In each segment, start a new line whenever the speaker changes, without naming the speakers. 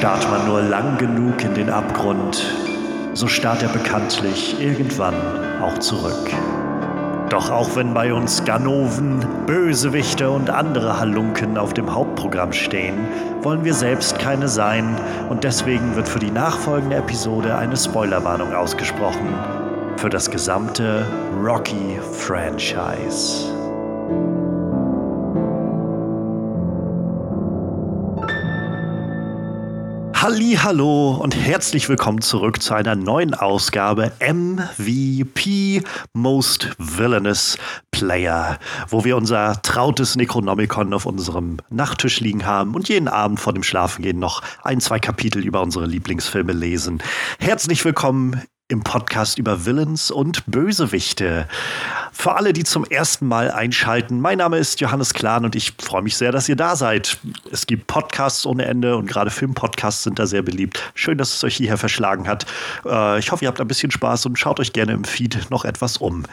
Starrt man nur lang genug in den Abgrund, so starrt er bekanntlich irgendwann auch zurück. Doch auch wenn bei uns Ganoven, Bösewichte und andere Halunken auf dem Hauptprogramm stehen, wollen wir selbst keine sein und deswegen wird für die nachfolgende Episode eine Spoilerwarnung ausgesprochen für das gesamte Rocky-Franchise. Hallo und herzlich willkommen zurück zu einer neuen Ausgabe MVP Most Villainous Player, wo wir unser trautes Necronomicon auf unserem Nachttisch liegen haben und jeden Abend vor dem Schlafengehen noch ein, zwei Kapitel über unsere Lieblingsfilme lesen. Herzlich willkommen im Podcast über Villains und Bösewichte. Für alle, die zum ersten Mal einschalten, mein Name ist Johannes Klahn und ich freue mich sehr, dass ihr da seid. Es gibt Podcasts ohne Ende und gerade Filmpodcasts sind da sehr beliebt. Schön, dass es euch hierher verschlagen hat. Äh, ich hoffe, ihr habt ein bisschen Spaß und schaut euch gerne im Feed noch etwas um.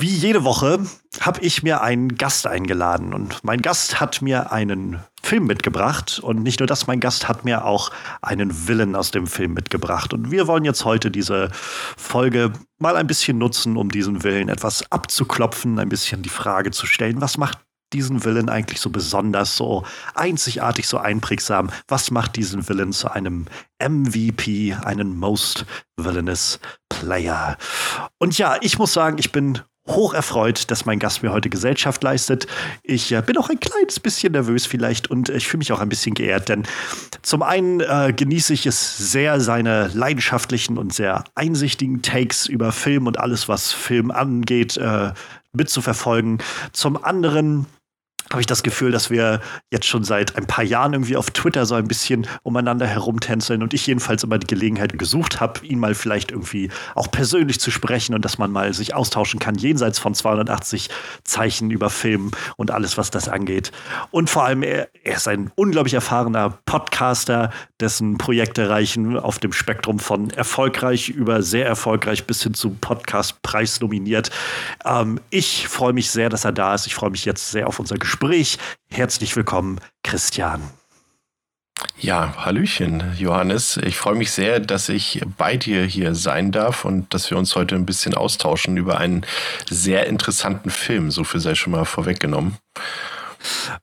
Wie jede Woche habe ich mir einen Gast eingeladen und mein Gast hat mir einen Film mitgebracht und nicht nur das, mein Gast hat mir auch einen Villain aus dem Film mitgebracht und wir wollen jetzt heute diese Folge mal ein bisschen nutzen, um diesen Villain etwas abzuklopfen, ein bisschen die Frage zu stellen, was macht diesen Villain eigentlich so besonders, so einzigartig, so einprägsam? Was macht diesen Villain zu einem MVP, einen Most Villainous Player? Und ja, ich muss sagen, ich bin hoch erfreut, dass mein Gast mir heute Gesellschaft leistet. Ich äh, bin auch ein kleines bisschen nervös vielleicht und ich fühle mich auch ein bisschen geehrt, denn zum einen äh, genieße ich es sehr, seine leidenschaftlichen und sehr einsichtigen Takes über Film und alles, was Film angeht, äh, mitzuverfolgen. Zum anderen habe ich das Gefühl, dass wir jetzt schon seit ein paar Jahren irgendwie auf Twitter so ein bisschen umeinander herumtänzeln und ich jedenfalls immer die Gelegenheit gesucht habe, ihn mal vielleicht irgendwie auch persönlich zu sprechen und dass man mal sich austauschen kann, jenseits von 280 Zeichen über Film und alles, was das angeht. Und vor allem, er, er ist ein unglaublich erfahrener Podcaster, dessen Projekte reichen auf dem Spektrum von erfolgreich über sehr erfolgreich bis hin zu Podcast-Preis nominiert. Ähm, ich freue mich sehr, dass er da ist. Ich freue mich jetzt sehr auf unser Gespräch Gespräch. Herzlich willkommen, Christian.
Ja, Hallöchen, Johannes. Ich freue mich sehr, dass ich bei dir hier sein darf und dass wir uns heute ein bisschen austauschen über einen sehr interessanten Film. So viel sei schon mal vorweggenommen.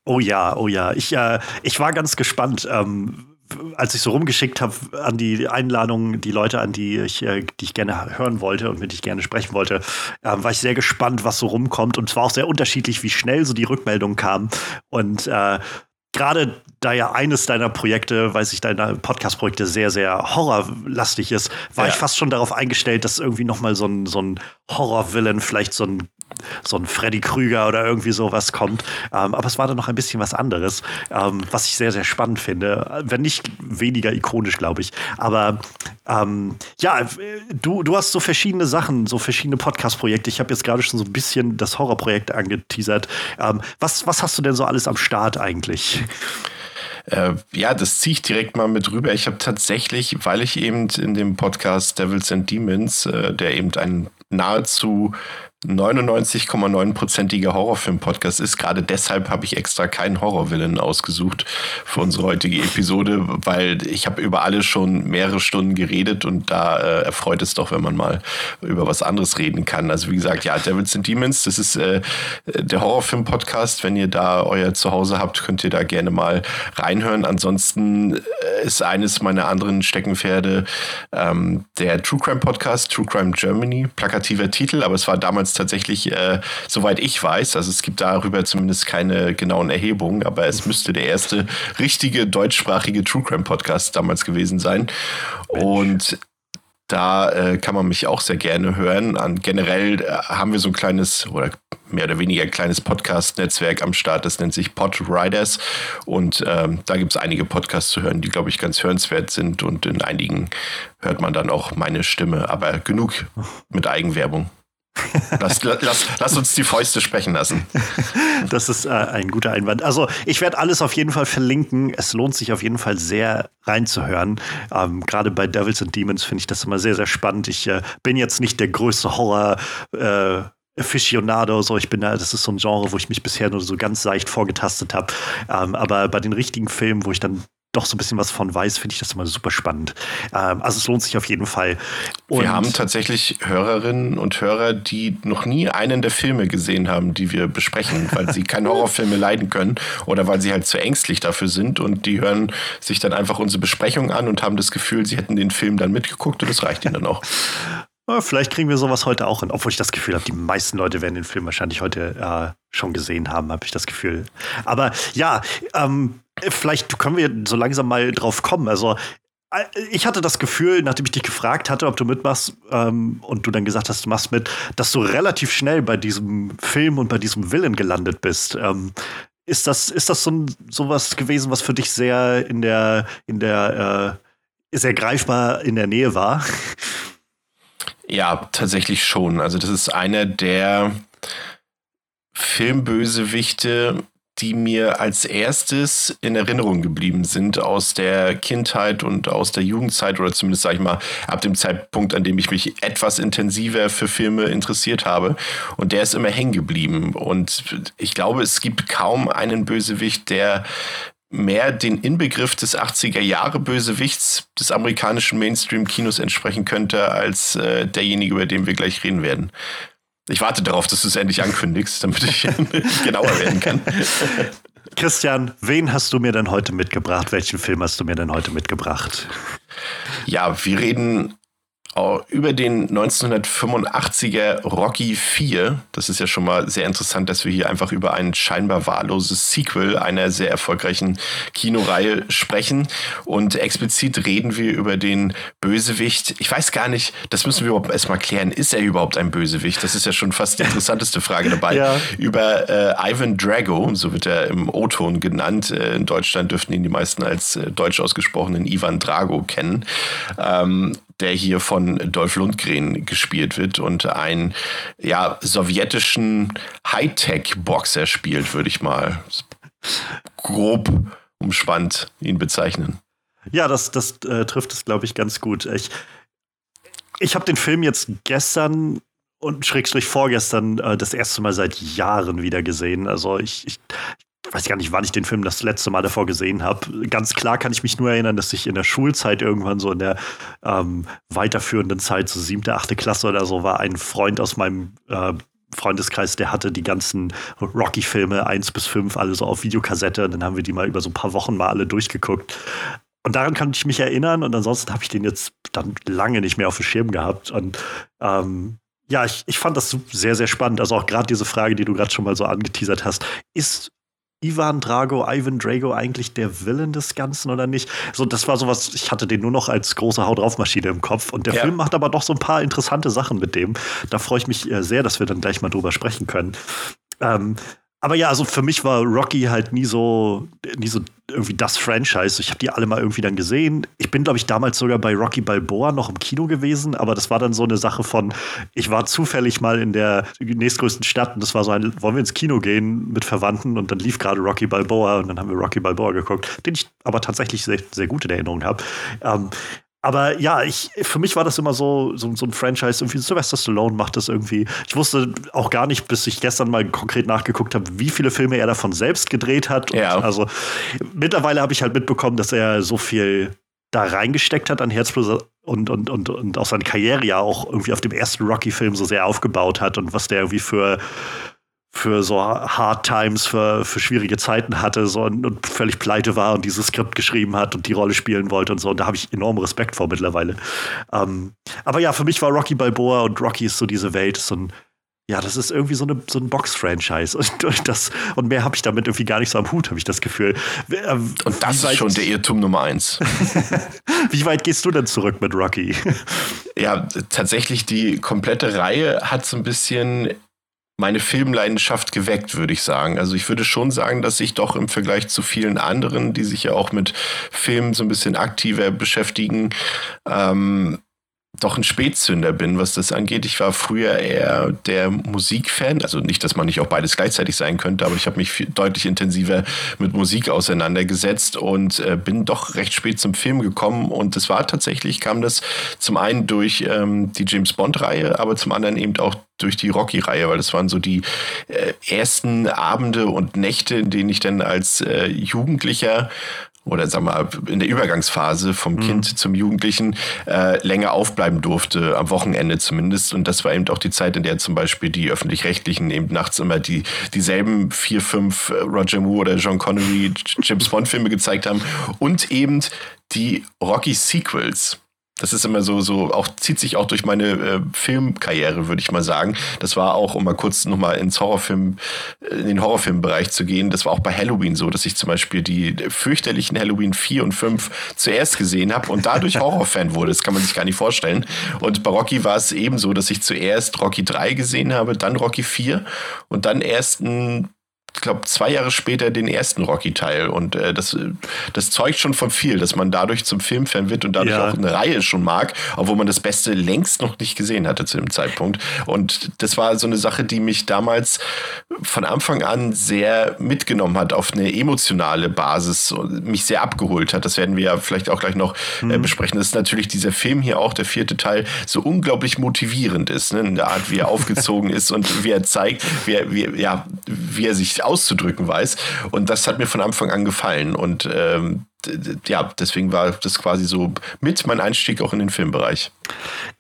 Oh ja, oh ja. Ich, äh, ich war ganz gespannt. Ähm als ich so rumgeschickt habe an die Einladungen, die Leute, an die ich, äh, die ich gerne hören wollte und mit ich gerne sprechen wollte, äh, war ich sehr gespannt, was so rumkommt. Und zwar auch sehr unterschiedlich, wie schnell so die Rückmeldungen kamen. Und äh, gerade da ja eines deiner Projekte, weiß ich, deiner Podcast-Projekte sehr, sehr horrorlastig ist, war ja. ich fast schon darauf eingestellt, dass irgendwie noch mal so ein, so ein Horror-Villain, vielleicht so ein so ein Freddy Krüger oder irgendwie sowas kommt. Ähm, aber es war dann noch ein bisschen was anderes, ähm, was ich sehr, sehr spannend finde. Wenn nicht weniger ikonisch, glaube ich. Aber ähm, ja, du, du hast so verschiedene Sachen, so verschiedene Podcast-Projekte. Ich habe jetzt gerade schon so ein bisschen das Horrorprojekt angeteasert. Ähm, was, was hast du denn so alles am Start eigentlich?
Äh, ja, das ziehe ich direkt mal mit rüber. Ich habe tatsächlich, weil ich eben in dem Podcast Devils and Demons, äh, der eben ein nahezu 99,9%iger Horrorfilm-Podcast ist. Gerade deshalb habe ich extra keinen Horrorwillen ausgesucht für unsere heutige Episode, weil ich habe über alle schon mehrere Stunden geredet und da äh, erfreut es doch, wenn man mal über was anderes reden kann. Also wie gesagt, ja, Devils and Demons, das ist äh, der Horrorfilm-Podcast. Wenn ihr da euer Zuhause habt, könnt ihr da gerne mal reinhören. Ansonsten äh, ist eines meiner anderen Steckenpferde ähm, der True Crime Podcast, True Crime Germany, plakativer Titel, aber es war damals damals tatsächlich, äh, soweit ich weiß, also es gibt darüber zumindest keine genauen Erhebungen, aber es müsste der erste richtige deutschsprachige True Crime Podcast damals gewesen sein. Mensch. Und da äh, kann man mich auch sehr gerne hören. An, generell äh, haben wir so ein kleines oder mehr oder weniger ein kleines Podcast-Netzwerk am Start. Das nennt sich Podriders. Und ähm, da gibt es einige Podcasts zu hören, die, glaube ich, ganz hörenswert sind. Und in einigen hört man dann auch meine Stimme. Aber genug mit Eigenwerbung. Lass, lass, lass, uns die Fäuste sprechen lassen.
Das ist äh, ein guter Einwand. Also ich werde alles auf jeden Fall verlinken. Es lohnt sich auf jeden Fall sehr reinzuhören. Ähm, Gerade bei Devils and Demons finde ich das immer sehr, sehr spannend. Ich äh, bin jetzt nicht der größte Horror. Äh, Aficionado, so ich bin da, das ist so ein Genre, wo ich mich bisher nur so ganz leicht vorgetastet habe. Ähm, aber bei den richtigen Filmen, wo ich dann doch so ein bisschen was von weiß, finde ich das immer super spannend. Ähm, also es lohnt sich auf jeden Fall.
Und wir haben tatsächlich Hörerinnen und Hörer, die noch nie einen der Filme gesehen haben, die wir besprechen, weil sie keine Horrorfilme leiden können oder weil sie halt zu ängstlich dafür sind und die hören sich dann einfach unsere Besprechung an und haben das Gefühl, sie hätten den Film dann mitgeguckt und das reicht ihnen dann auch.
Vielleicht kriegen wir sowas heute auch hin, obwohl ich das Gefühl habe, die meisten Leute werden den Film wahrscheinlich heute äh, schon gesehen haben, habe ich das Gefühl. Aber ja, ähm, vielleicht können wir so langsam mal drauf kommen. Also äh, ich hatte das Gefühl, nachdem ich dich gefragt hatte, ob du mitmachst ähm, und du dann gesagt hast, du machst mit, dass du relativ schnell bei diesem Film und bei diesem Villain gelandet bist. Ähm, ist das, ist das so, so was gewesen, was für dich sehr in der, in der, äh, sehr greifbar in der Nähe war?
Ja, tatsächlich schon. Also das ist einer der Filmbösewichte, die mir als erstes in Erinnerung geblieben sind aus der Kindheit und aus der Jugendzeit oder zumindest, sage ich mal, ab dem Zeitpunkt, an dem ich mich etwas intensiver für Filme interessiert habe. Und der ist immer hängen geblieben. Und ich glaube, es gibt kaum einen Bösewicht, der mehr den Inbegriff des 80er Jahre Bösewichts des amerikanischen Mainstream-Kinos entsprechen könnte, als äh, derjenige, über den wir gleich reden werden. Ich warte darauf, dass du es endlich ankündigst, damit ich genauer werden kann.
Christian, wen hast du mir denn heute mitgebracht? Welchen Film hast du mir denn heute mitgebracht?
Ja, wir reden über den 1985er Rocky 4. Das ist ja schon mal sehr interessant, dass wir hier einfach über ein scheinbar wahlloses Sequel einer sehr erfolgreichen Kinoreihe sprechen. Und explizit reden wir über den Bösewicht. Ich weiß gar nicht, das müssen wir überhaupt erstmal klären. Ist er überhaupt ein Bösewicht? Das ist ja schon fast die interessanteste Frage dabei. Ja. Über äh, Ivan Drago, so wird er im O-Ton genannt. Äh, in Deutschland dürften ihn die meisten als äh, deutsch ausgesprochenen Ivan Drago kennen. Ähm, der hier von Dolph Lundgren gespielt wird und einen ja, sowjetischen Hightech-Boxer spielt, würde ich mal grob umspannt ihn bezeichnen.
Ja, das, das äh, trifft es, glaube ich, ganz gut. Ich, ich habe den Film jetzt gestern und schrägstrich vorgestern äh, das erste Mal seit Jahren wieder gesehen. Also ich, ich, weiß gar nicht, wann ich den Film das letzte Mal davor gesehen habe. Ganz klar kann ich mich nur erinnern, dass ich in der Schulzeit irgendwann so in der ähm, weiterführenden Zeit, so siebte, achte Klasse oder so, war ein Freund aus meinem äh, Freundeskreis, der hatte die ganzen Rocky-Filme 1 bis 5 alle so auf Videokassette und dann haben wir die mal über so ein paar Wochen mal alle durchgeguckt. Und daran kann ich mich erinnern und ansonsten habe ich den jetzt dann lange nicht mehr auf dem Schirm gehabt. Und ähm, ja, ich, ich fand das sehr, sehr spannend. Also auch gerade diese Frage, die du gerade schon mal so angeteasert hast, ist Ivan Drago, Ivan Drago eigentlich der Villain des Ganzen oder nicht? So, das war sowas, ich hatte den nur noch als große Haut drauf Maschine im Kopf und der ja. Film macht aber doch so ein paar interessante Sachen mit dem. Da freue ich mich äh, sehr, dass wir dann gleich mal drüber sprechen können. Ähm, aber ja, also für mich war Rocky halt nie so, nie so irgendwie das Franchise. Ich habe die alle mal irgendwie dann gesehen. Ich bin, glaube ich, damals sogar bei Rocky Balboa noch im Kino gewesen, aber das war dann so eine Sache von, ich war zufällig mal in der nächstgrößten Stadt und das war so ein, wollen wir ins Kino gehen mit Verwandten und dann lief gerade Rocky Balboa und dann haben wir Rocky Balboa geguckt, den ich aber tatsächlich sehr, sehr gut in Erinnerung habe. Ähm, aber ja, ich, für mich war das immer so, so, so, ein Franchise. Irgendwie Sylvester Stallone macht das irgendwie. Ich wusste auch gar nicht, bis ich gestern mal konkret nachgeguckt habe, wie viele Filme er davon selbst gedreht hat. Ja. also mittlerweile habe ich halt mitbekommen, dass er so viel da reingesteckt hat an Herzblut und, und, und, und auch seine Karriere ja auch irgendwie auf dem ersten Rocky-Film so sehr aufgebaut hat und was der irgendwie für für so Hard Times, für, für schwierige Zeiten hatte so, und, und, völlig pleite war und dieses Skript geschrieben hat und die Rolle spielen wollte und so. Und da habe ich enormen Respekt vor mittlerweile. Ähm, aber ja, für mich war Rocky Balboa und Rocky ist so diese Welt, so ein, ja, das ist irgendwie so, eine, so ein Box-Franchise. Und, das, und mehr habe ich damit irgendwie gar nicht so am Hut, habe ich das Gefühl.
Ähm, und das ist schon der Irrtum Nummer eins.
Wie weit gehst du denn zurück mit Rocky?
ja, tatsächlich die komplette Reihe hat so ein bisschen meine Filmleidenschaft geweckt, würde ich sagen. Also ich würde schon sagen, dass ich doch im Vergleich zu vielen anderen, die sich ja auch mit Filmen so ein bisschen aktiver beschäftigen, ähm, doch ein Spätzünder bin, was das angeht. Ich war früher eher der Musikfan, also nicht, dass man nicht auch beides gleichzeitig sein könnte, aber ich habe mich viel, deutlich intensiver mit Musik auseinandergesetzt und äh, bin doch recht spät zum Film gekommen und es war tatsächlich, kam das zum einen durch ähm, die James Bond-Reihe, aber zum anderen eben auch durch die Rocky-Reihe, weil das waren so die äh, ersten Abende und Nächte, in denen ich dann als äh, Jugendlicher oder sag mal in der Übergangsphase vom mhm. Kind zum Jugendlichen äh, länger aufbleiben durfte, am Wochenende zumindest. Und das war eben auch die Zeit, in der zum Beispiel die öffentlich-rechtlichen eben nachts immer die dieselben vier, fünf äh, Roger Moore oder John Connery James Bond Filme gezeigt haben und eben die Rocky Sequels. Das ist immer so, so auch zieht sich auch durch meine äh, Filmkarriere, würde ich mal sagen. Das war auch, um mal kurz nochmal ins Horrorfilm, äh, in den Horrorfilmbereich zu gehen, das war auch bei Halloween so, dass ich zum Beispiel die fürchterlichen Halloween 4 und 5 zuerst gesehen habe und dadurch Horrorfan wurde. Das kann man sich gar nicht vorstellen. Und bei Rocky war es ebenso, dass ich zuerst Rocky 3 gesehen habe, dann Rocky 4 und dann erst ein glaube, zwei Jahre später den ersten Rocky-Teil. Und äh, das, das zeugt schon von viel, dass man dadurch zum Filmfan wird und dadurch ja. auch eine Reihe schon mag, obwohl man das Beste längst noch nicht gesehen hatte zu dem Zeitpunkt. Und das war so eine Sache, die mich damals von Anfang an sehr mitgenommen hat auf eine emotionale Basis und mich sehr abgeholt hat. Das werden wir ja vielleicht auch gleich noch äh, mhm. besprechen. Das ist natürlich dieser Film hier auch, der vierte Teil, so unglaublich motivierend ist, ne? in der Art, wie er aufgezogen ist und wie er zeigt, wie er, wie, ja, wie er sich auszudrücken weiß. Und das hat mir von Anfang an gefallen. Und ähm, ja, deswegen war das quasi so mit mein Einstieg auch in den Filmbereich.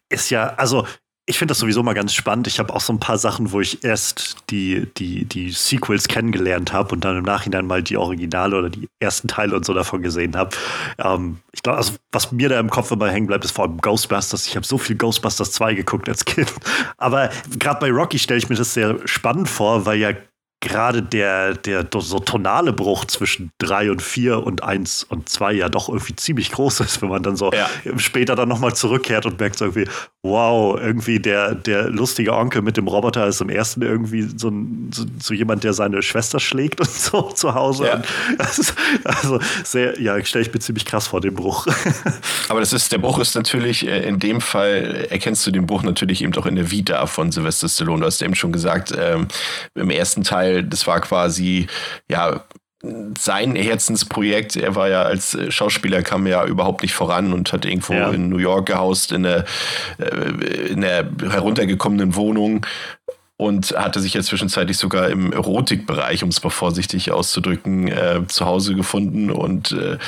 Ist ja, also ich finde das sowieso mal ganz spannend. Ich habe auch so ein paar Sachen, wo ich erst die, die, die Sequels kennengelernt habe und dann im Nachhinein mal die Originale oder die ersten Teile und so davon gesehen habe. Ähm, ich glaube, also, was mir da im Kopf immer hängen bleibt, ist vor allem Ghostbusters. Ich habe so viel Ghostbusters 2 geguckt als Kind. Aber gerade bei Rocky stelle ich mir das sehr spannend vor, weil ja gerade der, der so tonale Bruch zwischen 3 und 4 und 1 und 2 ja doch irgendwie ziemlich groß ist, wenn man dann so ja. später dann nochmal zurückkehrt und merkt so irgendwie, wow, irgendwie der, der lustige Onkel mit dem Roboter ist im ersten irgendwie so, ein, so, so jemand, der seine Schwester schlägt und so zu Hause. Ja. Ist, also sehr, ja, stelle ich mir ziemlich krass vor, den Bruch.
Aber das ist, der Bruch ist natürlich, äh, in dem Fall erkennst du den Bruch natürlich eben doch in der Vita von Sylvester Stallone. Du hast eben schon gesagt, ähm, im ersten Teil, das war quasi, ja, sein Herzensprojekt. Er war ja als Schauspieler kam ja überhaupt nicht voran und hat irgendwo ja. in New York gehaust in einer, äh, in einer heruntergekommenen Wohnung und hatte sich ja zwischenzeitlich sogar im Erotikbereich, um es mal vorsichtig auszudrücken, äh, zu Hause gefunden. Und äh,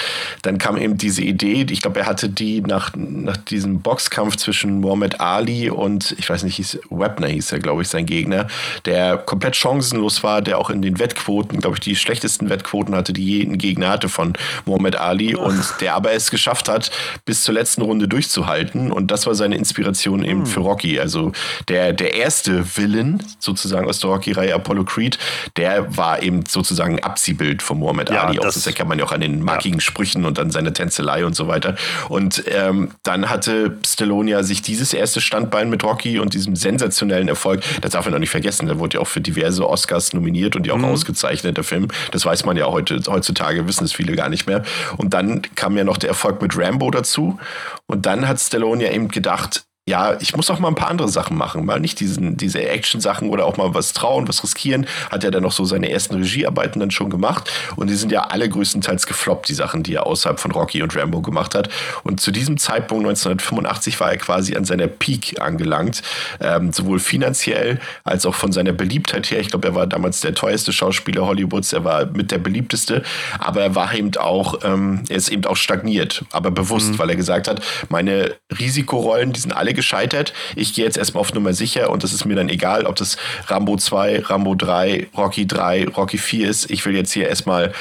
dann kam eben diese Idee, ich glaube, er hatte die nach, nach diesem Boxkampf zwischen Muhammad Ali und, ich weiß nicht, hieß, Webner hieß er, glaube ich, sein Gegner, der komplett chancenlos war, der auch in den Wettquoten, glaube ich, die schlechtesten Wettquoten hatte, die jeden Gegner hatte von Muhammad Ali oh. und der aber es geschafft hat, bis zur letzten Runde durchzuhalten. Und das war seine Inspiration eben hm. für Rocky. Also der, der erste Villain, sozusagen aus der Rocky-Reihe Apollo Creed, der war eben sozusagen ein Abziehbild von Muhammad ja, Ali. Das, das erkennt man ja auch an den markigen ja. Sprüchen und an seiner Tänzelei und so weiter. Und ähm, dann hatte Stallone ja sich dieses erste Standbein mit Rocky und diesem sensationellen Erfolg, das darf man noch nicht vergessen, der wurde ja auch für diverse Oscars nominiert und ja auch mhm. ausgezeichnet, der Film. Das weiß man ja heute, heutzutage, wissen es viele gar nicht mehr. Und dann kam ja noch der Erfolg mit Rambo dazu. Und dann hat Stallone ja eben gedacht, ja, ich muss auch mal ein paar andere Sachen machen, mal nicht diesen, diese Action-Sachen oder auch mal was trauen, was riskieren. Hat er dann noch so seine ersten Regiearbeiten dann schon gemacht und die sind ja alle größtenteils gefloppt, die Sachen, die er außerhalb von Rocky und Rambo gemacht hat. Und zu diesem Zeitpunkt 1985 war er quasi an seiner Peak angelangt, ähm, sowohl finanziell als auch von seiner Beliebtheit her. Ich glaube, er war damals der teuerste Schauspieler Hollywoods, er war mit der beliebteste, aber er war eben auch, ähm, er ist eben auch stagniert, aber bewusst, mhm. weil er gesagt hat, meine Risikorollen, die sind alle gescheitert. Ich gehe jetzt erstmal auf Nummer sicher und es ist mir dann egal, ob das Rambo 2, Rambo 3, Rocky 3, Rocky 4 ist. Ich will jetzt hier erstmal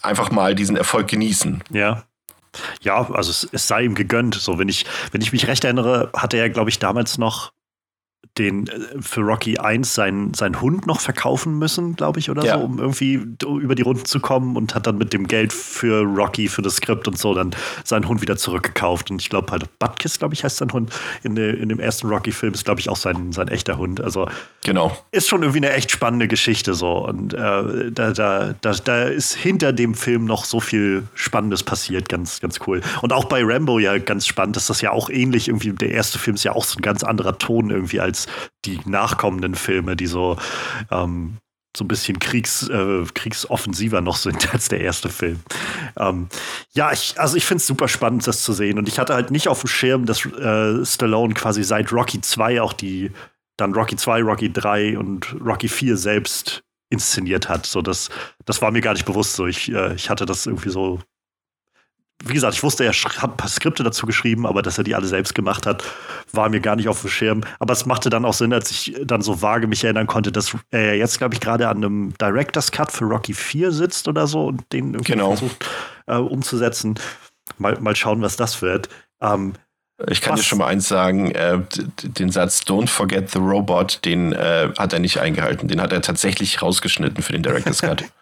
einfach mal diesen Erfolg genießen.
Ja. Ja, also es, es, sei ihm gegönnt. So, wenn ich, wenn ich mich recht erinnere, hatte er, glaube ich, damals noch den äh, für Rocky 1 seinen, seinen Hund noch verkaufen müssen, glaube ich, oder ja. so, um irgendwie über die Runden zu kommen und hat dann mit dem Geld für Rocky, für das Skript und so, dann seinen Hund wieder zurückgekauft. Und ich glaube halt, Butkiss, glaube ich, heißt sein Hund. In, de, in dem ersten Rocky-Film ist, glaube ich, auch sein, sein echter Hund. Also
genau.
ist schon irgendwie eine echt spannende Geschichte so. Und äh, da, da, da, da ist hinter dem Film noch so viel Spannendes passiert, ganz, ganz cool. Und auch bei Rambo ja ganz spannend, dass das ja auch ähnlich irgendwie, der erste Film ist ja auch so ein ganz anderer Ton irgendwie als die nachkommenden Filme, die so ähm, so ein bisschen Kriegs, äh, kriegsoffensiver noch sind als der erste Film. Ähm, ja, ich, also ich finde es super spannend, das zu sehen. Und ich hatte halt nicht auf dem Schirm, dass äh, Stallone quasi seit Rocky 2 auch die, dann Rocky 2, Rocky 3 und Rocky 4 selbst inszeniert hat. So, das, das war mir gar nicht bewusst. So, ich, äh, ich hatte das irgendwie so. Wie gesagt, ich wusste, er hat ein paar Skripte dazu geschrieben, aber dass er die alle selbst gemacht hat, war mir gar nicht auf dem Schirm. Aber es machte dann auch Sinn, als ich dann so vage mich erinnern konnte, dass er jetzt, glaube ich, gerade an einem Director's Cut für Rocky 4 sitzt oder so und den irgendwie genau. versucht äh, umzusetzen. Mal, mal schauen, was das wird. Ähm,
ich kann Was? dir schon mal eins sagen, äh, den Satz Don't forget the robot, den äh, hat er nicht eingehalten. Den hat er tatsächlich rausgeschnitten für den Director's Cut.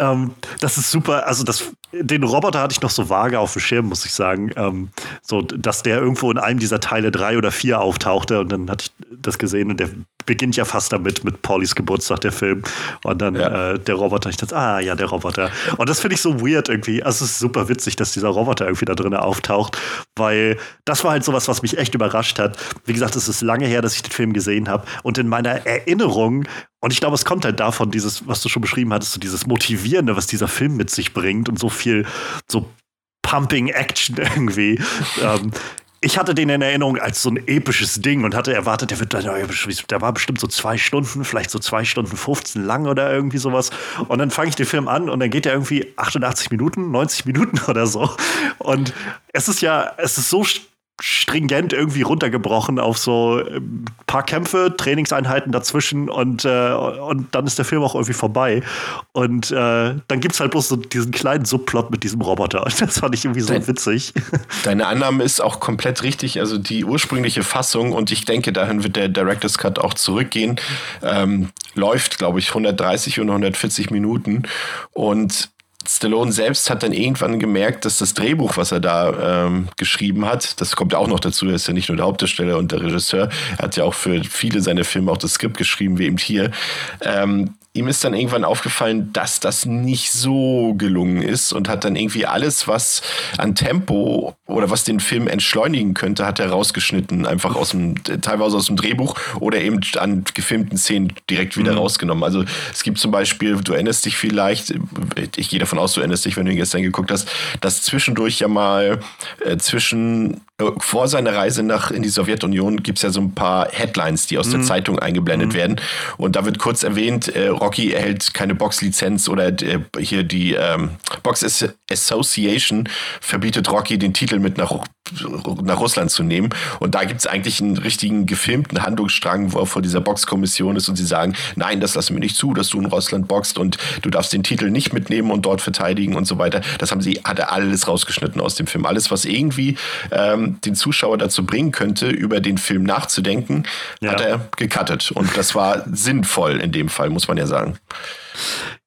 ähm, das ist super. Also das, den Roboter hatte ich noch so vage auf dem Schirm, muss ich sagen. Ähm, so, dass der irgendwo in einem dieser Teile drei oder vier auftauchte und dann hatte ich das gesehen und der beginnt ja fast damit, mit Paulys Geburtstag, der Film. Und dann ja. äh, der Roboter. Ich dachte, ah ja, der Roboter. Und das finde ich so weird irgendwie. Also es ist super witzig, dass dieser Roboter irgendwie da drin auftaucht, weil das war halt sowas, was mich echt überrascht hat. Wie gesagt, es ist lange her, dass ich den Film gesehen habe. Und in meiner Erinnerung und ich glaube, es kommt halt davon, dieses, was du schon beschrieben hattest, so dieses Motivierende, was dieser Film mit sich bringt und so viel so Pumping Action irgendwie. ähm, ich hatte den in Erinnerung als so ein episches Ding und hatte erwartet, der wird der war bestimmt so zwei Stunden, vielleicht so zwei Stunden 15 lang oder irgendwie sowas. Und dann fange ich den Film an und dann geht er irgendwie 88 Minuten, 90 Minuten oder so. Und es ist ja, es ist so stringent irgendwie runtergebrochen auf so ein ähm, paar Kämpfe, Trainingseinheiten dazwischen und, äh, und dann ist der Film auch irgendwie vorbei. Und äh, dann gibt es halt bloß so diesen kleinen Subplot mit diesem Roboter. Und das fand ich irgendwie so Dein, witzig.
Deine Annahme ist auch komplett richtig. Also die ursprüngliche Fassung, und ich denke, dahin wird der Director's Cut auch zurückgehen, ähm, läuft, glaube ich, 130 und 140 Minuten. Und Stallone selbst hat dann irgendwann gemerkt, dass das Drehbuch, was er da ähm, geschrieben hat, das kommt auch noch dazu, er ist ja nicht nur der Hauptdarsteller und der Regisseur, er hat ja auch für viele seiner Filme auch das Skript geschrieben, wie eben hier, ähm, ihm ist dann irgendwann aufgefallen, dass das nicht so gelungen ist und hat dann irgendwie alles, was an Tempo oder was den Film entschleunigen könnte, hat er rausgeschnitten, einfach aus dem, teilweise aus dem Drehbuch oder eben an gefilmten Szenen direkt wieder mhm. rausgenommen. Also es gibt zum Beispiel, du erinnerst dich vielleicht, ich gehe davon aus, du erinnerst dich, wenn du ihn gestern geguckt hast, dass zwischendurch ja mal äh, zwischen äh, vor seiner Reise nach in die Sowjetunion gibt es ja so ein paar Headlines, die aus mhm. der Zeitung eingeblendet mhm. werden. Und da wird kurz erwähnt, äh, Rocky erhält keine Boxlizenz oder äh, hier die ähm, Box Association verbietet Rocky den Titel mit nach nach Russland zu nehmen. Und da gibt es eigentlich einen richtigen gefilmten Handlungsstrang, wo er vor dieser Boxkommission ist und sie sagen, nein, das lassen wir nicht zu, dass du in Russland boxt und du darfst den Titel nicht mitnehmen und dort verteidigen und so weiter. Das haben sie, hat er alles rausgeschnitten aus dem Film. Alles, was irgendwie ähm, den Zuschauer dazu bringen könnte, über den Film nachzudenken, ja. hat er gecuttet. Und das war sinnvoll in dem Fall, muss man ja sagen.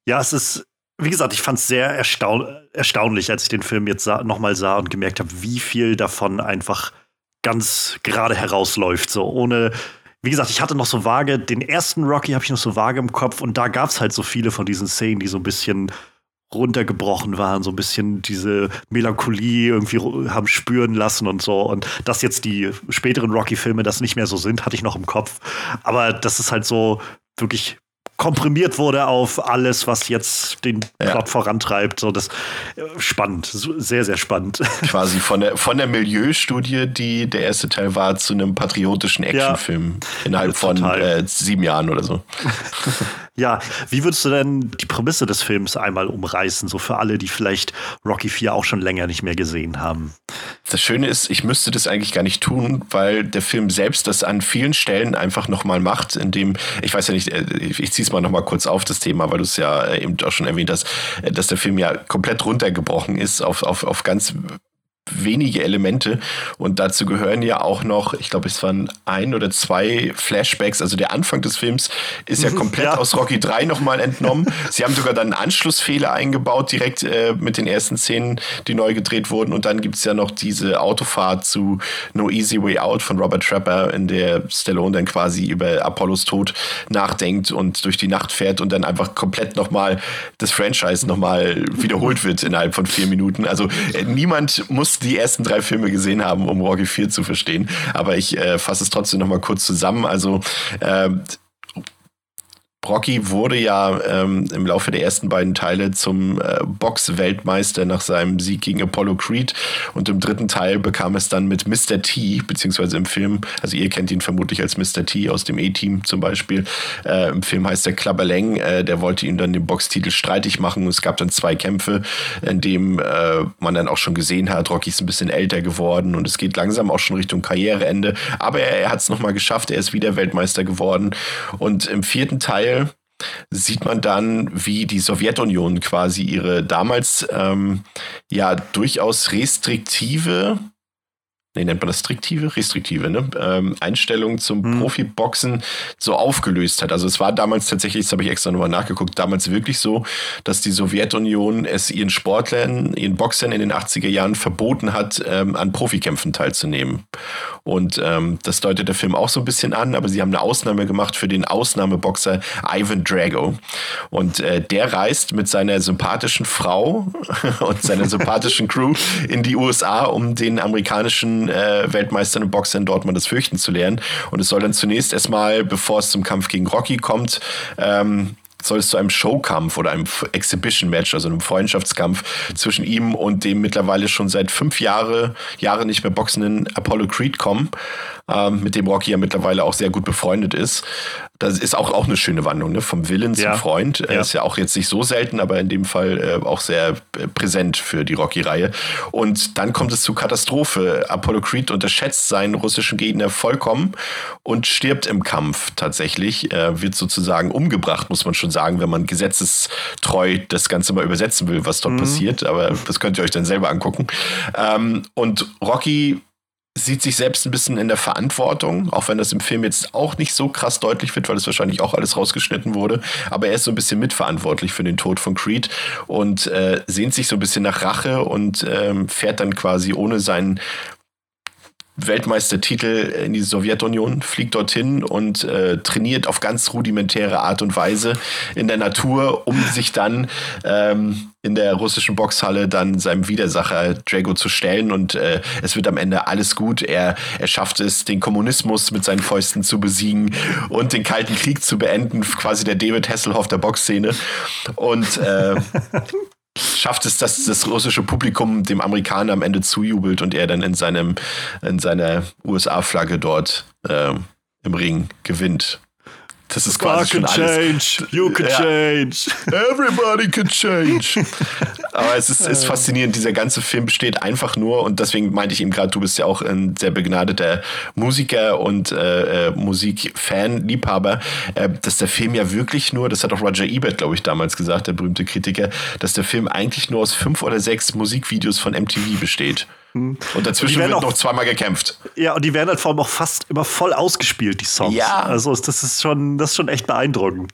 Ja, es ist wie gesagt, ich fand es sehr erstaun erstaunlich, als ich den Film jetzt nochmal sah und gemerkt habe, wie viel davon einfach ganz gerade herausläuft. So ohne, wie gesagt, ich hatte noch so vage, den ersten Rocky habe ich noch so vage im Kopf und da gab es halt so viele von diesen Szenen, die so ein bisschen runtergebrochen waren, so ein bisschen diese Melancholie irgendwie haben spüren lassen und so. Und dass jetzt die späteren Rocky-Filme das nicht mehr so sind, hatte ich noch im Kopf. Aber das ist halt so wirklich komprimiert wurde auf alles, was jetzt den ja. Plot vorantreibt. So das äh, spannend, sehr, sehr spannend.
Quasi von der, von der Milieustudie, die der erste Teil war, zu einem patriotischen Actionfilm ja. innerhalb von äh, sieben Jahren oder so.
ja, wie würdest du denn die Prämisse des Films einmal umreißen, so für alle, die vielleicht Rocky 4 auch schon länger nicht mehr gesehen haben?
Das Schöne ist, ich müsste das eigentlich gar nicht tun, weil der Film selbst das an vielen Stellen einfach nochmal macht, indem, ich weiß ja nicht, äh, ich ziehe es mal nochmal kurz auf, das Thema, weil du es ja äh, eben auch schon erwähnt hast, äh, dass der Film ja komplett runtergebrochen ist auf, auf, auf ganz wenige Elemente und dazu gehören ja auch noch, ich glaube, es waren ein oder zwei Flashbacks, also der Anfang des Films ist ja komplett ja. aus Rocky 3 nochmal entnommen. Sie haben sogar dann einen Anschlussfehler eingebaut, direkt äh, mit den ersten Szenen, die neu gedreht wurden und dann gibt es ja noch diese Autofahrt zu No Easy Way Out von Robert Trapper, in der Stallone dann quasi über Apollos Tod nachdenkt und durch die Nacht fährt und dann einfach komplett nochmal das Franchise nochmal wiederholt wird innerhalb von vier Minuten. Also äh, niemand muss die ersten drei Filme gesehen haben, um Rocky 4 zu verstehen. Aber ich äh, fasse es trotzdem noch mal kurz zusammen. Also äh, Rocky wurde ja ähm, im Laufe der ersten beiden Teile zum äh, Box-Weltmeister nach seinem Sieg gegen Apollo Creed und im dritten Teil bekam es dann mit Mr. T, beziehungsweise im Film, also ihr kennt ihn vermutlich als Mr. T aus dem A-Team zum Beispiel, äh, im Film heißt er Klabberleng, äh, der wollte ihm dann den Boxtitel streitig machen es gab dann zwei Kämpfe, in dem äh, man dann auch schon gesehen hat, Rocky ist ein bisschen älter geworden und es geht langsam auch schon Richtung Karriereende, aber er, er hat es nochmal geschafft, er ist wieder Weltmeister geworden und im vierten Teil sieht man dann, wie die Sowjetunion quasi ihre damals ähm, ja durchaus restriktive nee, nennt man das striktive? Restriktive, ne? Ähm, Einstellung zum hm. Profiboxen so aufgelöst hat. Also es war damals tatsächlich, das habe ich extra nochmal nachgeguckt, damals wirklich so, dass die Sowjetunion es ihren Sportlern, ihren Boxern in den 80er Jahren verboten hat, ähm, an Profikämpfen teilzunehmen. Und ähm, das deutet der Film auch so ein bisschen an, aber sie haben eine Ausnahme gemacht für den Ausnahmeboxer Ivan Drago. Und äh, der reist mit seiner sympathischen Frau und seiner sympathischen Crew in die USA, um den amerikanischen äh, Weltmeistern und Boxern in Dortmund das Fürchten zu lernen. Und es soll dann zunächst erstmal, bevor es zum Kampf gegen Rocky kommt, ähm, soll es zu einem Showkampf oder einem Exhibition-Match, also einem Freundschaftskampf zwischen ihm und dem mittlerweile schon seit fünf Jahre, Jahre nicht mehr boxenden Apollo Creed kommen, ähm, mit dem Rocky ja mittlerweile auch sehr gut befreundet ist. Das ist auch, auch eine schöne Wandlung, ne? vom Willen zum Freund. Ja. Ist ja auch jetzt nicht so selten, aber in dem Fall äh, auch sehr äh, präsent für die Rocky-Reihe. Und dann kommt es zu Katastrophe. Apollo Creed unterschätzt seinen russischen Gegner vollkommen und stirbt im Kampf tatsächlich. Er wird sozusagen umgebracht, muss man schon sagen, wenn man gesetzestreu das Ganze mal übersetzen will, was dort mhm. passiert. Aber das könnt ihr euch dann selber angucken. Ähm, und Rocky sieht sich selbst ein bisschen in der Verantwortung, auch wenn das im Film jetzt auch nicht so krass deutlich wird, weil es wahrscheinlich auch alles rausgeschnitten wurde. Aber er ist so ein bisschen mitverantwortlich für den Tod von Creed und äh, sehnt sich so ein bisschen nach Rache und ähm, fährt dann quasi ohne seinen Weltmeistertitel in die Sowjetunion, fliegt dorthin und äh, trainiert auf ganz rudimentäre Art und Weise in der Natur, um sich dann ähm, in der russischen Boxhalle dann seinem Widersacher Drago zu stellen und äh, es wird am Ende alles gut. Er, er schafft es, den Kommunismus mit seinen Fäusten zu besiegen und den Kalten Krieg zu beenden, quasi der David Hasselhoff der Boxszene. Und äh, schafft es, dass das russische Publikum dem Amerikaner am Ende zujubelt und er dann in seinem in seiner USA-Flagge dort äh, im Ring gewinnt.
Das ist quasi schon alles. change, you can ja. change.
Everybody can change. Aber es ist, ist faszinierend. Dieser ganze Film besteht einfach nur, und deswegen meinte ich ihm gerade, du bist ja auch ein sehr begnadeter Musiker und äh, äh, Musikfan, Liebhaber, äh, dass der Film ja wirklich nur, das hat auch Roger Ebert, glaube ich, damals gesagt, der berühmte Kritiker, dass der Film eigentlich nur aus fünf oder sechs Musikvideos von MTV besteht. Und dazwischen und wird noch zweimal gekämpft.
Ja, und die werden halt vor allem auch fast immer voll ausgespielt, die Songs. Ja. Also das ist schon, das ist schon echt beeindruckend.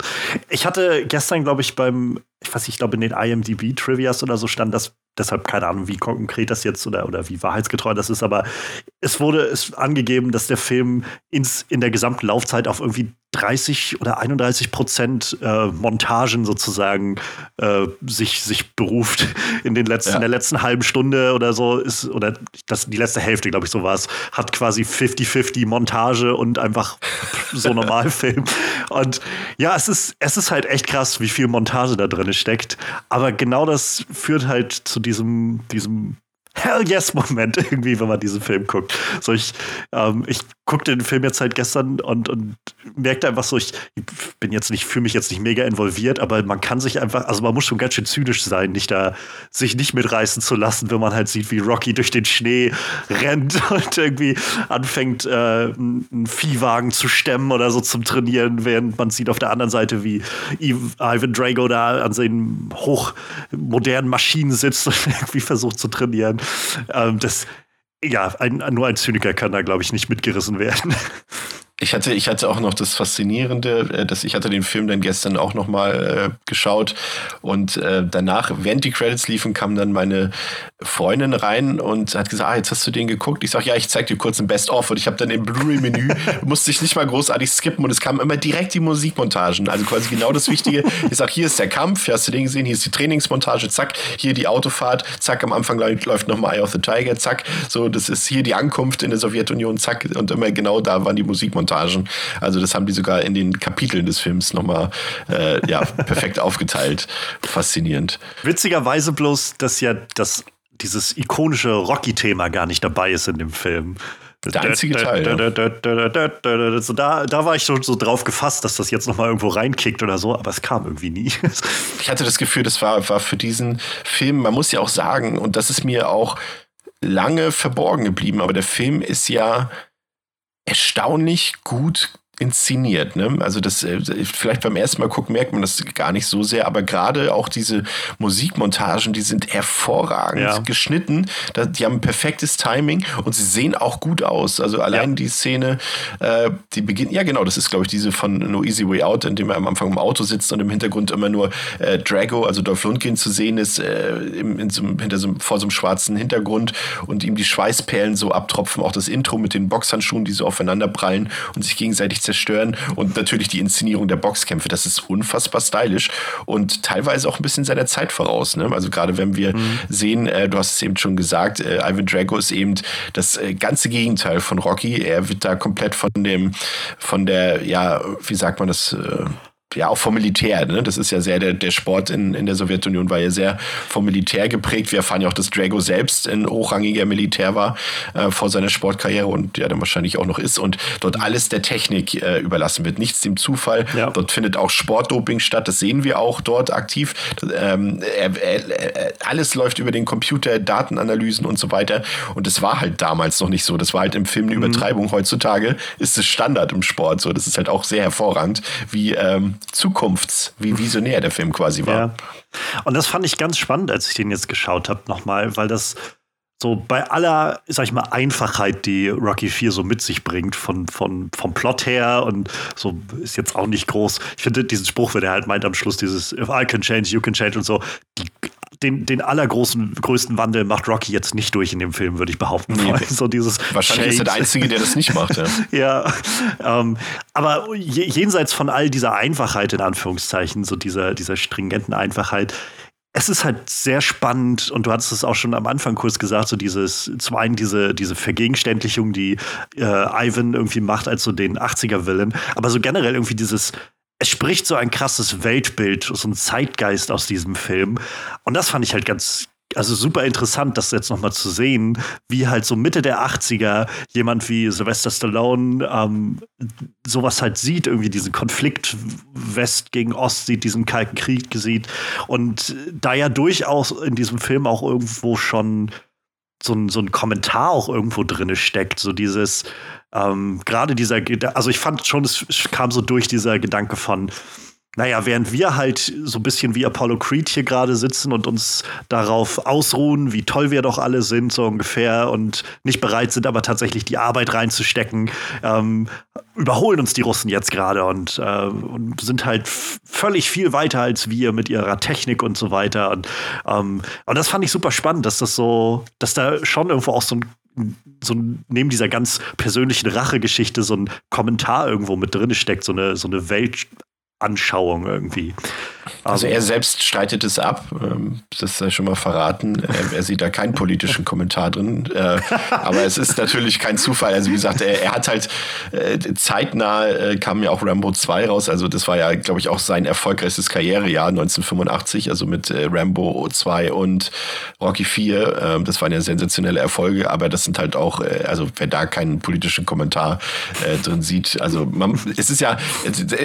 Ich hatte gestern, glaube ich, beim, ich weiß nicht, ich glaube in den IMDb-Trivias oder so stand das, deshalb keine Ahnung, wie konkret das jetzt oder, oder wie wahrheitsgetreu das ist, aber es wurde es angegeben, dass der Film ins, in der gesamten Laufzeit auf irgendwie 30 oder 31 Prozent äh, Montagen sozusagen äh, sich, sich beruft in, den letzten, ja. in der letzten halben Stunde oder so ist, oder das, die letzte Hälfte, glaube ich, so war es, hat quasi 50-50 Montage und einfach so Normalfilm. Und ja, es ist, es ist halt echt krass, wie viel Montage da drin steckt. Aber genau das führt halt zu diesem, diesem Hell yes Moment irgendwie, wenn man diesen Film guckt. So ich, ähm, ich guckte den Film jetzt halt gestern und, und merkte einfach so, ich bin jetzt nicht, fühle mich jetzt nicht mega involviert, aber man kann sich einfach, also man muss schon ganz schön zynisch sein, nicht da, sich nicht mitreißen zu lassen, wenn man halt sieht, wie Rocky durch den Schnee rennt und irgendwie anfängt, äh, einen Viehwagen zu stemmen oder so zum Trainieren, während man sieht auf der anderen Seite, wie Ivan Drago da an seinen hochmodernen Maschinen sitzt und irgendwie versucht zu trainieren. Ähm, das, ja, ein, nur ein Zyniker kann da, glaube ich, nicht mitgerissen werden.
Ich hatte, ich hatte auch noch das Faszinierende, äh, dass ich hatte den Film dann gestern auch noch mal äh, geschaut und äh, danach, während die Credits liefen, kam dann meine Freundin rein und hat gesagt, ah, jetzt hast du den geguckt. Ich sage, ja, ich zeig dir kurz ein Best-of und ich habe dann im Blu-ray-Menü, musste ich nicht mal großartig skippen und es kamen immer direkt die Musikmontagen. Also quasi genau das Wichtige. Ich sage, hier ist der Kampf, hier hast du den gesehen, hier ist die Trainingsmontage, zack, hier die Autofahrt, zack, am Anfang läuft nochmal Eye of the Tiger, zack, so, das ist hier die Ankunft in der Sowjetunion, zack, und immer genau da waren die Musikmontagen. Also das haben die sogar in den Kapiteln des Films nochmal äh, ja, perfekt aufgeteilt. Faszinierend.
Witzigerweise bloß, dass ja das dieses ikonische Rocky-Thema gar nicht dabei ist in dem Film.
Der einzige Teil. Ja.
So, da, da war ich schon so drauf gefasst, dass das jetzt noch mal irgendwo reinkickt oder so, aber es kam irgendwie nie.
Ich hatte das Gefühl, das war, war für diesen Film, man muss ja auch sagen, und das ist mir auch lange verborgen geblieben, aber der Film ist ja erstaunlich gut inszeniert. Ne? Also das äh, vielleicht beim ersten Mal gucken merkt man das gar nicht so sehr, aber gerade auch diese Musikmontagen, die sind hervorragend ja. geschnitten. Die haben perfektes Timing und sie sehen auch gut aus. Also allein ja. die Szene, äh, die beginnt, ja genau, das ist glaube ich diese von No Easy Way Out, in dem er am Anfang im Auto sitzt und im Hintergrund immer nur äh, Drago, also Dolph Lundgren zu sehen ist, so, hinter so, vor so einem schwarzen Hintergrund und ihm die Schweißperlen so abtropfen. Auch das Intro mit den Boxhandschuhen, die so aufeinander prallen und sich gegenseitig zerstören und natürlich die Inszenierung der Boxkämpfe, das ist unfassbar stylisch und teilweise auch ein bisschen seiner Zeit voraus. Ne? Also gerade wenn wir mhm. sehen, äh, du hast es eben schon gesagt, äh, Ivan Drago ist eben das äh, ganze Gegenteil von Rocky. Er wird da komplett von dem, von der, ja, wie sagt man das? Äh, ja auch vom Militär. Ne? Das ist ja sehr, der, der Sport in, in der Sowjetunion war ja sehr vom Militär geprägt. Wir erfahren ja auch, dass Drago selbst ein hochrangiger Militär war äh, vor seiner Sportkarriere und ja dann wahrscheinlich auch noch ist und dort alles der Technik äh, überlassen wird. Nichts dem Zufall. Ja. Dort findet auch Sportdoping statt. Das sehen wir auch dort aktiv. Ähm, er, er, alles läuft über den Computer, Datenanalysen und so weiter. Und das war halt damals noch nicht so. Das war halt im Film eine mhm. Übertreibung. Heutzutage ist es Standard im Sport. So, das ist halt auch sehr hervorragend, wie ähm, zukunfts-, wie visionär der Film quasi war. Ja.
Und das fand ich ganz spannend, als ich den jetzt geschaut habe, nochmal, weil das so bei aller, sag ich mal, Einfachheit, die Rocky 4 so mit sich bringt, von, von, vom Plot her und so ist jetzt auch nicht groß. Ich finde diesen Spruch, wenn er halt meint am Schluss, dieses If I can change, you can change und so, die den, den allergroßen, größten Wandel macht Rocky jetzt nicht durch in dem Film, würde ich behaupten. Nee.
So dieses Wahrscheinlich Change. ist er der Einzige, der das nicht macht.
Ja, ja ähm, aber jenseits von all dieser Einfachheit, in Anführungszeichen, so dieser, dieser stringenten Einfachheit, es ist halt sehr spannend und du hattest es auch schon am Anfang kurz gesagt, so dieses, zum einen diese, diese Vergegenständlichung, die äh, Ivan irgendwie macht als so den 80er-Villain, aber so generell irgendwie dieses es spricht so ein krasses Weltbild, so ein Zeitgeist aus diesem Film. Und das fand ich halt ganz, also super interessant, das jetzt nochmal zu sehen, wie halt so Mitte der 80er jemand wie Sylvester Stallone ähm, sowas halt sieht, irgendwie diesen Konflikt West gegen Ost sieht, diesen Kalten Krieg sieht. Und da ja durchaus in diesem Film auch irgendwo schon so ein, so ein Kommentar auch irgendwo drin steckt, so dieses, ähm, gerade dieser, also ich fand schon, es kam so durch dieser Gedanke von, naja, während wir halt so ein bisschen wie Apollo Creed hier gerade sitzen und uns darauf ausruhen, wie toll wir doch alle sind, so ungefähr, und nicht bereit sind, aber tatsächlich die Arbeit reinzustecken, ähm, überholen uns die Russen jetzt gerade und, äh, und, sind halt völlig viel weiter als wir mit ihrer Technik und so weiter. Und, ähm, und das fand ich super spannend, dass das so, dass da schon irgendwo auch so ein so neben dieser ganz persönlichen Rachegeschichte so ein Kommentar irgendwo mit drin steckt, so eine, so eine Welt, Anschauung irgendwie.
Also, also er selbst streitet es ab, ähm, das ist schon mal verraten. Er, sieht da keinen politischen Kommentar drin. Äh, aber es ist natürlich kein Zufall. Also wie gesagt, er, er hat halt äh, zeitnah äh, kam ja auch Rambo 2 raus. Also das war ja, glaube ich, auch sein erfolgreichstes Karrierejahr 1985, also mit Rambo 2 und Rocky 4. Ähm, das waren ja sensationelle Erfolge, aber das sind halt auch, also wer da keinen politischen Kommentar drin sieht, also man, es ist ja,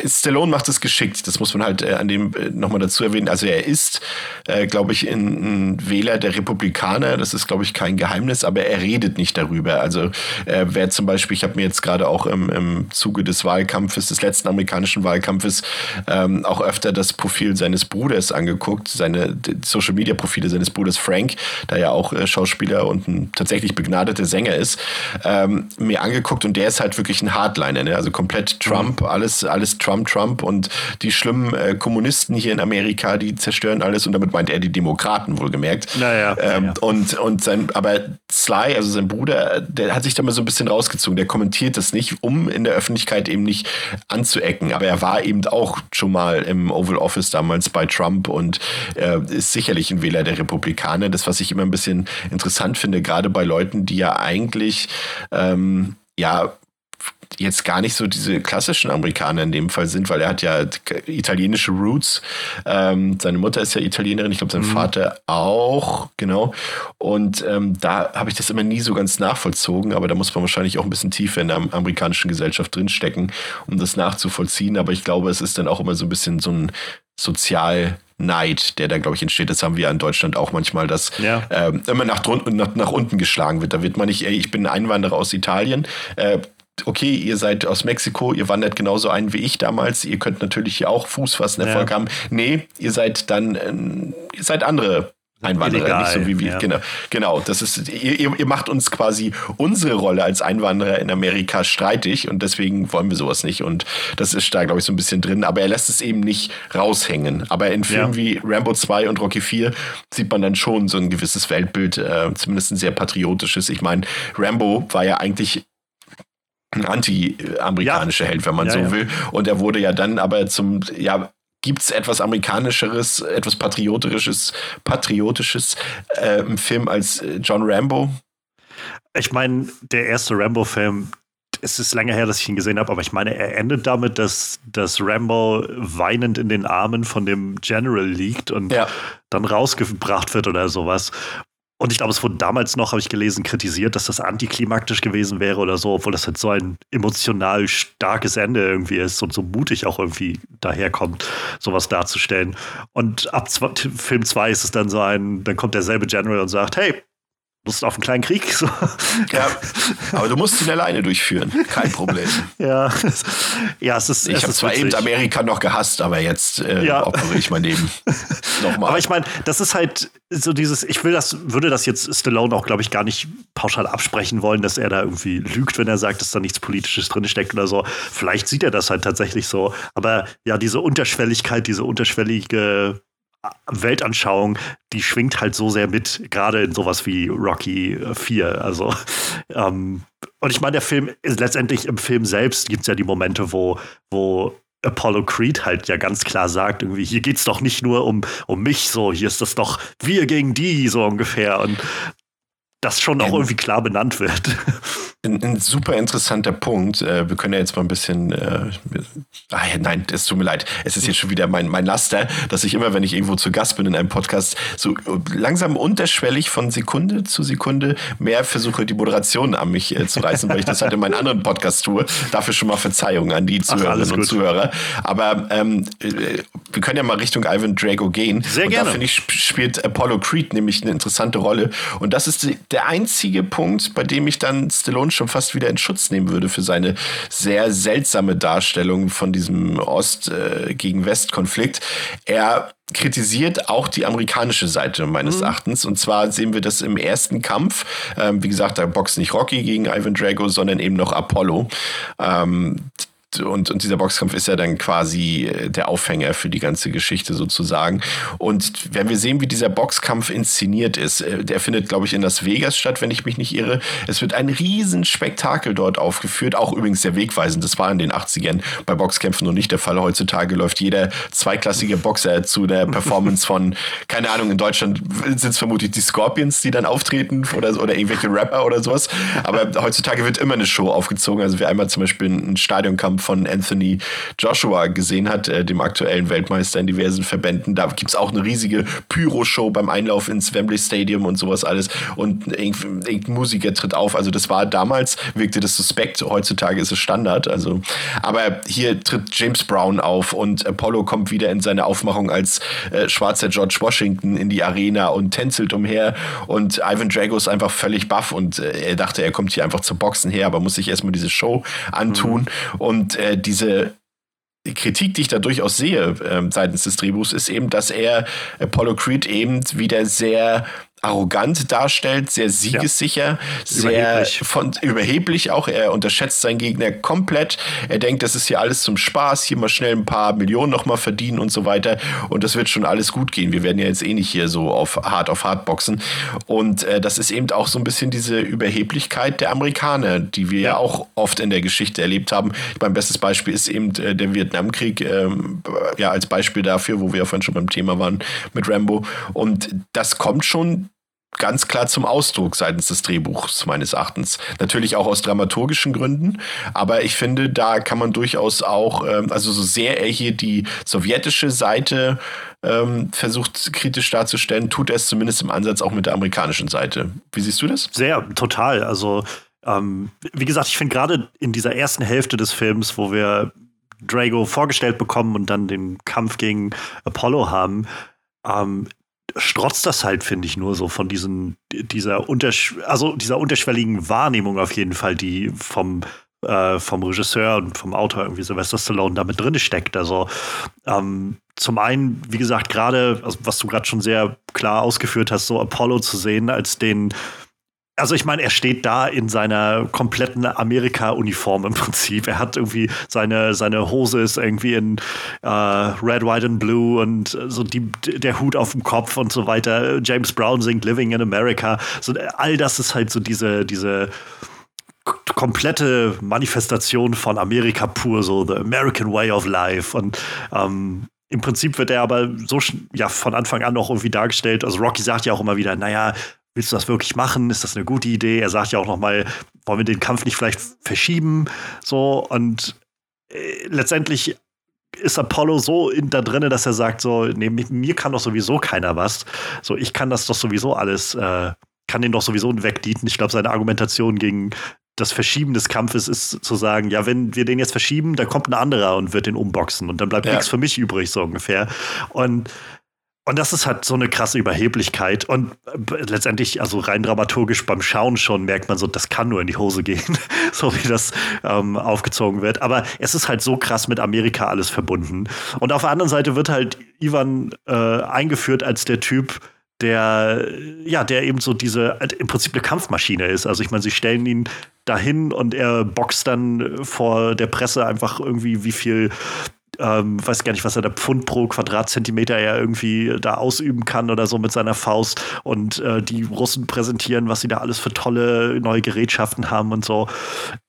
Stallone macht es geschickt. Das muss man halt an dem nochmal dazu erwähnen, also er ist, äh, glaube ich, ein, ein, Wähler der Republikaner. Das ist, glaube ich, kein Geheimnis, aber er redet nicht darüber. Also äh, wer zum Beispiel, ich habe mir jetzt gerade auch im, im Zuge des Wahlkampfes, des letzten amerikanischen Wahlkampfes, ähm, auch öfter das Profil seines Bruders angeguckt, seine Social-Media-Profile seines Bruders Frank, der ja auch äh, Schauspieler und ein tatsächlich begnadeter Sänger ist, ähm, mir angeguckt und der ist halt wirklich ein Hardliner, ne? also komplett Trump, mhm. alles, alles Trump, Trump und die schlimmen äh, Kommunisten Rechten hier in Amerika, die zerstören alles und damit meint er die Demokraten wohlgemerkt.
Naja,
ähm,
naja.
Und, und sein, aber Sly, also sein Bruder, der hat sich da mal so ein bisschen rausgezogen. Der kommentiert das nicht, um in der Öffentlichkeit eben nicht anzuecken. Aber er war eben auch schon mal im Oval Office damals bei Trump und äh, ist sicherlich ein Wähler der Republikaner. Das, was ich immer ein bisschen interessant finde, gerade bei Leuten, die ja eigentlich ähm, ja jetzt gar nicht so diese klassischen Amerikaner in dem Fall sind, weil er hat ja italienische Roots. Ähm, seine Mutter ist ja Italienerin, ich glaube sein mhm. Vater auch, genau. Und ähm, da habe ich das immer nie so ganz nachvollzogen, aber da muss man wahrscheinlich auch ein bisschen tiefer in der amerikanischen Gesellschaft drinstecken, um das nachzuvollziehen. Aber ich glaube, es ist dann auch immer so ein bisschen so ein sozial Neid, der da, glaube ich, entsteht. Das haben wir in Deutschland auch manchmal, dass ja. ähm, immer nach, nach, nach, unten geschlagen wird. Da wird man nicht, ey, ich bin ein Einwanderer aus Italien, äh, okay, ihr seid aus Mexiko, ihr wandert genauso ein wie ich damals, ihr könnt natürlich hier auch Fuß fassen, Erfolg ja. haben. Nee, ihr seid dann, äh, ihr seid andere Einwanderer, Illegal, nicht so wie wir. Ja. Genau, genau. Das ist, ihr, ihr macht uns quasi unsere Rolle als Einwanderer in Amerika streitig und deswegen wollen wir sowas nicht. Und das ist da, glaube ich, so ein bisschen drin. Aber er lässt es eben nicht raushängen. Aber in Filmen ja. wie Rambo 2 und Rocky 4 sieht man dann schon so ein gewisses Weltbild, äh, zumindest ein sehr patriotisches. Ich meine, Rambo war ja eigentlich ein anti-amerikanischer ja. Held, wenn man ja, so ja. will. Und er wurde ja dann aber zum, ja, gibt es etwas amerikanischeres, etwas patriotisches, patriotisches äh, im Film als John Rambo?
Ich meine, der erste Rambo-Film, es ist länger her, dass ich ihn gesehen habe, aber ich meine, er endet damit, dass, dass Rambo weinend in den Armen von dem General liegt und ja. dann rausgebracht wird oder sowas. Und ich glaube, es wurde damals noch, habe ich gelesen, kritisiert, dass das antiklimaktisch gewesen wäre oder so, obwohl das halt so ein emotional starkes Ende irgendwie ist und so mutig auch irgendwie daherkommt, sowas darzustellen. Und ab Film 2 ist es dann so ein, dann kommt derselbe General und sagt, hey, Lust auf einen kleinen Krieg? So.
Ja, aber du musst ihn alleine durchführen. Kein Problem.
ja, ja, es ist.
Ich habe zwar witzig. eben Amerika noch gehasst, aber jetzt äh, ja. operiere ich mein Leben.
Nochmal. Aber ich meine, das ist halt so dieses, ich will das, würde das jetzt Stallone auch, glaube ich, gar nicht pauschal absprechen wollen, dass er da irgendwie lügt, wenn er sagt, dass da nichts Politisches drinsteckt oder so. Vielleicht sieht er das halt tatsächlich so. Aber ja, diese Unterschwelligkeit, diese unterschwellige Weltanschauung, die schwingt halt so sehr mit, gerade in sowas wie Rocky 4. Also, ähm, und ich meine, der Film, letztendlich im Film selbst gibt es ja die Momente, wo, wo Apollo Creed halt ja ganz klar sagt, irgendwie, hier geht es doch nicht nur um, um mich, so, hier ist das doch wir gegen die, so ungefähr. Und das schon auch irgendwie klar benannt wird.
Ein, ein super interessanter Punkt. Äh, wir können ja jetzt mal ein bisschen. Äh, ach nein, es tut mir leid. Es ist jetzt schon wieder mein, mein Laster, dass ich immer, wenn ich irgendwo zu Gast bin in einem Podcast, so langsam unterschwellig von Sekunde zu Sekunde mehr versuche, die Moderation an mich äh, zu reißen, weil ich das halt in meinen anderen Podcasts tue. Dafür schon mal Verzeihung an die Zuhörerinnen Ach, und Zuhörer. Aber ähm, äh, wir können ja mal Richtung Ivan Drago gehen.
Sehr und gerne.
Da finde ich, spielt Apollo Creed nämlich eine interessante Rolle. Und das ist der einzige Punkt, bei dem ich dann Stallone schon fast wieder in Schutz nehmen würde für seine sehr seltsame Darstellung von diesem Ost- äh, gegen West-Konflikt. Er kritisiert auch die amerikanische Seite meines mhm. Erachtens. Und zwar sehen wir das im ersten Kampf. Ähm, wie gesagt, da boxt nicht Rocky gegen Ivan Drago, sondern eben noch Apollo. Ähm, und, und dieser Boxkampf ist ja dann quasi äh, der Aufhänger für die ganze Geschichte sozusagen. Und wenn wir sehen, wie dieser Boxkampf inszeniert ist, äh, der findet, glaube ich, in Las Vegas statt, wenn ich mich nicht irre. Es wird ein Riesenspektakel dort aufgeführt, auch übrigens sehr wegweisend. Das war in den 80ern bei Boxkämpfen noch nicht der Fall. Heutzutage läuft jeder zweiklassige Boxer zu der Performance von, keine Ahnung, in Deutschland sind es vermutlich die Scorpions, die dann auftreten oder, oder irgendwelche Rapper oder sowas. Aber heutzutage wird immer eine Show aufgezogen. Also wir einmal zum Beispiel einen Stadionkampf von Anthony Joshua gesehen hat, äh, dem aktuellen Weltmeister in diversen Verbänden. Da gibt es auch eine riesige Pyro-Show beim Einlauf ins Wembley Stadium und sowas alles. Und irgendein Musiker tritt auf. Also das war damals, wirkte das suspekt. Heutzutage ist es Standard. Also, aber hier tritt James Brown auf und Apollo kommt wieder in seine Aufmachung als äh, schwarzer George Washington in die Arena und tänzelt umher. Und Ivan Drago ist einfach völlig baff und äh, er dachte, er kommt hier einfach zu Boxen her, aber muss sich erstmal diese Show antun. Mhm. Und äh, diese Kritik, die ich da durchaus sehe äh, seitens des Drehbuchs, ist eben, dass er Apollo Creed eben wieder sehr arrogant darstellt, sehr siegessicher, ja. sehr überheblich. Von, überheblich auch. Er unterschätzt seinen Gegner komplett. Er denkt, das ist hier alles zum Spaß, hier mal schnell ein paar Millionen nochmal verdienen und so weiter. Und das wird schon alles gut gehen. Wir werden ja jetzt eh nicht hier so auf hart auf hart boxen. Und äh, das ist eben auch so ein bisschen diese Überheblichkeit der Amerikaner, die wir ja, ja auch oft in der Geschichte erlebt haben. Mein bestes Beispiel ist eben äh, der Vietnamkrieg, ähm, ja, als Beispiel dafür, wo wir ja vorhin schon beim Thema waren mit Rambo. Und das kommt schon ganz klar zum Ausdruck seitens des Drehbuchs meines Erachtens. Natürlich auch aus dramaturgischen Gründen, aber ich finde, da kann man durchaus auch, ähm, also so sehr er hier die sowjetische Seite ähm, versucht kritisch darzustellen, tut er es zumindest im Ansatz auch mit der amerikanischen Seite. Wie siehst du das?
Sehr, total. Also ähm, wie gesagt, ich finde gerade in dieser ersten Hälfte des Films, wo wir Drago vorgestellt bekommen und dann den Kampf gegen Apollo haben, ähm, strotzt das halt, finde ich, nur so von diesen, dieser, untersch also dieser unterschwelligen Wahrnehmung auf jeden Fall, die vom, äh, vom Regisseur und vom Autor irgendwie Sylvester Stallone damit drin steckt. Also ähm, zum einen, wie gesagt, gerade, also was du gerade schon sehr klar ausgeführt hast, so Apollo zu sehen als den also ich meine, er steht da in seiner kompletten Amerika-Uniform im Prinzip. Er hat irgendwie seine, seine Hose ist irgendwie in äh, Red, White and Blue und so die, der Hut auf dem Kopf und so weiter. James Brown singt Living in America. So, all das ist halt so diese, diese komplette Manifestation von Amerika pur, so the American Way of Life. Und ähm, im Prinzip wird er aber so ja von Anfang an auch irgendwie dargestellt. Also Rocky sagt ja auch immer wieder, naja, willst du das wirklich machen? Ist das eine gute Idee? Er sagt ja auch noch mal, wollen wir den Kampf nicht vielleicht verschieben? So und äh, letztendlich ist Apollo so in, da drin, dass er sagt so, nee, mir kann doch sowieso keiner was. So, ich kann das doch sowieso alles, äh, kann den doch sowieso wegdieten. Ich glaube, seine Argumentation gegen das Verschieben des Kampfes ist zu sagen, ja, wenn wir den jetzt verschieben, dann kommt ein anderer und wird den umboxen und dann bleibt ja. nichts für mich übrig, so ungefähr. Und und das ist halt so eine krasse Überheblichkeit. Und äh, letztendlich, also rein dramaturgisch beim Schauen schon merkt man so, das kann nur in die Hose gehen, so wie das ähm, aufgezogen wird. Aber es ist halt so krass mit Amerika alles verbunden. Und auf der anderen Seite wird halt Ivan äh, eingeführt als der Typ, der, ja, der eben so diese, äh, im Prinzip eine Kampfmaschine ist. Also ich meine, sie stellen ihn dahin und er boxt dann vor der Presse einfach irgendwie, wie viel ähm, weiß gar nicht, was er da Pfund pro Quadratzentimeter ja irgendwie da ausüben kann oder so mit seiner Faust. Und äh, die Russen präsentieren, was sie da alles für tolle neue Gerätschaften haben und so.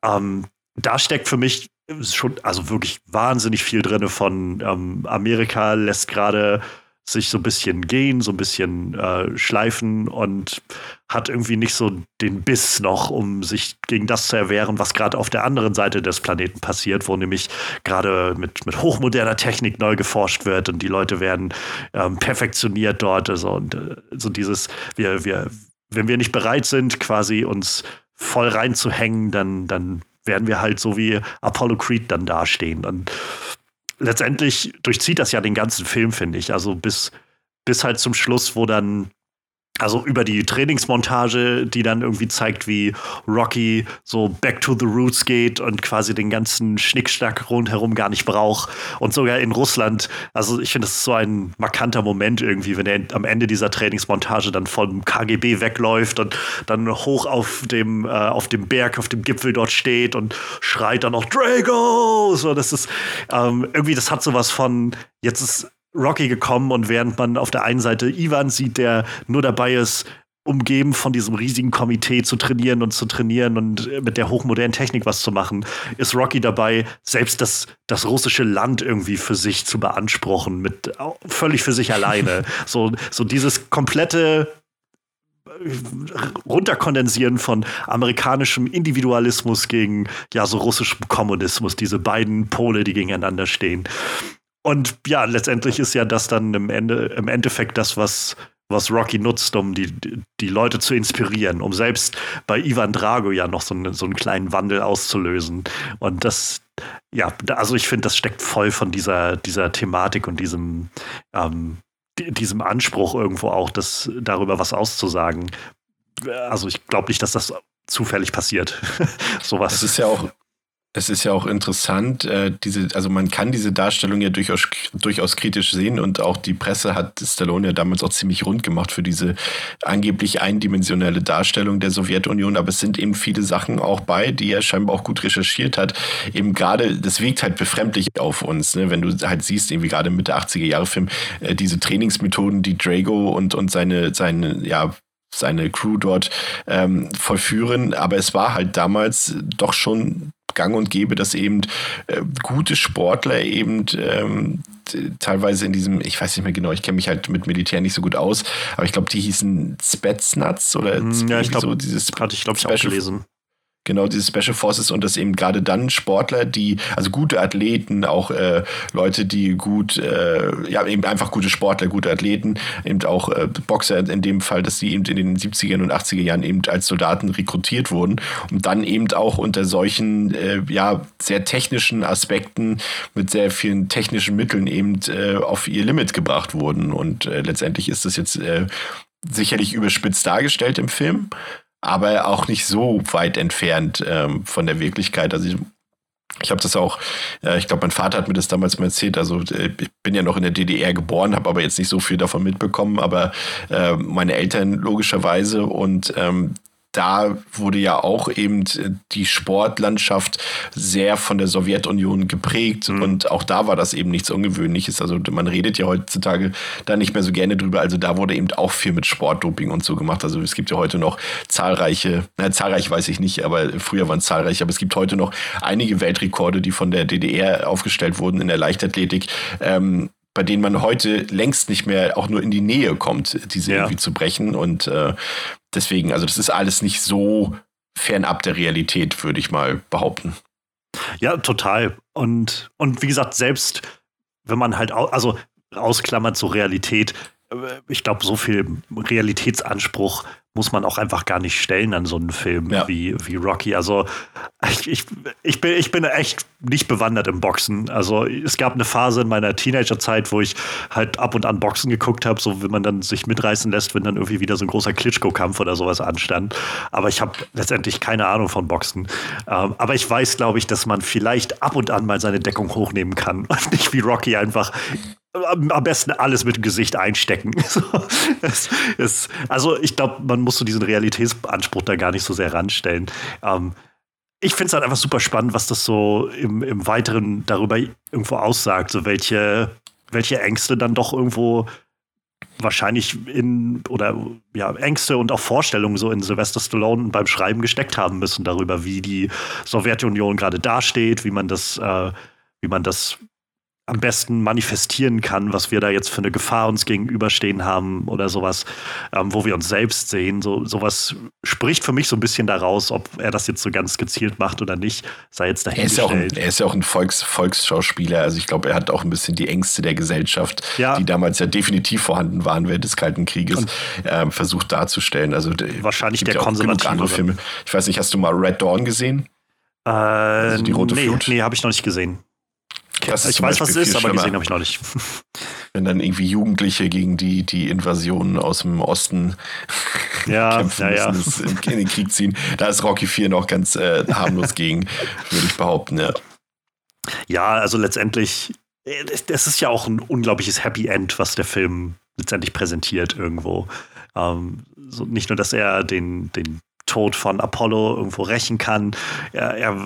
Ähm, da steckt für mich schon, also wirklich wahnsinnig viel drin von ähm, Amerika lässt gerade sich so ein bisschen gehen, so ein bisschen äh, schleifen und hat irgendwie nicht so den Biss noch, um sich gegen das zu erwehren, was gerade auf der anderen Seite des Planeten passiert, wo nämlich gerade mit, mit hochmoderner Technik neu geforscht wird und die Leute werden ähm, perfektioniert dort. Also, und äh, so dieses, wir, wir, wenn wir nicht bereit sind, quasi uns voll reinzuhängen, dann, dann werden wir halt so wie Apollo Creed dann dastehen. Und letztendlich durchzieht das ja den ganzen Film, finde ich. Also bis, bis halt zum Schluss, wo dann also über die Trainingsmontage, die dann irgendwie zeigt, wie Rocky so back to the roots geht und quasi den ganzen Schnickschnack rundherum gar nicht braucht. Und sogar in Russland, also ich finde, das ist so ein markanter Moment irgendwie, wenn er am Ende dieser Trainingsmontage dann vom KGB wegläuft und dann hoch auf dem, äh, auf dem Berg, auf dem Gipfel dort steht und schreit dann noch Drago! So, das ist ähm, irgendwie, das hat sowas von, jetzt ist Rocky gekommen und während man auf der einen Seite Ivan sieht, der nur dabei ist, umgeben von diesem riesigen Komitee zu trainieren und zu trainieren und mit der hochmodernen Technik was zu machen, ist Rocky dabei, selbst das, das russische Land irgendwie für sich zu beanspruchen, mit völlig für sich alleine. so, so dieses komplette äh, runterkondensieren von amerikanischem Individualismus gegen ja so russischem Kommunismus, diese beiden Pole, die gegeneinander stehen. Und ja, letztendlich ist ja das dann im, Ende, im Endeffekt das, was, was Rocky nutzt, um die, die Leute zu inspirieren, um selbst bei Ivan Drago ja noch so, einen, so einen kleinen Wandel auszulösen. Und das, ja, also ich finde, das steckt voll von dieser, dieser Thematik und diesem, ähm, diesem Anspruch irgendwo auch, das, darüber was auszusagen. Also ich glaube nicht, dass das zufällig passiert.
Sowas. Das ist ja auch es ist ja auch interessant, äh, diese, also man kann diese Darstellung ja durchaus, durchaus kritisch sehen und auch die Presse hat Stallone ja damals auch ziemlich rund gemacht für diese angeblich eindimensionelle Darstellung der Sowjetunion, aber es sind eben viele Sachen auch bei, die er scheinbar auch gut recherchiert hat. Eben gerade, das wirkt halt befremdlich auf uns, ne? wenn du halt siehst, irgendwie gerade mit der 80er Jahre Film, äh, diese Trainingsmethoden, die Drago und, und seine, seine, ja, seine Crew dort ähm, vollführen. Aber es war halt damals doch schon gang und gäbe, dass eben äh, gute Sportler eben ähm, teilweise in diesem, ich weiß nicht mehr genau, ich kenne mich halt mit Militär nicht so gut aus, aber ich glaube, die hießen Spetsnaz oder
hm, ja, ich glaube, so dieses hatte ich glaube ich auch gelesen.
Genau, diese Special Forces und das eben gerade dann Sportler, die, also gute Athleten, auch äh, Leute, die gut, äh, ja, eben einfach gute Sportler, gute Athleten, eben auch äh, Boxer in dem Fall, dass sie eben in den 70er und 80er Jahren eben als Soldaten rekrutiert wurden und dann eben auch unter solchen, äh, ja, sehr technischen Aspekten mit sehr vielen technischen Mitteln eben äh, auf ihr Limit gebracht wurden. Und äh, letztendlich ist das jetzt äh, sicherlich überspitzt dargestellt im Film aber auch nicht so weit entfernt ähm, von der Wirklichkeit. Also ich, ich habe das auch, äh, ich glaube, mein Vater hat mir das damals mal erzählt. Also äh, ich bin ja noch in der DDR geboren, habe aber jetzt nicht so viel davon mitbekommen, aber äh, meine Eltern logischerweise und ähm, da wurde ja auch eben die Sportlandschaft sehr von der Sowjetunion geprägt mhm. und auch da war das eben nichts Ungewöhnliches. Also man redet ja heutzutage da nicht mehr so gerne drüber. Also da wurde eben auch viel mit Sportdoping und so gemacht. Also es gibt ja heute noch zahlreiche, na, zahlreich weiß ich nicht, aber früher waren es zahlreiche, aber es gibt heute noch einige Weltrekorde, die von der DDR aufgestellt wurden in der Leichtathletik. Ähm, bei denen man heute längst nicht mehr auch nur in die Nähe kommt, diese ja. irgendwie zu brechen. Und äh, deswegen, also das ist alles nicht so fernab der Realität, würde ich mal behaupten.
Ja, total. Und, und wie gesagt, selbst wenn man halt, also ausklammert zur Realität, ich glaube, so viel Realitätsanspruch muss man auch einfach gar nicht stellen an so einen Film ja. wie, wie Rocky. Also ich, ich, ich, bin, ich bin echt nicht bewandert im Boxen. Also es gab eine Phase in meiner Teenagerzeit, wo ich halt ab und an Boxen geguckt habe, so wenn man dann sich mitreißen lässt, wenn dann irgendwie wieder so ein großer Klitschko-Kampf oder sowas anstand. Aber ich habe letztendlich keine Ahnung von Boxen. Ähm, aber ich weiß, glaube ich, dass man vielleicht ab und an mal seine Deckung hochnehmen kann und nicht wie Rocky einfach am besten alles mit dem Gesicht einstecken. es, es, also ich glaube, man muss so diesen Realitätsanspruch da gar nicht so sehr ranstellen. Ähm, ich finde es halt einfach super spannend, was das so im, im Weiteren darüber irgendwo aussagt, so welche, welche Ängste dann doch irgendwo wahrscheinlich in oder ja Ängste und auch Vorstellungen so in Sylvester Stallone beim Schreiben gesteckt haben müssen darüber, wie die Sowjetunion gerade dasteht, wie man das, äh, wie man das am besten manifestieren kann, was wir da jetzt für eine Gefahr uns gegenüberstehen haben oder sowas, ähm, wo wir uns selbst sehen. So, sowas spricht für mich so ein bisschen daraus, ob er das jetzt so ganz gezielt macht oder nicht, sei jetzt dahingestellt.
Er ist ja auch ein, er ist ja auch ein Volks, Volksschauspieler, also ich glaube, er hat auch ein bisschen die Ängste der Gesellschaft, ja. die damals ja definitiv vorhanden waren während des Kalten Krieges, ähm, versucht darzustellen. Also
wahrscheinlich der ja konservative
Filme. Ich weiß nicht, hast du mal Red Dawn gesehen?
Äh, also die rote nee, Flut? Nee, habe ich noch nicht gesehen. Das ich weiß, was es ist, aber gesehen habe ich noch nicht.
Wenn dann irgendwie Jugendliche gegen die, die Invasion aus dem Osten
ja, kämpfen
ja, müssen, ja. in den Krieg ziehen. Da ist Rocky 4 noch ganz äh, harmlos gegen, würde ich behaupten, ja.
Ja, also letztendlich, das ist ja auch ein unglaubliches Happy End, was der Film letztendlich präsentiert irgendwo. Ähm, so nicht nur, dass er den, den Tod von Apollo irgendwo rächen kann, er, er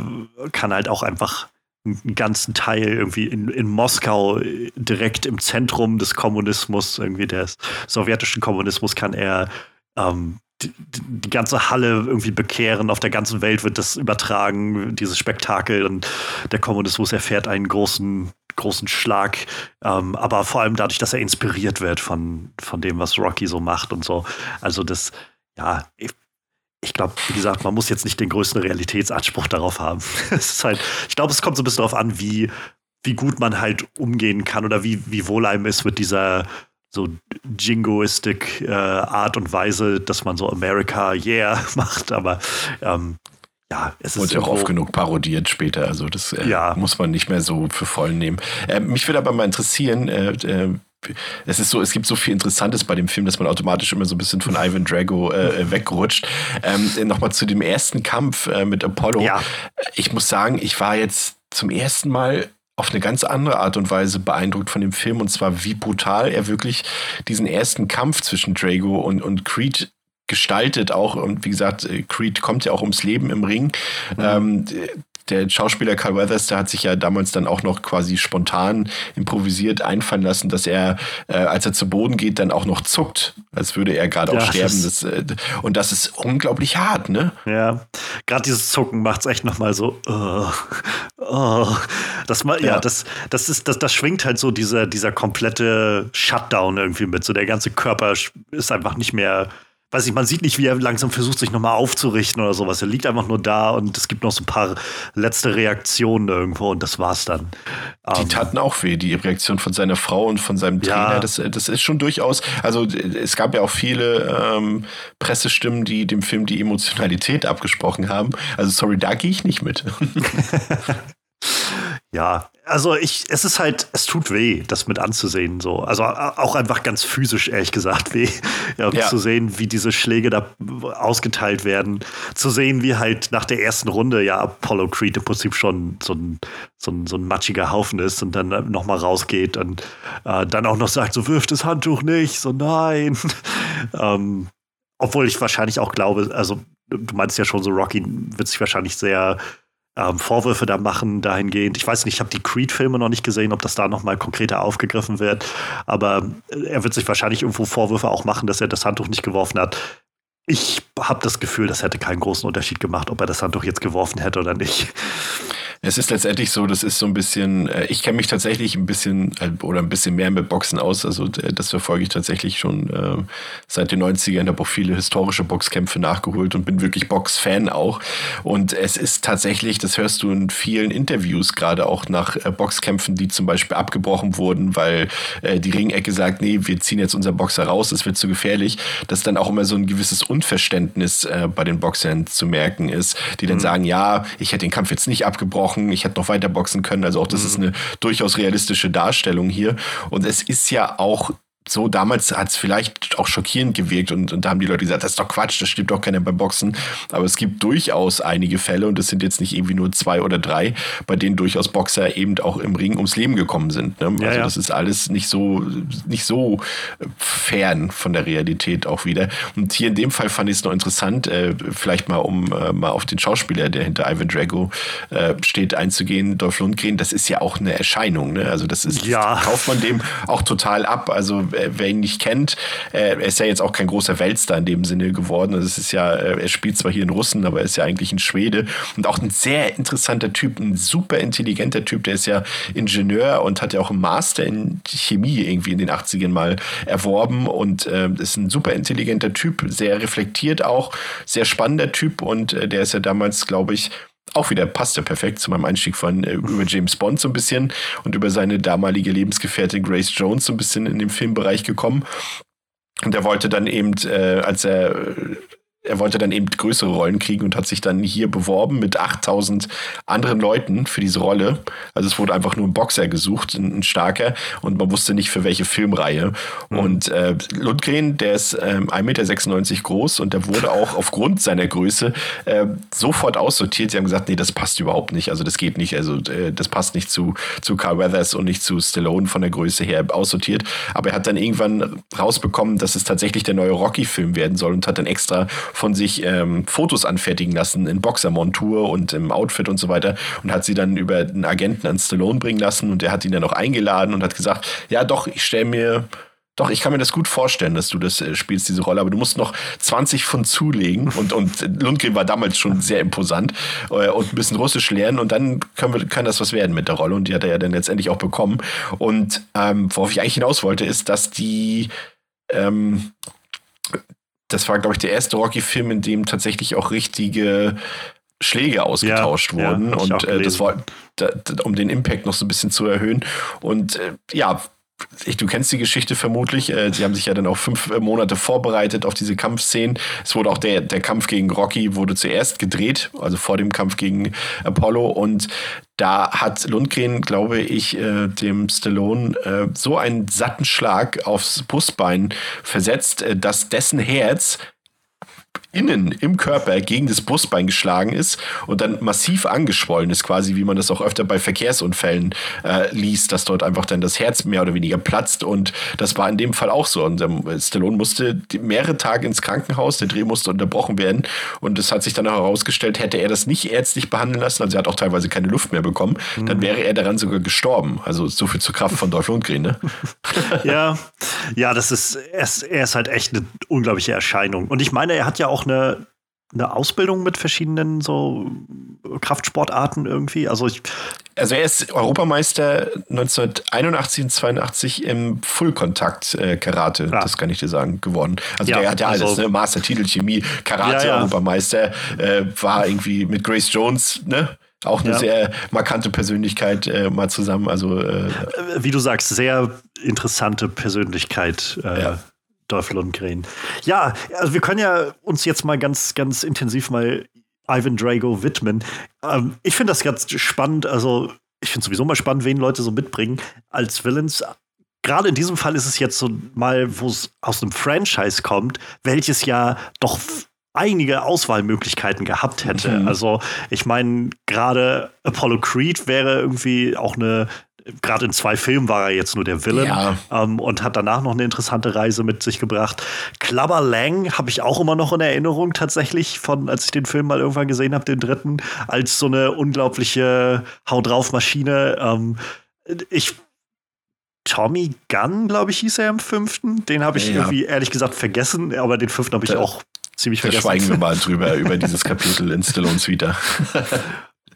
kann halt auch einfach einen ganzen Teil irgendwie in, in Moskau direkt im Zentrum des Kommunismus, irgendwie des sowjetischen Kommunismus, kann er ähm, die, die, ganze Halle irgendwie bekehren. Auf der ganzen Welt wird das übertragen, dieses Spektakel. Und der Kommunismus erfährt einen großen, großen Schlag. Ähm, aber vor allem dadurch, dass er inspiriert wird von, von dem, was Rocky so macht und so. Also das, ja, ich, glaube, wie gesagt, man muss jetzt nicht den größten Realitätsanspruch darauf haben. halt, ich glaube, es kommt so ein bisschen darauf an, wie, wie gut man halt umgehen kann oder wie, wie wohl einem ist mit dieser so jingoistic äh, Art und Weise, dass man so America yeah macht. Aber ähm,
ja, es ist. Wurde auch oft genug parodiert später, also das äh, ja. muss man nicht mehr so für voll nehmen. Äh, mich würde aber mal interessieren, äh, äh, es ist so, es gibt so viel Interessantes bei dem Film, dass man automatisch immer so ein bisschen von Ivan Drago äh, wegrutscht. Ähm, Nochmal zu dem ersten Kampf äh, mit Apollo. Ja. Ich muss sagen, ich war jetzt zum ersten Mal auf eine ganz andere Art und Weise beeindruckt von dem Film und zwar wie brutal er wirklich diesen ersten Kampf zwischen Drago und, und Creed gestaltet auch und wie gesagt äh, Creed kommt ja auch ums Leben im Ring mhm. ähm, der Schauspieler Carl Weathers, der hat sich ja damals dann auch noch quasi spontan improvisiert einfallen lassen, dass er, äh, als er zu Boden geht, dann auch noch zuckt, als würde er gerade ja, auch sterben. Das, äh, und das ist unglaublich hart, ne?
Ja, gerade dieses Zucken macht es echt nochmal so. Uh, uh. Das, ja. ja, das, das, ist, das, das schwingt halt so dieser, dieser komplette Shutdown irgendwie mit. So der ganze Körper ist einfach nicht mehr weiß ich, man sieht nicht, wie er langsam versucht, sich nochmal aufzurichten oder sowas. Er liegt einfach nur da und es gibt noch so ein paar letzte Reaktionen irgendwo und das war's dann.
Die um, taten auch weh, die Reaktion von seiner Frau und von seinem Trainer. Ja. Das, das ist schon durchaus, also es gab ja auch viele ähm, Pressestimmen, die dem Film die Emotionalität abgesprochen haben. Also sorry, da gehe ich nicht mit.
Ja, also ich, es ist halt, es tut weh, das mit anzusehen, so. Also auch einfach ganz physisch, ehrlich gesagt, weh. Ja, ja. Zu sehen, wie diese Schläge da ausgeteilt werden. Zu sehen, wie halt nach der ersten Runde ja Apollo Creed im Prinzip schon so ein, so ein, so ein matschiger Haufen ist und dann nochmal rausgeht und äh, dann auch noch sagt, so wirft das Handtuch nicht, so nein. ähm, obwohl ich wahrscheinlich auch glaube, also du meinst ja schon so, Rocky wird sich wahrscheinlich sehr ähm, Vorwürfe da machen dahingehend. Ich weiß nicht, ich habe die Creed-Filme noch nicht gesehen, ob das da nochmal konkreter aufgegriffen wird. Aber äh, er wird sich wahrscheinlich irgendwo Vorwürfe auch machen, dass er das Handtuch nicht geworfen hat. Ich habe das Gefühl, das hätte keinen großen Unterschied gemacht, ob er das Handtuch jetzt geworfen hätte oder nicht.
Es ist letztendlich so, das ist so ein bisschen, äh, ich kenne mich tatsächlich ein bisschen äh, oder ein bisschen mehr mit Boxen aus. Also äh, das verfolge ich tatsächlich schon äh, seit den 90ern, habe auch viele historische Boxkämpfe nachgeholt und bin wirklich Boxfan auch. Und es ist tatsächlich, das hörst du in vielen Interviews, gerade auch nach Boxkämpfen, die zum Beispiel abgebrochen wurden, weil die Ringecke sagt, nee, wir ziehen jetzt unser Boxer raus, das wird zu gefährlich, dass dann auch immer so ein gewisses Unverständnis bei den Boxern zu merken ist, die dann mhm. sagen, ja, ich hätte den Kampf jetzt nicht abgebrochen, abgebrochen, ich hätte noch weiter boxen können. Also auch das mhm. ist eine durchaus realistische Darstellung hier. Und es ist ja auch so, damals hat es vielleicht auch schockierend gewirkt und, und da haben die Leute gesagt, das ist doch Quatsch, das stimmt doch keiner beim Boxen. Aber es gibt durchaus einige Fälle und es sind jetzt nicht irgendwie nur zwei oder drei, bei denen durchaus Boxer eben auch im Ring ums Leben gekommen sind. Ne? Ja, also ja. das ist alles nicht so, nicht so fern von der Realität auch wieder. Und hier in dem Fall fand ich es noch interessant, äh, vielleicht mal um äh, mal auf den Schauspieler, der hinter Ivan Drago äh, steht, einzugehen, Dolph Lundgren, das ist ja auch eine Erscheinung. Ne? Also das ist, ja. kauft man dem auch total ab. Also wer ihn nicht kennt, äh, er ist ja jetzt auch kein großer Weltstar in dem Sinne geworden. Also es ist ja, äh, er spielt zwar hier in Russen, aber er ist ja eigentlich ein Schwede und auch ein sehr interessanter Typ, ein super intelligenter Typ. Der ist ja Ingenieur und hat ja auch einen Master in Chemie irgendwie in den 80ern mal erworben und äh, ist ein super intelligenter Typ, sehr reflektiert auch, sehr spannender Typ und äh, der ist ja damals, glaube ich, auch wieder passt ja perfekt zu meinem Einstieg von äh, über James Bond so ein bisschen und über seine damalige Lebensgefährtin Grace Jones so ein bisschen in den Filmbereich gekommen. Und er wollte dann eben, äh, als er er wollte dann eben größere Rollen kriegen und hat sich dann hier beworben mit 8000 anderen Leuten für diese Rolle. Also es wurde einfach nur ein Boxer gesucht, ein, ein starker, und man wusste nicht für welche Filmreihe. Mhm. Und äh, Lundgren, der ist ähm, 1,96 Meter groß und der wurde auch aufgrund seiner Größe äh, sofort aussortiert. Sie haben gesagt, nee, das passt überhaupt nicht. Also das geht nicht. Also äh, das passt nicht zu, zu Carl Weathers und nicht zu Stallone von der Größe her aussortiert. Aber er hat dann irgendwann rausbekommen, dass es tatsächlich der neue Rocky-Film werden soll und hat dann extra von sich ähm, Fotos anfertigen lassen in Boxermontur und im Outfit und so weiter und hat sie dann über einen Agenten an Stallone bringen lassen und der hat ihn dann auch eingeladen und hat gesagt, ja doch, ich stelle mir doch, ich kann mir das gut vorstellen, dass du das äh, spielst, diese Rolle, aber du musst noch 20 Pfund zulegen und, und Lundgren war damals schon sehr imposant äh, und ein bisschen Russisch lernen und dann können wir, kann das was werden mit der Rolle und die hat er ja dann letztendlich auch bekommen. Und ähm, worauf ich eigentlich hinaus wollte, ist, dass die ähm, das war, glaube ich, der erste Rocky-Film, in dem tatsächlich auch richtige Schläge ausgetauscht ja, wurden. Ja, und äh, das war, da, um den Impact noch so ein bisschen zu erhöhen. Und äh, ja, ich, du kennst die Geschichte vermutlich. Äh, sie haben sich ja dann auch fünf äh, Monate vorbereitet auf diese Kampfszenen. Es wurde auch der, der Kampf gegen Rocky wurde zuerst gedreht, also vor dem Kampf gegen Apollo. Und da hat Lundgren, glaube ich, äh, dem Stallone äh, so einen satten Schlag aufs Brustbein versetzt, äh, dass dessen Herz innen im Körper gegen das Brustbein geschlagen ist und dann massiv angeschwollen ist, quasi wie man das auch öfter bei Verkehrsunfällen äh, liest, dass dort einfach dann das Herz mehr oder weniger platzt und das war in dem Fall auch so. Und ähm, Stallone musste mehrere Tage ins Krankenhaus, der Dreh musste unterbrochen werden und es hat sich dann auch herausgestellt, hätte er das nicht ärztlich behandeln lassen, also er hat auch teilweise keine Luft mehr bekommen, mhm. dann wäre er daran sogar gestorben. Also so viel zur Kraft von Dolph Lundgren, ne?
ja, ja, das ist, er ist, er ist halt echt eine unglaubliche Erscheinung. Und ich meine, er hat ja auch eine, eine Ausbildung mit verschiedenen so Kraftsportarten irgendwie? Also, ich
also er ist Europameister 1981 und 82 im Fullkontakt-Karate, äh, ah. das kann ich dir sagen, geworden. Also ja, der hat ja alles, also, ne? Master-Titel, Chemie, Karate-Europameister, ja, ja. äh, war irgendwie mit Grace Jones, ne? Auch eine ja. sehr markante Persönlichkeit äh, mal zusammen. Also äh,
wie du sagst, sehr interessante Persönlichkeit. Äh, ja. Dolph Lundgren. Ja, also wir können ja uns jetzt mal ganz, ganz intensiv mal Ivan Drago widmen. Ähm, ich finde das ganz spannend. Also, ich finde sowieso mal spannend, wen Leute so mitbringen als Villains. Gerade in diesem Fall ist es jetzt so mal, wo es aus einem Franchise kommt, welches ja doch einige Auswahlmöglichkeiten gehabt hätte. Mhm. Also, ich meine, gerade Apollo Creed wäre irgendwie auch eine gerade in zwei Filmen war er jetzt nur der Villain ja. ähm, und hat danach noch eine interessante Reise mit sich gebracht. Clubber Lang habe ich auch immer noch in Erinnerung tatsächlich von, als ich den Film mal irgendwann gesehen habe, den dritten, als so eine unglaubliche Hau drauf Maschine. Ähm, ich Tommy Gunn, glaube ich, hieß er im fünften. Den habe ich ja. irgendwie ehrlich gesagt vergessen, aber den fünften habe ich da, auch ziemlich vergessen.
Da schweigen wir mal drüber, über dieses Kapitel in Stallones wieder.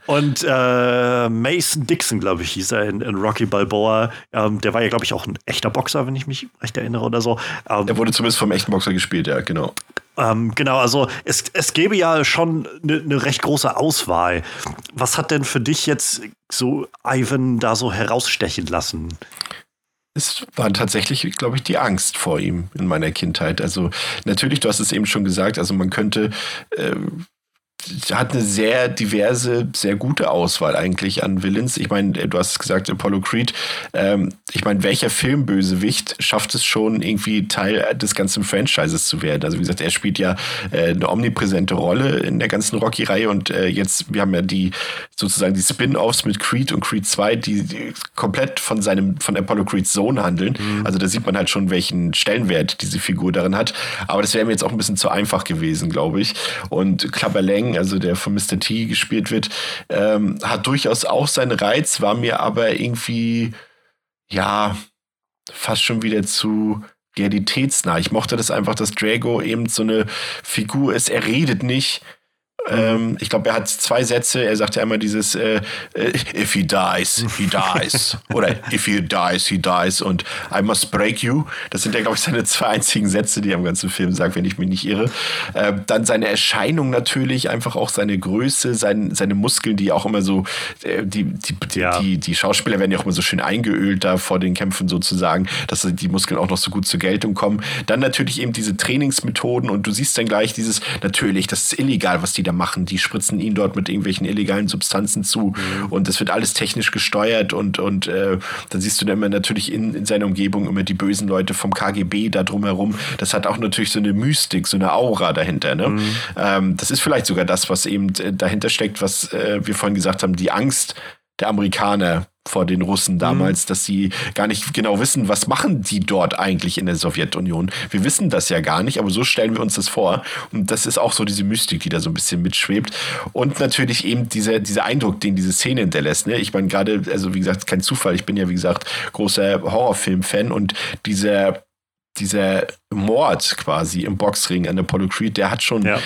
Und äh, Mason Dixon, glaube ich, hieß er in, in Rocky Balboa. Ähm, der war ja, glaube ich, auch ein echter Boxer, wenn ich mich recht erinnere oder so.
Ähm, er wurde zumindest vom echten Boxer gespielt, ja, genau.
Ähm, genau, also es, es gäbe ja schon eine ne recht große Auswahl. Was hat denn für dich jetzt so Ivan da so herausstechen lassen?
Es war tatsächlich, glaube ich, die Angst vor ihm in meiner Kindheit. Also natürlich, du hast es eben schon gesagt, also man könnte äh, hat eine sehr diverse, sehr gute Auswahl eigentlich an Villains. Ich meine, du hast gesagt, Apollo Creed. Ähm, ich meine, welcher Filmbösewicht schafft es schon, irgendwie Teil des ganzen Franchises zu werden? Also wie gesagt, er spielt ja äh, eine omnipräsente Rolle in der ganzen Rocky-Reihe und äh, jetzt, wir haben ja die sozusagen die Spin-offs mit Creed und Creed 2, die, die, komplett von seinem, von Apollo Creeds Sohn handeln. Mhm. Also da sieht man halt schon, welchen Stellenwert diese Figur darin hat. Aber das wäre mir jetzt auch ein bisschen zu einfach gewesen, glaube ich. Und Clubber Lang also der von Mr. T gespielt wird, ähm, hat durchaus auch seinen Reiz, war mir aber irgendwie, ja, fast schon wieder zu realitätsnah. Ich mochte das einfach, dass Drago eben so eine Figur ist. Er redet nicht, ähm, ich glaube, er hat zwei Sätze. Er sagt ja einmal dieses äh, äh, If he dies, he dies. Oder If he dies, he dies. Und I must break you. Das sind ja, glaube ich, seine zwei einzigen Sätze, die er im ganzen Film sagt, wenn ich mich nicht irre. Äh, dann seine Erscheinung natürlich, einfach auch seine Größe, sein, seine Muskeln, die auch immer so, äh, die, die, ja. die, die Schauspieler werden ja auch immer so schön eingeölt da vor den Kämpfen sozusagen, dass die Muskeln auch noch so gut zur Geltung kommen. Dann natürlich eben diese Trainingsmethoden und du siehst dann gleich dieses, natürlich, das ist illegal, was die da machen. Die spritzen ihn dort mit irgendwelchen illegalen Substanzen zu mhm. und das wird alles technisch gesteuert und, und äh, dann siehst du dann immer natürlich in, in seiner Umgebung immer die bösen Leute vom KGB da drumherum. Das hat auch natürlich so eine Mystik, so eine Aura dahinter. Ne? Mhm. Ähm, das ist vielleicht sogar das, was eben äh, dahinter steckt, was äh, wir vorhin gesagt haben, die Angst der Amerikaner vor den Russen damals, mhm. dass sie gar nicht genau wissen, was machen die dort eigentlich in der Sowjetunion. Wir wissen das ja gar nicht, aber so stellen wir uns das vor. Und das ist auch so diese Mystik, die da so ein bisschen mitschwebt. Und natürlich eben dieser, dieser Eindruck, den diese Szene hinterlässt. Ne? Ich meine, gerade, also wie gesagt, kein Zufall, ich bin ja, wie gesagt, großer Horrorfilm-Fan und dieser dieser Mord quasi im Boxring an Apollo Creed, der hat schon ja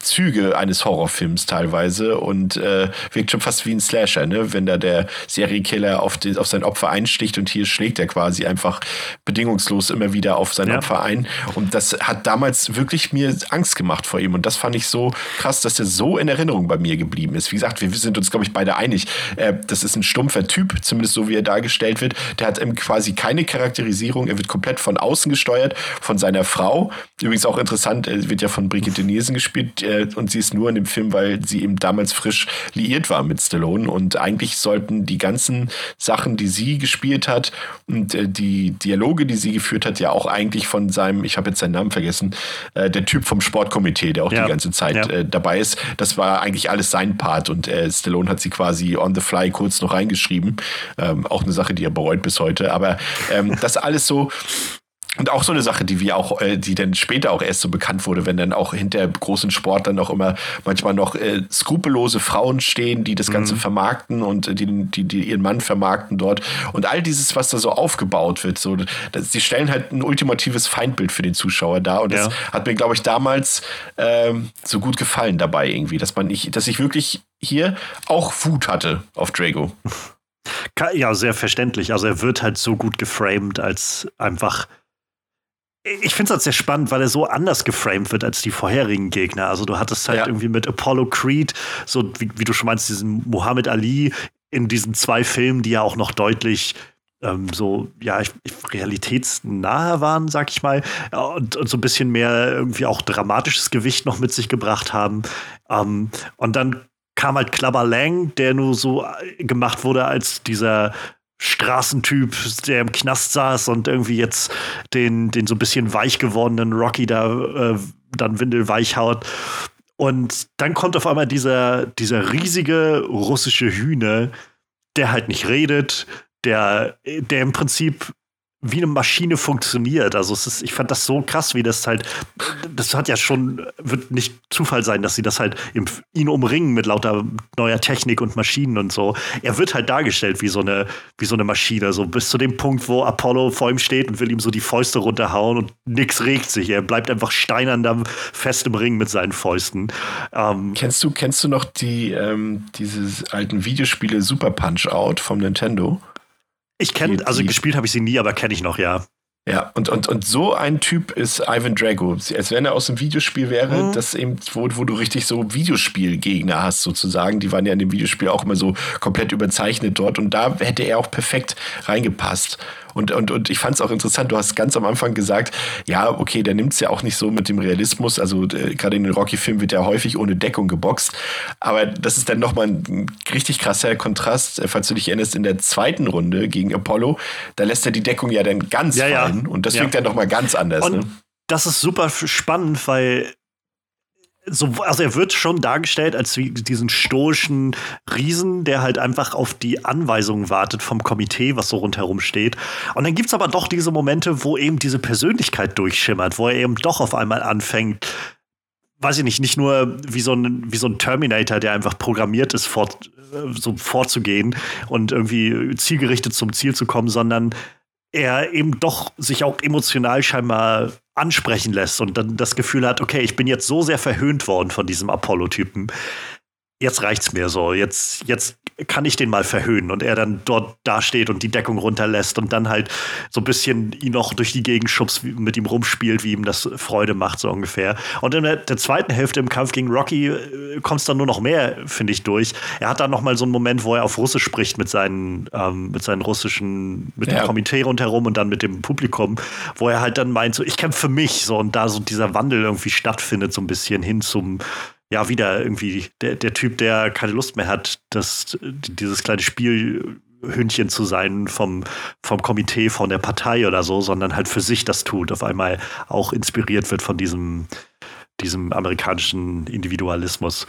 Züge eines Horrorfilms teilweise und äh, wirkt schon fast wie ein Slasher, ne? wenn da der Serienkiller auf, auf sein Opfer einsticht und hier schlägt er quasi einfach bedingungslos immer wieder auf sein ja. Opfer ein. Und das hat damals wirklich mir Angst gemacht vor ihm und das fand ich so krass, dass er so in Erinnerung bei mir geblieben ist. Wie gesagt, wir sind uns, glaube ich, beide einig. Äh, das ist ein stumpfer Typ, zumindest so wie er dargestellt wird. Der hat quasi keine Charakterisierung, er wird komplett von außen gesteuert, von seiner Frau. Übrigens auch interessant, er wird ja von Brigitte Nielsen gespielt äh, und sie ist nur in dem Film, weil sie eben damals frisch liiert war mit Stallone. Und eigentlich sollten die ganzen Sachen, die sie gespielt hat und äh, die Dialoge, die sie geführt hat, ja auch eigentlich von seinem, ich habe jetzt seinen Namen vergessen, äh, der Typ vom Sportkomitee, der auch ja. die ganze Zeit ja. äh, dabei ist. Das war eigentlich alles sein Part und äh, Stallone hat sie quasi on the fly kurz noch reingeschrieben. Ähm, auch eine Sache, die er bereut bis heute. Aber ähm, das alles so und auch so eine Sache, die wir auch, äh, die dann später auch erst so bekannt wurde, wenn dann auch hinter großen Sport dann auch immer manchmal noch äh, skrupellose Frauen stehen, die das Ganze mhm. vermarkten und äh, die, die, die ihren Mann vermarkten dort. Und all dieses, was da so aufgebaut wird, so, das, die stellen halt ein ultimatives Feindbild für den Zuschauer dar. Und das ja. hat mir, glaube ich, damals ähm, so gut gefallen dabei irgendwie, dass man nicht, dass ich wirklich hier auch Wut hatte auf Drago.
Ja, sehr verständlich. Also er wird halt so gut geframed als einfach ich finde es halt sehr spannend, weil er so anders geframed wird als die vorherigen Gegner. Also du hattest halt ja. irgendwie mit Apollo Creed, so wie, wie, du schon meinst, diesen Muhammad Ali in diesen zwei Filmen, die ja auch noch deutlich ähm, so, ja, realitätsnahe waren, sag ich mal, und, und, so ein bisschen mehr irgendwie auch dramatisches Gewicht noch mit sich gebracht haben. Ähm, und dann kam halt Clubber Lang, der nur so äh, gemacht wurde als dieser Straßentyp, der im Knast saß und irgendwie jetzt den, den so ein bisschen weich gewordenen Rocky da äh, dann windelweich haut. Und dann kommt auf einmal dieser, dieser riesige russische Hühner, der halt nicht redet, der, der im Prinzip wie eine Maschine funktioniert. Also es ist, ich fand das so krass, wie das halt, das hat ja schon, wird nicht Zufall sein, dass sie das halt im, ihn umringen mit lauter neuer Technik und Maschinen und so. Er wird halt dargestellt wie so eine, wie so eine Maschine, so bis zu dem Punkt, wo Apollo vor ihm steht und will ihm so die Fäuste runterhauen und nichts regt sich. Er bleibt einfach steinern da fest im Ring mit seinen Fäusten.
Ähm, kennst du, kennst du noch die, ähm, diese alten Videospiele Super Punch Out vom Nintendo?
Ich kenne, also gespielt habe ich sie nie, aber kenne ich noch, ja.
Ja, und, und, und so ein Typ ist Ivan Drago. Als wenn er aus dem Videospiel wäre, mhm. das eben, wo, wo du richtig so Videospielgegner hast, sozusagen. Die waren ja in dem Videospiel auch immer so komplett überzeichnet dort. Und da hätte er auch perfekt reingepasst. Und, und, und ich fand es auch interessant, du hast ganz am Anfang gesagt, ja, okay, der nimmt es ja auch nicht so mit dem Realismus. Also äh, gerade in den Rocky-Filmen wird ja häufig ohne Deckung geboxt. Aber das ist dann nochmal ein richtig krasser Kontrast, äh, falls du dich erinnerst, in der zweiten Runde gegen Apollo, da lässt er die Deckung ja dann ganz ja, fallen. Ja. Und das ja. wirkt dann nochmal ganz anders. Und ne?
das ist super spannend, weil so, also er wird schon dargestellt als diesen stoischen Riesen, der halt einfach auf die Anweisungen wartet vom Komitee, was so rundherum steht. Und dann gibt es aber doch diese Momente, wo eben diese Persönlichkeit durchschimmert, wo er eben doch auf einmal anfängt, weiß ich nicht, nicht nur wie so ein, wie so ein Terminator, der einfach programmiert ist, fort, so vorzugehen und irgendwie zielgerichtet zum Ziel zu kommen, sondern er eben doch sich auch emotional scheinbar ansprechen lässt und dann das Gefühl hat, okay, ich bin jetzt so sehr verhöhnt worden von diesem Apollo-Typen. Jetzt reicht's mir so. Jetzt, jetzt kann ich den mal verhöhnen und er dann dort dasteht und die Deckung runterlässt und dann halt so ein bisschen ihn noch durch die Gegend schubst, mit ihm rumspielt, wie ihm das Freude macht, so ungefähr. Und in der, der zweiten Hälfte im Kampf gegen Rocky äh, kommt es dann nur noch mehr, finde ich, durch. Er hat dann noch mal so einen Moment, wo er auf Russisch spricht mit seinen, ähm, mit seinen russischen, mit ja. dem Komitee rundherum und dann mit dem Publikum, wo er halt dann meint, so, ich kämpfe für mich, so, und da so dieser Wandel irgendwie stattfindet, so ein bisschen hin zum, ja, wieder irgendwie der, der Typ, der keine Lust mehr hat, das, dieses kleine Spielhündchen zu sein vom, vom Komitee, von der Partei oder so, sondern halt für sich das tut, auf einmal auch inspiriert wird von diesem, diesem amerikanischen Individualismus.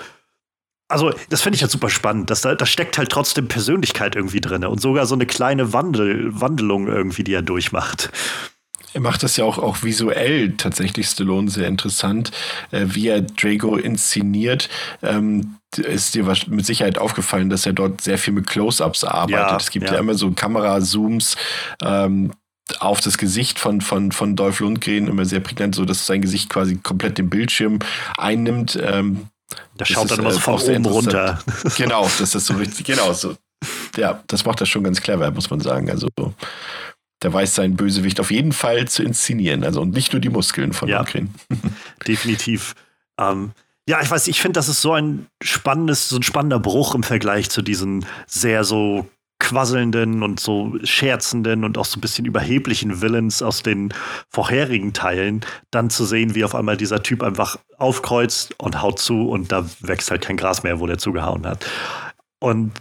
Also, das finde ich halt super spannend. dass da, da steckt halt trotzdem Persönlichkeit irgendwie drin und sogar so eine kleine Wandel, Wandelung irgendwie, die er durchmacht.
Er macht das ja auch, auch visuell tatsächlich Stallone sehr interessant, äh, wie er Drago inszeniert. Ähm, ist dir mit Sicherheit aufgefallen, dass er dort sehr viel mit Close-ups arbeitet. Ja, es gibt ja. ja immer so Kamerazooms, ähm, auf das Gesicht von, von, von Dolph Lundgren immer sehr prägnant, so dass sein Gesicht quasi komplett den Bildschirm einnimmt. Ähm,
der schaut dann immer so von oben runter.
Genau, das ist so richtig, genau so. Ja, das macht er schon ganz clever, muss man sagen. Also, der weiß seinen Bösewicht auf jeden Fall zu inszenieren. Also, und nicht nur die Muskeln von ja, Lundgren.
Definitiv. Ähm, ja, ich weiß, ich finde, das ist so ein spannendes, so ein spannender Bruch im Vergleich zu diesen sehr so quasselnden und so scherzenden und auch so ein bisschen überheblichen Villains aus den vorherigen Teilen, dann zu sehen, wie auf einmal dieser Typ einfach aufkreuzt und haut zu und da wächst halt kein Gras mehr, wo der zugehauen hat. Und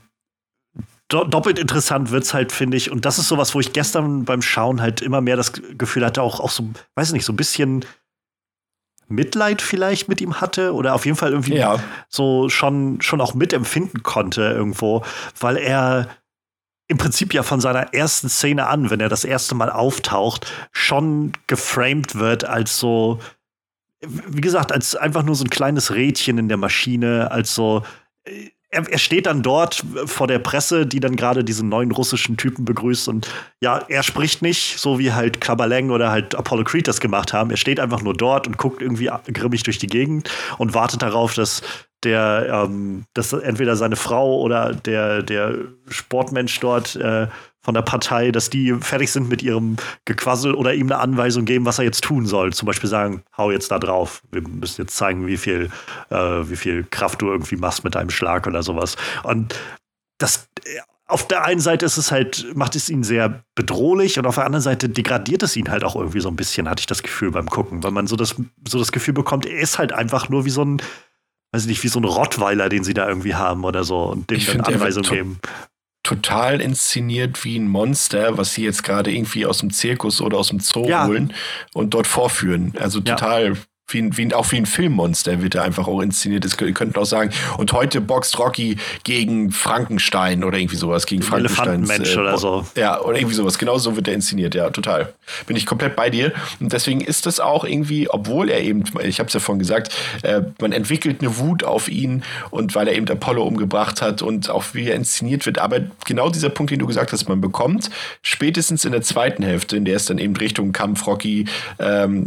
do doppelt interessant wird es halt, finde ich. Und das ist sowas, wo ich gestern beim Schauen halt immer mehr das Gefühl hatte, auch, auch so, weiß nicht, so ein bisschen Mitleid vielleicht mit ihm hatte oder auf jeden Fall irgendwie ja. so schon, schon auch mitempfinden konnte irgendwo, weil er im Prinzip ja von seiner ersten Szene an, wenn er das erste Mal auftaucht, schon geframed wird als so, wie gesagt, als einfach nur so ein kleines Rädchen in der Maschine, als so, er, er, steht dann dort vor der Presse, die dann gerade diesen neuen russischen Typen begrüßt und ja, er spricht nicht, so wie halt Kabaleng oder halt Apollo Creed das gemacht haben. Er steht einfach nur dort und guckt irgendwie grimmig durch die Gegend und wartet darauf, dass der, ähm, dass entweder seine Frau oder der, der Sportmensch dort äh, von der Partei, dass die fertig sind mit ihrem Gequassel oder ihm eine Anweisung geben, was er jetzt tun soll. Zum Beispiel sagen, hau jetzt da drauf. Wir müssen jetzt zeigen, wie viel, äh, wie viel Kraft du irgendwie machst mit deinem Schlag oder sowas. Und das auf der einen Seite ist es halt, macht es ihn sehr bedrohlich und auf der anderen Seite degradiert es ihn halt auch irgendwie so ein bisschen, hatte ich das Gefühl beim Gucken, weil man so das, so das Gefühl bekommt, er ist halt einfach nur wie so ein, weiß ich nicht, wie so ein Rottweiler, den sie da irgendwie haben oder so und dem dann Anweisungen geben
total inszeniert wie ein Monster, was sie jetzt gerade irgendwie aus dem Zirkus oder aus dem Zoo ja. holen und dort vorführen. Also total wie ein, wie ein, auch wie ein Filmmonster wird er einfach auch inszeniert. Das könnten auch sagen. Und heute boxt Rocky gegen Frankenstein oder irgendwie sowas, gegen Frankenstein.
Mensch äh, oder so.
Ja, oder irgendwie sowas. Genau so wird er inszeniert, ja, total. Bin ich komplett bei dir. Und deswegen ist das auch irgendwie, obwohl er eben, ich habe es ja vorhin gesagt, äh, man entwickelt eine Wut auf ihn und weil er eben Apollo umgebracht hat und auch wie er inszeniert wird. Aber genau dieser Punkt, den du gesagt hast, man bekommt spätestens in der zweiten Hälfte, in der es dann eben Richtung Kampf Rocky ähm,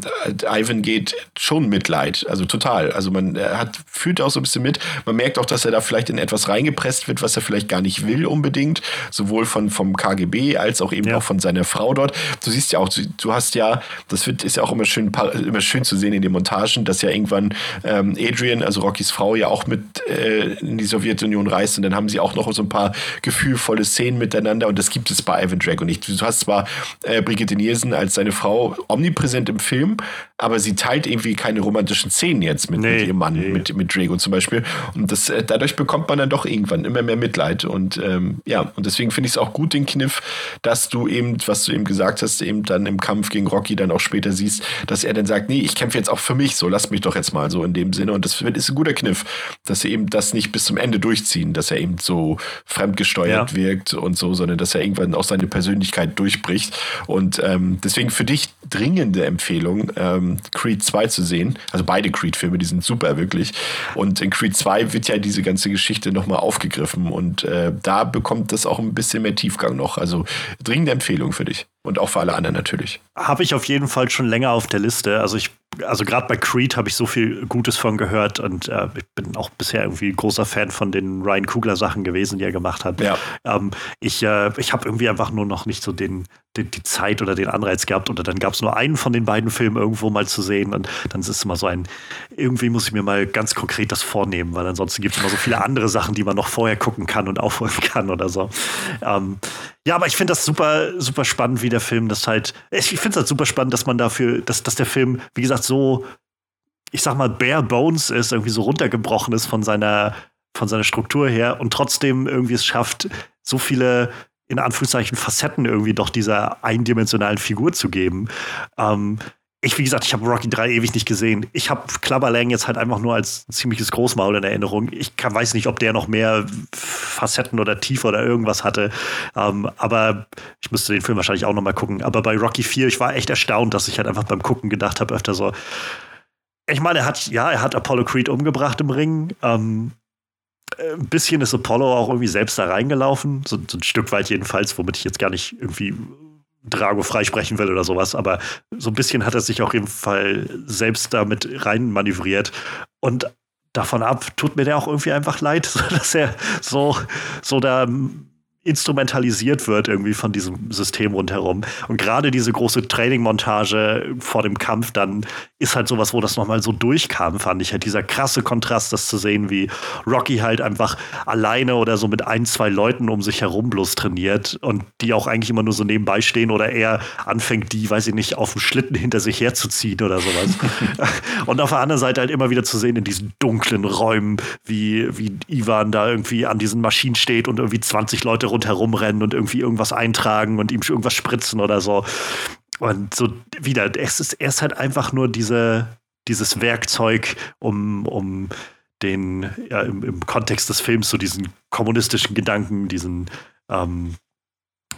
Ivan geht, schon Mitleid, also total. Also man hat, fühlt auch so ein bisschen mit. Man merkt auch, dass er da vielleicht in etwas reingepresst wird, was er vielleicht gar nicht will unbedingt, sowohl von vom KGB als auch eben ja. auch von seiner Frau dort. Du siehst ja auch, du hast ja, das wird ist ja auch immer schön immer schön zu sehen in den Montagen, dass ja irgendwann ähm, Adrian, also Rockys Frau, ja auch mit äh, in die Sowjetunion reist und dann haben sie auch noch so ein paar gefühlvolle Szenen miteinander und das gibt es bei Ivan Drago nicht. Du hast zwar äh, Brigitte Nielsen als seine Frau omnipräsent im Film, aber sie teilt irgendwie keine romantischen Szenen jetzt mit, nee, mit ihrem Mann, nee. mit, mit Drago zum Beispiel. Und das, äh, dadurch bekommt man dann doch irgendwann immer mehr Mitleid. Und ähm, ja, und deswegen finde ich es auch gut, den Kniff, dass du eben, was du eben gesagt hast, eben dann im Kampf gegen Rocky dann auch später siehst, dass er dann sagt, nee, ich kämpfe jetzt auch für mich, so lass mich doch jetzt mal so in dem Sinne. Und das ist ein guter Kniff, dass sie eben das nicht bis zum Ende durchziehen, dass er eben so fremdgesteuert ja. wirkt und so, sondern dass er irgendwann auch seine Persönlichkeit durchbricht. Und ähm, deswegen für dich dringende Empfehlung, ähm, Creed 2 zu sehen. Also beide Creed-Filme, die sind super, wirklich. Und in Creed 2 wird ja diese ganze Geschichte nochmal aufgegriffen und äh, da bekommt das auch ein bisschen mehr Tiefgang noch. Also dringende Empfehlung für dich. Und auch für alle anderen natürlich.
Habe ich auf jeden Fall schon länger auf der Liste. Also ich, also gerade bei Creed habe ich so viel Gutes von gehört und äh, ich bin auch bisher irgendwie großer Fan von den Ryan Kugler Sachen gewesen, die er gemacht hat. Ja. Ähm, ich äh, ich habe irgendwie einfach nur noch nicht so den, den, die Zeit oder den Anreiz gehabt oder dann gab es nur einen von den beiden Filmen irgendwo mal zu sehen und dann ist es immer so ein, irgendwie muss ich mir mal ganz konkret das vornehmen, weil ansonsten gibt es immer so viele andere Sachen, die man noch vorher gucken kann und aufholen kann oder so. Ähm, ja, aber ich finde das super, super spannend, wie der Film das halt. Ich finde es halt super spannend, dass man dafür, dass, dass der Film, wie gesagt, so, ich sag mal, bare bones ist, irgendwie so runtergebrochen ist von seiner, von seiner Struktur her und trotzdem irgendwie es schafft, so viele in Anführungszeichen Facetten irgendwie doch dieser eindimensionalen Figur zu geben. Ähm, ich, wie gesagt, ich habe Rocky 3 ewig nicht gesehen. Ich habe Klabberlang jetzt halt einfach nur als ziemliches Großmaul in Erinnerung. Ich kann, weiß nicht, ob der noch mehr Facetten oder Tiefe oder irgendwas hatte. Ähm, aber ich müsste den Film wahrscheinlich auch noch mal gucken. Aber bei Rocky 4, ich war echt erstaunt, dass ich halt einfach beim Gucken gedacht habe, öfter so. Ich meine, er hat, ja, er hat Apollo Creed umgebracht im Ring. Ähm, ein bisschen ist Apollo auch irgendwie selbst da reingelaufen. So, so ein Stück weit jedenfalls, womit ich jetzt gar nicht irgendwie Drago freisprechen will oder sowas, aber so ein bisschen hat er sich auf jeden Fall selbst damit rein manövriert. Und davon ab tut mir der auch irgendwie einfach leid, dass er so, so da instrumentalisiert wird irgendwie von diesem System rundherum. Und gerade diese große Training-Montage vor dem Kampf dann ist halt sowas, wo das nochmal so durchkam, fand ich halt dieser krasse Kontrast, das zu sehen, wie Rocky halt einfach alleine oder so mit ein, zwei Leuten um sich herum bloß trainiert und die auch eigentlich immer nur so nebenbei stehen oder er anfängt, die, weiß ich nicht, auf dem Schlitten hinter sich herzuziehen oder sowas. und auf der anderen Seite halt immer wieder zu sehen in diesen dunklen Räumen, wie, wie Ivan da irgendwie an diesen Maschinen steht und irgendwie 20 Leute rundherum rennen und irgendwie irgendwas eintragen und ihm irgendwas spritzen oder so. Und so wieder, es ist, er ist halt einfach nur diese, dieses Werkzeug, um, um den, ja, im, im Kontext des Films so diesen kommunistischen Gedanken, diesen, ähm,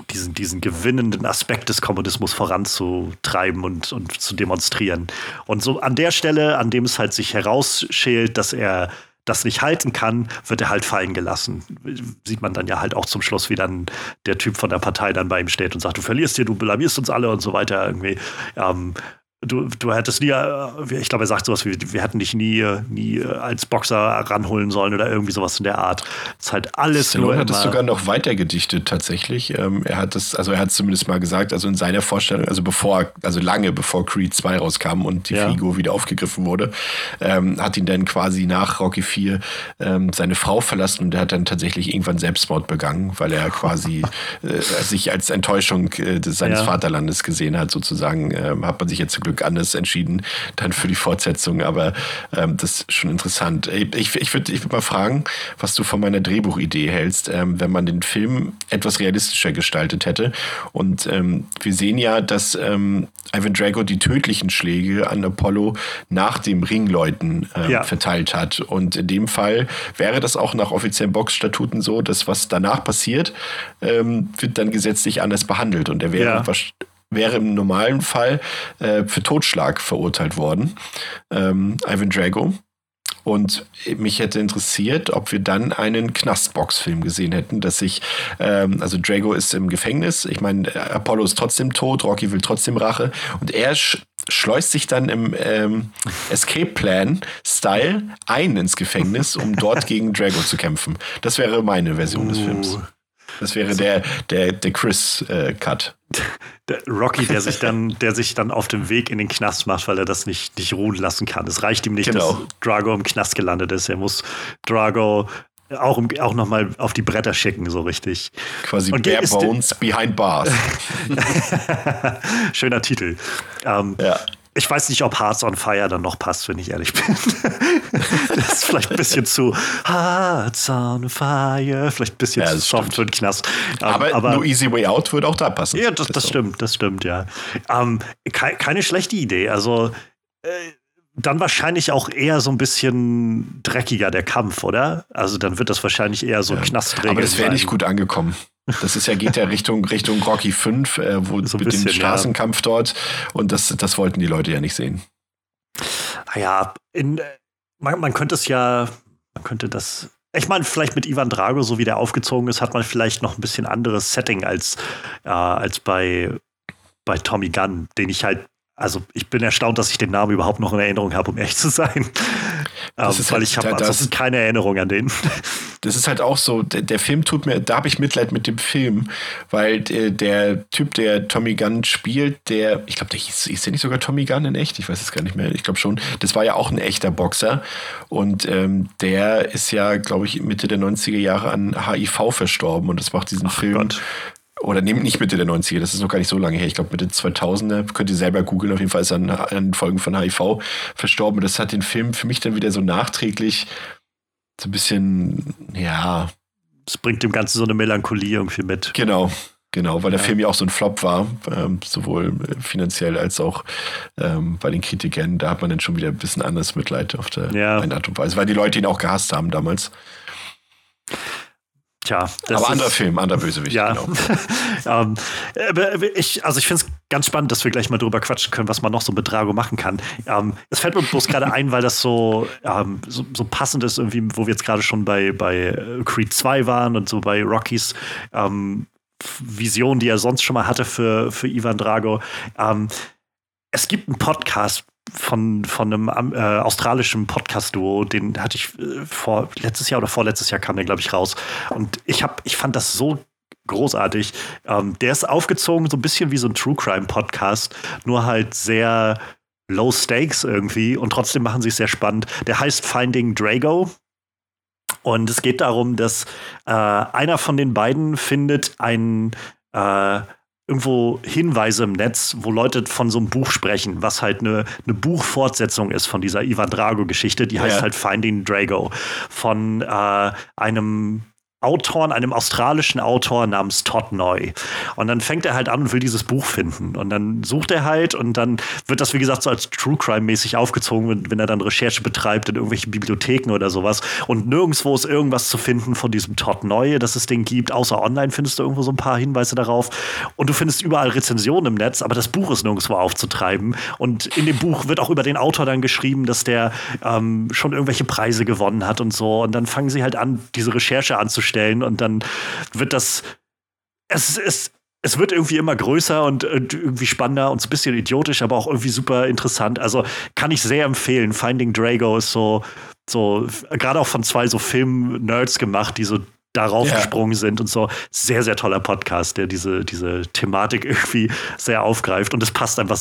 diesen, diesen gewinnenden Aspekt des Kommunismus voranzutreiben und, und zu demonstrieren. Und so an der Stelle, an dem es halt sich herausschält, dass er das nicht halten kann, wird er halt fallen gelassen. Sieht man dann ja halt auch zum Schluss, wie dann der Typ von der Partei dann bei ihm steht und sagt, du verlierst hier, du blamierst uns alle und so weiter irgendwie. Ähm, du, du hättest nie, äh, ich glaube, er sagt sowas wie, wir hätten dich nie, nie als Boxer ranholen sollen oder irgendwie sowas in der Art. Das ist halt alles
Stallone nur. hat es sogar noch weiter gedichtet, tatsächlich. Ähm, er hat das, also er hat zumindest mal gesagt, also in seiner Vorstellung, also bevor, also lange bevor Creed 2 rauskam und die ja. Figo wieder aufgegriffen wurde, ähm, hat ihn dann quasi nach Rocky 4 ähm, seine Frau verlassen und er hat dann tatsächlich irgendwann Selbstmord begangen, weil er quasi äh, sich als Enttäuschung äh, seines ja. Vaterlandes gesehen hat, sozusagen. Ähm, hat man sich jetzt zum Glück Glück anders entschieden, dann für die Fortsetzung. Aber ähm, das ist schon interessant. Ich, ich würde ich würd mal fragen, was du von meiner Drehbuchidee hältst, ähm, wenn man den Film etwas realistischer gestaltet hätte. Und ähm, wir sehen ja, dass ähm, Ivan Drago die tödlichen Schläge an Apollo nach dem Ringläuten ähm, ja. verteilt hat. Und in dem Fall wäre das auch nach offiziellen Boxstatuten so, dass was danach passiert, ähm, wird dann gesetzlich anders behandelt. Und er wäre ja wäre im normalen Fall äh, für Totschlag verurteilt worden, ähm, Ivan Drago. Und mich hätte interessiert, ob wir dann einen Knastbox-Film gesehen hätten, dass sich, ähm, also Drago ist im Gefängnis, ich meine, Apollo ist trotzdem tot, Rocky will trotzdem Rache und er sch schleust sich dann im ähm, Escape Plan-Style ein ins Gefängnis, um dort gegen Drago zu kämpfen. Das wäre meine Version des Films. Uh. Das wäre der, der, der Chris-Cut.
Äh, Rocky, der sich dann, der sich dann auf dem Weg in den Knast macht, weil er das nicht, nicht ruhen lassen kann. Es reicht ihm nicht, genau. dass Drago im Knast gelandet ist. Er muss Drago auch, auch nochmal auf die Bretter schicken, so richtig.
Quasi Und Bare Bones Behind Bars.
Schöner Titel. Ähm, ja. Ich weiß nicht, ob Hearts on Fire dann noch passt, wenn ich ehrlich bin. das ist vielleicht ein bisschen zu Hearts on Fire, vielleicht ein bisschen ja, zu soft für den Knast.
Um, ähm, aber, aber No Easy Way Out würde auch da passen.
Ja, das, das stimmt, das stimmt, ja. Um, ähm, ke keine schlechte Idee. Also äh, dann wahrscheinlich auch eher so ein bisschen dreckiger der Kampf, oder? Also dann wird das wahrscheinlich eher so ja. Knastregeln.
Aber das wäre nicht gut angekommen. Das ist ja, geht ja Richtung, Richtung Rocky 5, äh, wo so mit bisschen, dem Straßenkampf ja. dort. Und das, das wollten die Leute ja nicht sehen.
Naja, in, man, man könnte es ja, man könnte das. Ich meine, vielleicht mit Ivan Drago, so wie der aufgezogen ist, hat man vielleicht noch ein bisschen anderes Setting als, äh, als bei, bei Tommy Gunn, den ich halt also ich bin erstaunt, dass ich den Namen überhaupt noch in Erinnerung habe, um ehrlich zu sein. Ähm, weil halt, ich habe ansonsten keine Erinnerung an den.
Das ist halt auch so, der, der Film tut mir, da habe ich Mitleid mit dem Film, weil der, der, Typ, der Tommy Gunn spielt, der, ich glaube, der hieß, hieß der nicht sogar Tommy Gunn in echt? Ich weiß es gar nicht mehr. Ich glaube schon. Das war ja auch ein echter Boxer. Und ähm, der ist ja, glaube ich, Mitte der 90er Jahre an HIV verstorben und das macht diesen Ach Film Gott oder nehmt nicht Mitte der 90er, das ist noch gar nicht so lange her. Ich glaube, Mitte 2000er, könnt ihr selber googeln. Auf jeden Fall ist er an, an Folgen von HIV verstorben. Das hat den Film für mich dann wieder so nachträglich so ein bisschen, ja.
Es bringt dem Ganzen so eine Melancholie irgendwie mit.
Genau, genau, weil der ja. Film ja auch so ein Flop war, ähm, sowohl finanziell als auch ähm, bei den Kritikern. Da hat man dann schon wieder ein bisschen anderes Mitleid auf der ja. eine Art und Weise, weil die Leute ihn auch gehasst haben damals.
Tja,
aber anderer Film, anderer Bösewicht.
Ja. Genau. ähm, ich, also ich finde es ganz spannend, dass wir gleich mal drüber quatschen können, was man noch so mit Drago machen kann. Ähm, es fällt mir bloß gerade ein, weil das so, ähm, so, so, passend ist, irgendwie, wo wir jetzt gerade schon bei, bei Creed 2 waren und so bei Rockies. Vision, die er sonst schon mal hatte für, für Ivan Drago. Es gibt einen Podcast von, von einem äh, australischen Podcast-Duo, den hatte ich äh, vor letztes Jahr oder vorletztes Jahr kam der, glaube ich, raus. Und ich hab, ich fand das so großartig. Ähm, der ist aufgezogen, so ein bisschen wie so ein True Crime-Podcast, nur halt sehr low stakes irgendwie und trotzdem machen sie es sehr spannend. Der heißt Finding Drago. Und es geht darum, dass äh, einer von den beiden findet ein äh, irgendwo Hinweise im Netz, wo Leute von so einem Buch sprechen, was halt eine, eine Buchfortsetzung ist von dieser Ivan Drago-Geschichte. Die heißt ja. halt Finding Drago von äh, einem Autoren, einem australischen Autor namens Todd Neu. Und dann fängt er halt an und will dieses Buch finden. Und dann sucht er halt und dann wird das, wie gesagt, so als True Crime-mäßig aufgezogen, wenn, wenn, er dann Recherche betreibt in irgendwelchen Bibliotheken oder sowas. Und nirgendwo ist irgendwas zu finden von diesem Todd Neu, dass es den gibt. Außer online findest du irgendwo so ein paar Hinweise darauf. Und du findest überall Rezensionen im Netz, aber das Buch ist nirgendwo aufzutreiben. Und in dem Buch wird auch über den Autor dann geschrieben, dass der ähm, schon irgendwelche Preise gewonnen hat und so. Und dann fangen sie halt an, diese Recherche anzustellen stellen und dann wird das. Es ist. Es wird irgendwie immer größer und, und irgendwie spannender und so ein bisschen idiotisch, aber auch irgendwie super interessant. Also kann ich sehr empfehlen. Finding Drago ist so, so gerade auch von zwei so Film-Nerds gemacht, die so darauf ja. gesprungen sind und so. Sehr, sehr toller Podcast, der diese, diese Thematik irgendwie sehr aufgreift. Und es passt einfach,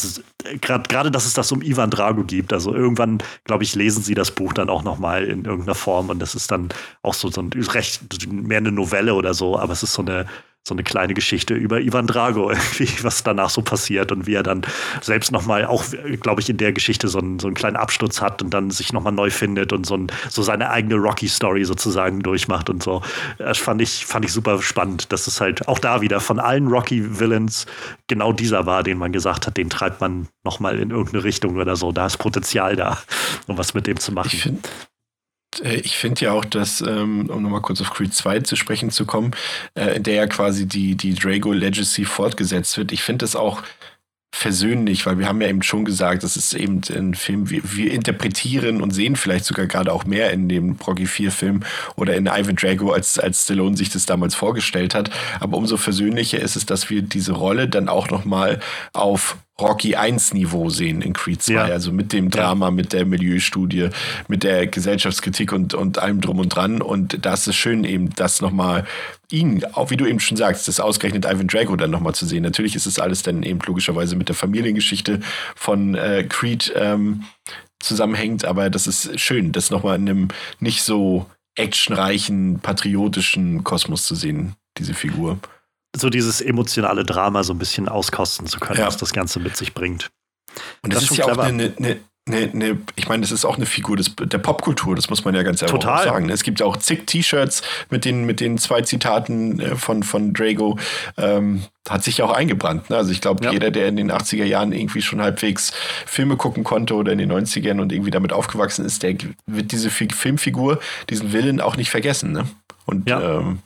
gerade, dass es das um Ivan Drago gibt. Also irgendwann, glaube ich, lesen sie das Buch dann auch nochmal in irgendeiner Form. Und das ist dann auch so, so ein recht, mehr eine Novelle oder so, aber es ist so eine so eine kleine Geschichte über Ivan Drago, irgendwie, was danach so passiert und wie er dann selbst nochmal auch, glaube ich, in der Geschichte so einen, so einen kleinen Absturz hat und dann sich nochmal neu findet und so, ein, so seine eigene Rocky-Story sozusagen durchmacht und so. Das fand ich, fand ich super spannend, dass es halt auch da wieder von allen Rocky-Villains genau dieser war, den man gesagt hat, den treibt man nochmal in irgendeine Richtung oder so. Da ist Potenzial da, um was mit dem zu machen.
Ich finde äh, ich finde ja auch, dass, ähm, um nochmal kurz auf Creed 2 zu sprechen zu kommen, äh, in der ja quasi die, die Drago Legacy fortgesetzt wird. Ich finde das auch versöhnlich, weil wir haben ja eben schon gesagt, das ist eben ein Film, wir, wir interpretieren und sehen vielleicht sogar gerade auch mehr in dem Rocky 4 Film oder in Ivan Drago, als, als Stallone sich das damals vorgestellt hat. Aber umso versöhnlicher ist es, dass wir diese Rolle dann auch nochmal auf Rocky 1 Niveau sehen in Creed 2. Ja. Also mit dem Drama, mit der Milieustudie, mit der Gesellschaftskritik und, und allem drum und dran. Und da ist es schön, eben das nochmal ihn, auch wie du eben schon sagst, das ausgerechnet Ivan Drago dann nochmal zu sehen. Natürlich ist es alles dann eben logischerweise mit der Familiengeschichte von äh, Creed ähm, zusammenhängt, aber das ist schön, das nochmal in einem nicht so actionreichen, patriotischen Kosmos zu sehen, diese Figur
so dieses emotionale Drama so ein bisschen auskosten zu können, ja. was das Ganze mit sich bringt.
Und das, das ist ja clever. auch eine, eine, eine, eine, ich meine, das ist auch eine Figur des, der Popkultur, das muss man ja ganz einfach sagen. Es gibt ja auch zig T-Shirts mit den, mit den zwei Zitaten äh, von, von Drago. Ähm, hat sich ja auch eingebrannt. Ne? Also ich glaube, ja. jeder, der in den 80er Jahren irgendwie schon halbwegs Filme gucken konnte oder in den 90ern und irgendwie damit aufgewachsen ist, der wird diese Filmfigur, diesen Willen auch nicht vergessen. Ne? Und ja. ähm,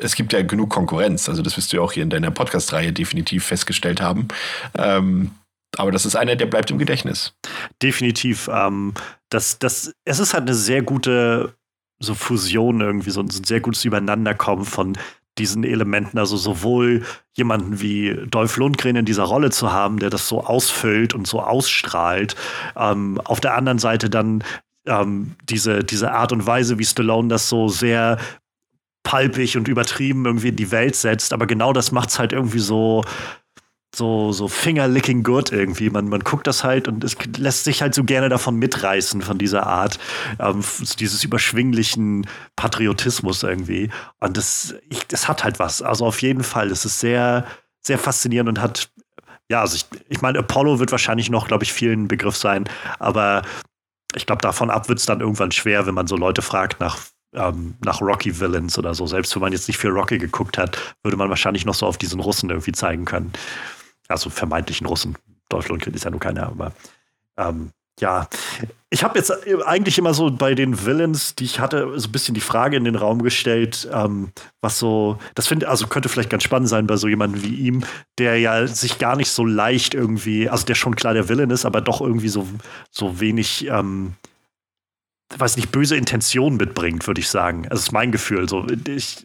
es gibt ja genug Konkurrenz. Also das wirst du ja auch hier in deiner Podcast-Reihe definitiv festgestellt haben. Ähm, aber das ist einer, der bleibt im Gedächtnis.
Definitiv. Ähm, das, das, es ist halt eine sehr gute so Fusion irgendwie, so ein sehr gutes Übereinanderkommen von diesen Elementen, also sowohl jemanden wie Dolph Lundgren in dieser Rolle zu haben, der das so ausfüllt und so ausstrahlt, ähm, auf der anderen Seite dann ähm, diese, diese Art und Weise, wie Stallone das so sehr palpig und übertrieben irgendwie in die Welt setzt. Aber genau das macht es halt irgendwie so, so, so finger-licking good irgendwie. Man, man guckt das halt und es lässt sich halt so gerne davon mitreißen, von dieser Art, ähm, dieses überschwinglichen Patriotismus irgendwie. Und das, ich, das hat halt was. Also auf jeden Fall. Es ist sehr, sehr faszinierend und hat, ja, also ich, ich meine, Apollo wird wahrscheinlich noch, glaube ich, vielen Begriff sein, aber ich glaube, davon ab wird es dann irgendwann schwer, wenn man so Leute fragt nach ähm, nach Rocky Villains oder so. Selbst wenn man jetzt nicht viel Rocky geguckt hat, würde man wahrscheinlich noch so auf diesen Russen irgendwie zeigen können. Also vermeintlichen Russen. Deutschland ist ja nur keiner, aber ähm, ja, ich habe jetzt eigentlich immer so bei den Villains, die ich hatte, so ein bisschen die Frage in den Raum gestellt, ähm, was so, das finde, also könnte vielleicht ganz spannend sein bei so jemandem wie ihm, der ja sich gar nicht so leicht irgendwie, also der schon klar der Villain ist, aber doch irgendwie so, so wenig ähm, weiß nicht, böse Intentionen mitbringt, würde ich sagen. Das ist mein Gefühl. So, ich,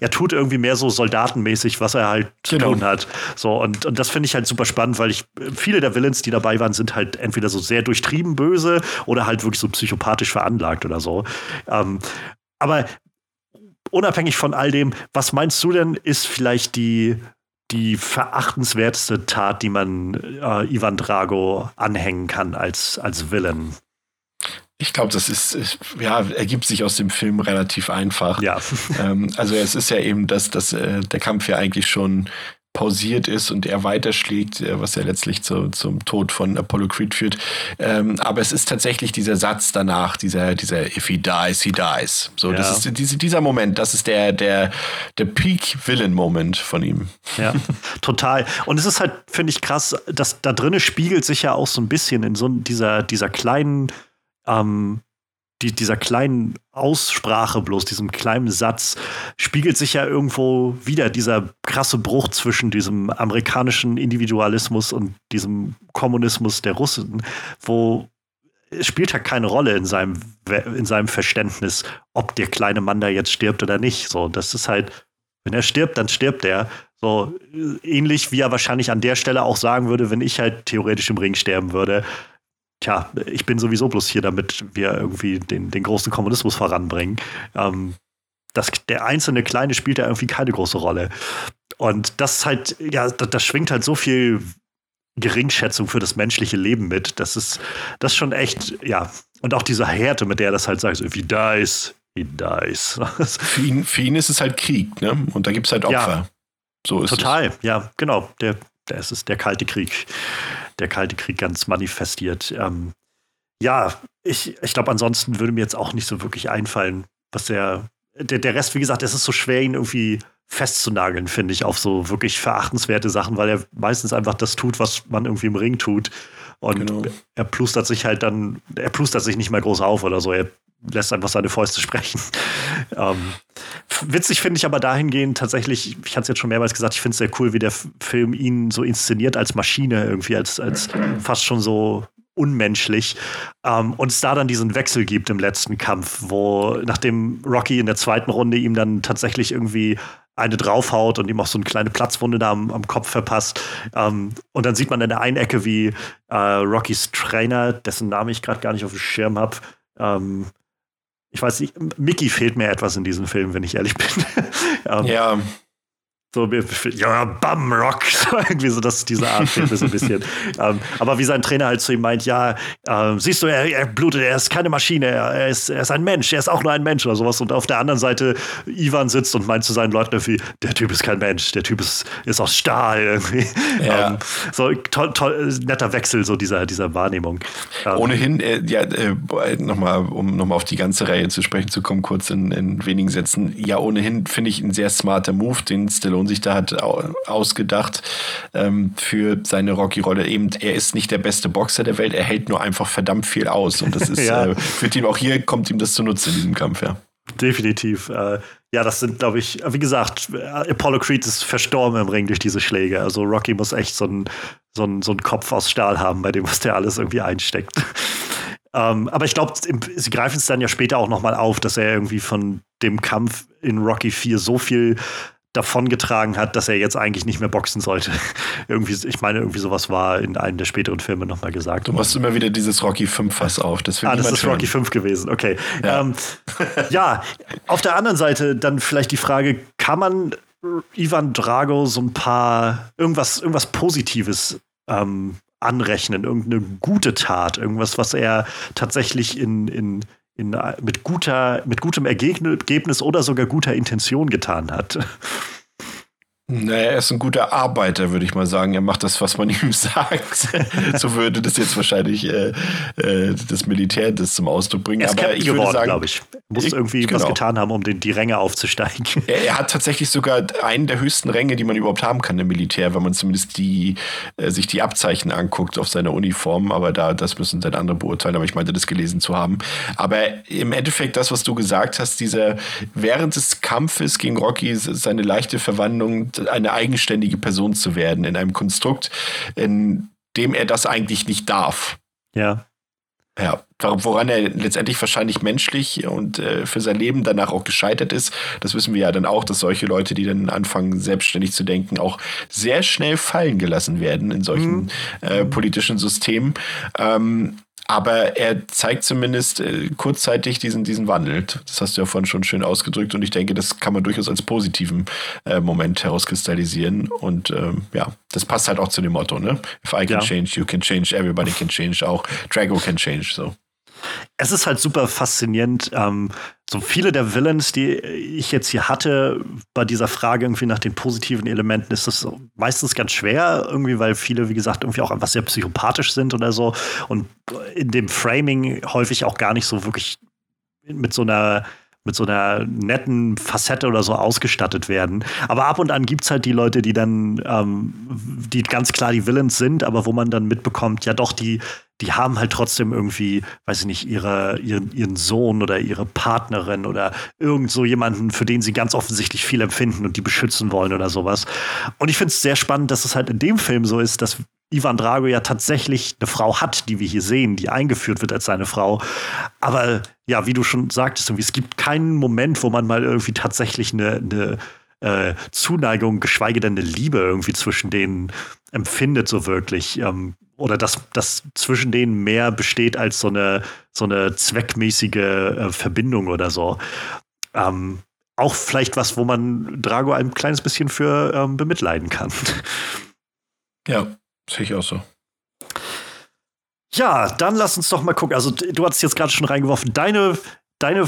er tut irgendwie mehr so soldatenmäßig, was er halt zu
Genau.
tun hat. So, und, und das finde ich halt super spannend, weil ich, viele der Villains, die dabei waren, sind halt entweder so sehr durchtrieben böse oder halt wirklich so psychopathisch veranlagt oder so. Ähm, aber unabhängig von all dem, was meinst du denn, ist vielleicht die, die verachtenswerteste Tat, die man äh, Ivan Drago anhängen kann als, als Villain?
Ich glaube, das ist, ja, ergibt sich aus dem Film relativ einfach.
Ja.
Ähm, also es ist ja eben, dass, dass äh, der Kampf ja eigentlich schon pausiert ist und er weiterschlägt, äh, was ja letztlich zu, zum Tod von Apollo Creed führt. Ähm, aber es ist tatsächlich dieser Satz danach, dieser, dieser If he dies, he dies. So,
Ja.
das ist diese, dieser Moment, das ist der, der, der Peak-Villain-Moment von ihm.
Ja, total. Und es ist halt, finde ich, krass, dass da drinnen spiegelt sich ja auch so ein bisschen in so dieser, dieser kleinen, ähm, die, dieser kleinen Aussprache bloß, diesem kleinen Satz, spiegelt sich ja irgendwo wieder dieser krasse Bruch zwischen diesem amerikanischen Individualismus und diesem Kommunismus der Russen, wo es spielt halt keine Rolle in seinem, in seinem Verständnis, ob der kleine Mann da jetzt stirbt oder nicht. So, das ist halt, wenn er stirbt, dann stirbt er. So äh, ähnlich wie er wahrscheinlich an der Stelle auch sagen würde, wenn ich halt theoretisch im Ring sterben würde. Tja, ich bin sowieso bloß hier, damit wir irgendwie den, den großen Kommunismus voranbringen. Ähm, das, der einzelne Kleine spielt da irgendwie keine große Rolle. Und das ist halt, ja, da, da schwingt halt so viel Geringschätzung für das menschliche Leben mit. Das ist, das ist schon echt, ja. Und auch diese Härte, mit der er das halt sagt, so, if he dies, he dies.
Für ihn, für ihn ist es halt Krieg, ne? Und da gibt es halt Opfer.
Ja.
So ist
Total, ja, genau. Der, der es ist der Kalte Krieg. Der Kalte Krieg ganz manifestiert. Ähm, ja, ich, ich glaube, ansonsten würde mir jetzt auch nicht so wirklich einfallen, was der, der, der Rest, wie gesagt, es ist so schwer, ihn irgendwie festzunageln, finde ich, auf so wirklich verachtenswerte Sachen, weil er meistens einfach das tut, was man irgendwie im Ring tut. Und
Genau.
er plustert sich halt dann, er plustert sich nicht mal groß auf oder so. Er lässt einfach seine Fäuste sprechen. ähm, witzig finde ich aber dahingehend tatsächlich, ich hatte es jetzt schon mehrmals gesagt, ich finde es sehr cool, wie der Film ihn so inszeniert als Maschine, irgendwie als, als fast schon so unmenschlich. Ähm, und es da dann diesen Wechsel gibt im letzten Kampf, wo nachdem Rocky in der zweiten Runde ihm dann tatsächlich irgendwie eine draufhaut und ihm auch so eine kleine Platzwunde da am, am Kopf verpasst. Ähm, und dann sieht man in der einen Ecke, wie äh, Rockys Trainer, dessen Name ich gerade gar nicht auf dem Schirm habe, ähm, ich weiß nicht, Mickey fehlt mir etwas in diesem Film, wenn ich ehrlich bin. ähm,
Ja,
so, ja, Bum Rock. So irgendwie so, das, diese Art fehlt mir so ein bisschen. ähm, aber wie sein Trainer halt zu ihm meint, ja, ähm, siehst du, er, er blutet, er ist keine Maschine, er, er, ist, er ist ein Mensch, er ist auch nur ein Mensch oder sowas. Und auf der anderen Seite Ivan sitzt und meint zu seinen Leuten irgendwie, der Typ ist kein Mensch, der Typ ist, ist aus Stahl irgendwie.
Ja.
Ähm, so toll, toll, netter Wechsel so dieser, dieser Wahrnehmung. Ähm,
Ohnehin, äh, ja, äh, nochmal, um nochmal auf die ganze Reihe zu sprechen zu kommen, kurz in, in wenigen Sätzen. Ja, ohnehin finde ich ein sehr smarter Move, den Stallone sich da hat au ausgedacht ähm, für seine Rocky-Rolle. Eben, er ist nicht der beste Boxer der Welt, er hält nur einfach verdammt viel aus. Und das ist
Ja.
äh, für ihn auch hier kommt ihm das zunutze in diesem Kampf, ja.
Definitiv. Äh, ja, das sind, glaube ich, wie gesagt, äh, Apollo Creed ist verstorben im Ring durch diese Schläge. Also Rocky muss echt so einen so so einen Kopf aus Stahl haben, bei dem, was der alles irgendwie einsteckt. ähm, aber ich glaube, sie greifen es dann ja später auch nochmal auf, dass er irgendwie von dem Kampf in Rocky 4 so viel davongetragen hat, dass er jetzt eigentlich nicht mehr boxen sollte. irgendwie, ich meine, irgendwie sowas war in einem der späteren Filme nochmal gesagt.
Du machst immer wieder dieses Rocky 5 Fass auf. Das
Ah, das ist
hören.
Rocky 5 gewesen, okay.
Ja.
Ja. Ähm, ja, auf der anderen Seite dann vielleicht die Frage, kann man Ivan Drago so ein paar, irgendwas, irgendwas Positives ähm, anrechnen, irgendeine gute Tat, irgendwas, was er tatsächlich in, in, in, mit, guter, mit gutem Ergebnis oder sogar guter Intention getan hat.
Naja, er ist ein guter Arbeiter, würde ich mal sagen. Er macht das, was man ihm sagt. so würde das jetzt wahrscheinlich äh, äh, das Militär das zum Ausdruck bringen.
Er ist
Aber ich würde
geworden,
sagen,
glaube ich. Muss
Ich-
irgendwie was
genau.
getan haben, um den, die Ränge aufzusteigen.
Er, er hat tatsächlich sogar einen der höchsten Ränge, die man überhaupt haben kann im Militär, wenn man zumindest die, äh, sich die Abzeichen anguckt auf seiner Uniform. Aber da, das müssen dann andere beurteilen. Aber ich meinte, das gelesen zu haben. Aber im Endeffekt, das, was du gesagt hast, dieser während des Kampfes gegen Rocky, seine leichte Verwandlung, eine eigenständige Person zu werden in einem Konstrukt, in dem er das eigentlich nicht darf.
ja.
Ja, woran er letztendlich wahrscheinlich menschlich und äh, für sein Leben danach auch gescheitert ist, das wissen wir ja dann auch, dass solche Leute, die dann anfangen, selbstständig zu denken, auch sehr schnell fallen gelassen werden in solchen mhm. äh, politischen Systemen. Ähm, aber er zeigt zumindest äh, kurzzeitig diesen, diesen Wandel. Das hast du ja vorhin schon schön ausgedrückt und ich denke, das kann man durchaus als positiven äh, Moment herauskristallisieren. Und ähm, ja, das passt halt auch zu dem Motto, ne? If I can ja. change, you can change, everybody can change, auch Drago can change. So
es ist halt super faszinierend. Ähm, so viele der Villains, die ich jetzt hier hatte, bei dieser Frage irgendwie nach den positiven Elementen, ist das meistens ganz schwer, irgendwie, weil viele, wie gesagt, irgendwie auch einfach sehr psychopathisch sind oder so und in dem Framing häufig auch gar nicht so wirklich mit so einer mit so einer netten Facette oder so ausgestattet werden. Aber ab und an gibt es halt die Leute, die dann, ähm, die ganz klar die Villains sind, aber wo man dann mitbekommt, ja doch, die, die haben halt trotzdem irgendwie, weiß ich nicht, ihre, ihren, ihren Sohn oder ihre Partnerin oder irgend so jemanden, für den sie ganz offensichtlich viel empfinden und die beschützen wollen oder sowas. Und ich finde es sehr spannend, dass es halt in dem Film so ist, dass Ivan Drago ja tatsächlich eine Frau hat, die wir hier sehen, die eingeführt wird als seine Frau. Aber ja, wie du schon sagtest, es gibt keinen Moment, wo man mal irgendwie tatsächlich eine, eine äh, Zuneigung, geschweige denn eine Liebe irgendwie zwischen denen empfindet, so wirklich. Ähm, oder dass das zwischen denen mehr besteht als so eine, so eine zweckmäßige äh, Verbindung oder so. Ähm, auch vielleicht was, wo man Drago ein kleines bisschen für ähm, bemitleiden kann.
Ja, Sehe ich auch so.
Ja, dann lass uns doch mal gucken. Also, du hast jetzt gerade schon reingeworfen. Deine, deine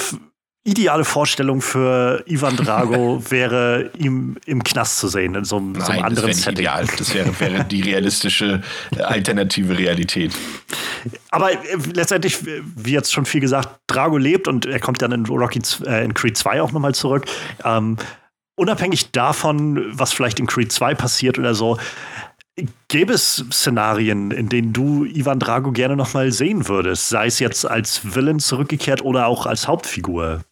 ideale Vorstellung für Ivan Drago wäre, ihm im Knast zu sehen, in so einem, Nein, so einem anderen
das
Setting.
Ideal. Das wäre, wäre die realistische äh, alternative Realität.
Aber äh, letztendlich, wie jetzt schon viel gesagt, Drago lebt und er kommt dann in Rocky äh, in Creed 2 auch nochmal zurück. Ähm, unabhängig davon, was vielleicht in Creed 2 passiert oder so, Gäbe es Szenarien, in denen du Ivan Drago gerne noch mal sehen würdest, sei es jetzt als Villain zurückgekehrt oder auch als Hauptfigur?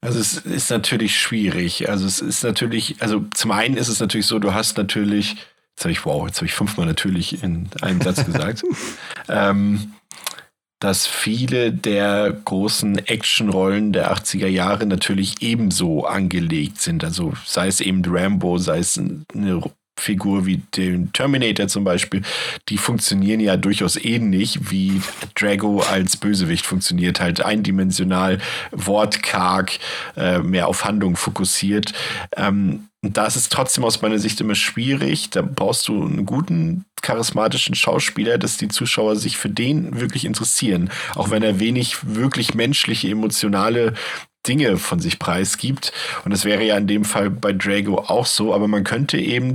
Also es ist natürlich schwierig. Also es ist natürlich, also zum einen ist es natürlich so, du hast natürlich, jetzt habe ich, wow, jetzt habe ich fünfmal natürlich in einem Satz gesagt, ähm, dass viele der großen Actionrollen der 80er Jahre natürlich ebenso angelegt sind. Also sei es eben Rambo, sei es eine Figur wie den Terminator zum Beispiel, die funktionieren ja durchaus ähnlich, wie Drago als Bösewicht funktioniert, halt eindimensional, wortkarg, äh, mehr auf Handlung fokussiert. Ähm, da ist es trotzdem aus meiner Sicht immer schwierig. Da brauchst du einen guten, charismatischen Schauspieler, dass die Zuschauer sich für den wirklich interessieren. Auch wenn er wenig wirklich menschliche, emotionale Dinge von sich preisgibt. Und das wäre ja in dem Fall bei Drago auch so, aber man könnte eben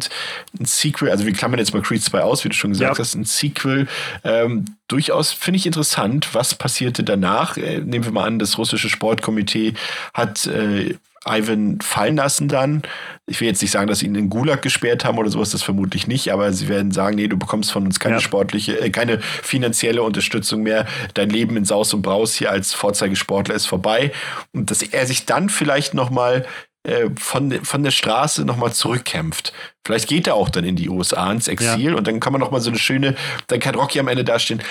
ein Sequel, also wir klammern jetzt mal Creed 2 aus, wie du schon gesagt ja. hast, ein Sequel ähm, durchaus finde ich interessant. Was passierte danach? Äh, nehmen wir mal an, das russische Sportkomitee hat äh, Ivan fallen lassen dann. Ich will jetzt nicht sagen, dass sie ihn in Gulag gesperrt haben oder sowas, das vermutlich nicht, aber sie werden sagen, nee, du bekommst von uns keine ja. sportliche, äh, keine finanzielle Unterstützung mehr. Dein Leben in Saus und Braus hier als Vorzeigesportler ist vorbei. Und dass er sich dann vielleicht nochmal äh, von, von der Straße nochmal zurückkämpft. Vielleicht geht er auch dann in die USA ins Exil ja. und dann kann man nochmal so eine schöne, dann kann Rocky am Ende dastehen,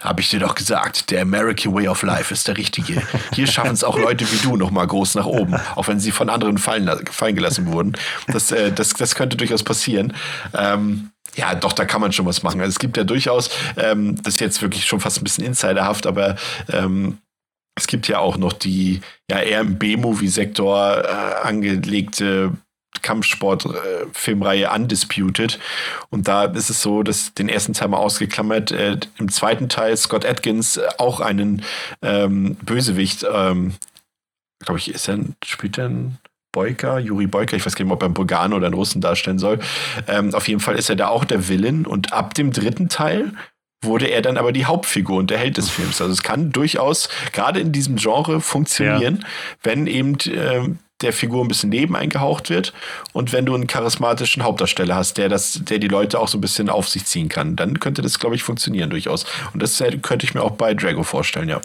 habe ich dir doch gesagt, der American Way of Life ist der richtige. Hier schaffen es auch Leute wie du noch mal groß nach oben, auch wenn sie von anderen fallen, fallen gelassen wurden. Das, äh, das, das könnte durchaus passieren. Ähm, ja, doch, da kann man schon was machen. Also es gibt ja durchaus, ähm, das ist jetzt wirklich schon fast ein bisschen insiderhaft, aber ähm, es gibt ja auch noch die ja eher im B-Movie-Sektor äh, angelegte Kampfsport-Filmreihe Undisputed. Und da ist es so, dass den ersten Teil mal ausgeklammert, äh, im zweiten Teil Scott Atkins äh, auch einen ähm, Bösewicht, ähm, glaube ich, ist er, spielt er ein Boyka, Juri Boyka, ich weiß gar nicht, ob er einen Bulgaren oder einen Russen darstellen soll. Ähm, auf jeden Fall ist er da auch der Villain und ab dem dritten Teil wurde er dann aber die Hauptfigur und der Held des Films. Also es kann durchaus gerade in diesem Genre funktionieren, ja. wenn eben äh, der Figur ein bisschen Leben eingehaucht wird und wenn du einen charismatischen Hauptdarsteller hast, der das, der die Leute auch so ein bisschen auf sich ziehen kann, dann könnte das, glaube ich, funktionieren durchaus. Und das könnte ich mir auch bei Drago vorstellen, ja.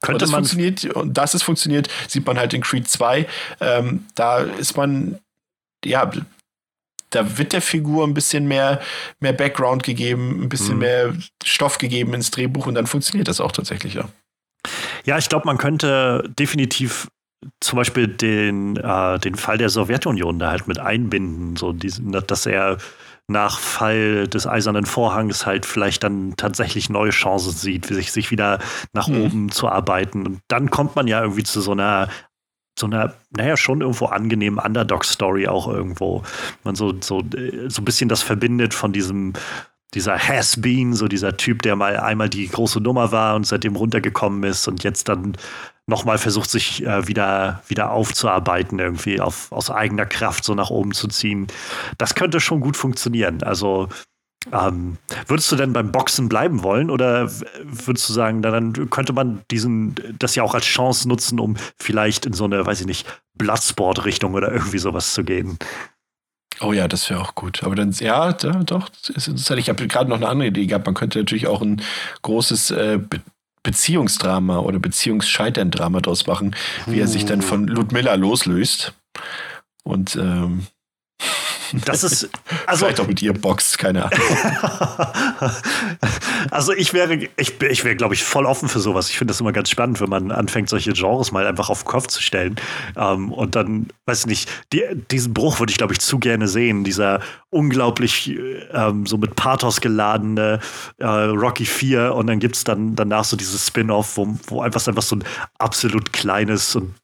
Könnte und das funktioniert, und dass es funktioniert, sieht man halt in Creed 2. Ähm, da ist man, ja, da wird der Figur ein bisschen mehr, mehr Background gegeben, ein bisschen mhm. mehr Stoff gegeben ins Drehbuch und dann funktioniert das auch tatsächlich, ja.
Ja, ich glaube, man könnte definitiv zum Beispiel den, äh, den Fall der Sowjetunion da halt mit einbinden, so diesen, dass er nach Fall des Eisernen Vorhangs halt vielleicht dann tatsächlich neue Chancen sieht, sich, sich wieder nach mhm. oben zu arbeiten. Und dann kommt man ja irgendwie zu so einer so einer, naja, schon irgendwo angenehmen Underdog-Story auch irgendwo. Man so, so, so ein bisschen das verbindet von diesem, dieser Has-Been, so dieser Typ, der mal einmal die große Nummer war und seitdem runtergekommen ist und jetzt dann nochmal versucht, sich äh, wieder, wieder aufzuarbeiten, irgendwie auf, aus eigener Kraft so nach oben zu ziehen. Das könnte schon gut funktionieren. Also ähm, würdest du denn beim Boxen bleiben wollen oder würdest du sagen, dann könnte man diesen, das ja auch als Chance nutzen, um vielleicht in so eine, weiß ich nicht, Bloodsport-Richtung oder irgendwie sowas zu gehen?
Oh ja, das wäre auch gut. Aber dann, ja, da, doch, ist interessant. Ich habe gerade noch eine andere Idee gehabt. Man könnte natürlich auch ein großes äh, Beziehungsdrama oder Beziehungsscheitern-Drama draus machen, wie er sich dann von Ludmilla loslöst. Und ähm,
das ist
also vielleicht auch mit ihr boxt, keine Ahnung.
also ich wäre, ich, ich wäre, glaube ich, voll offen für sowas. Ich finde das immer ganz spannend, wenn man anfängt, solche Genres mal einfach auf den Kopf zu stellen. Ähm, und dann, weiß nicht, die, diesen Bruch würde ich, glaube ich, zu gerne sehen. Dieser unglaublich ähm, so mit Pathos geladene äh, Rocky 4 und dann gibt es dann danach so dieses Spin-off, wo, wo einfach, einfach so ein absolut kleines und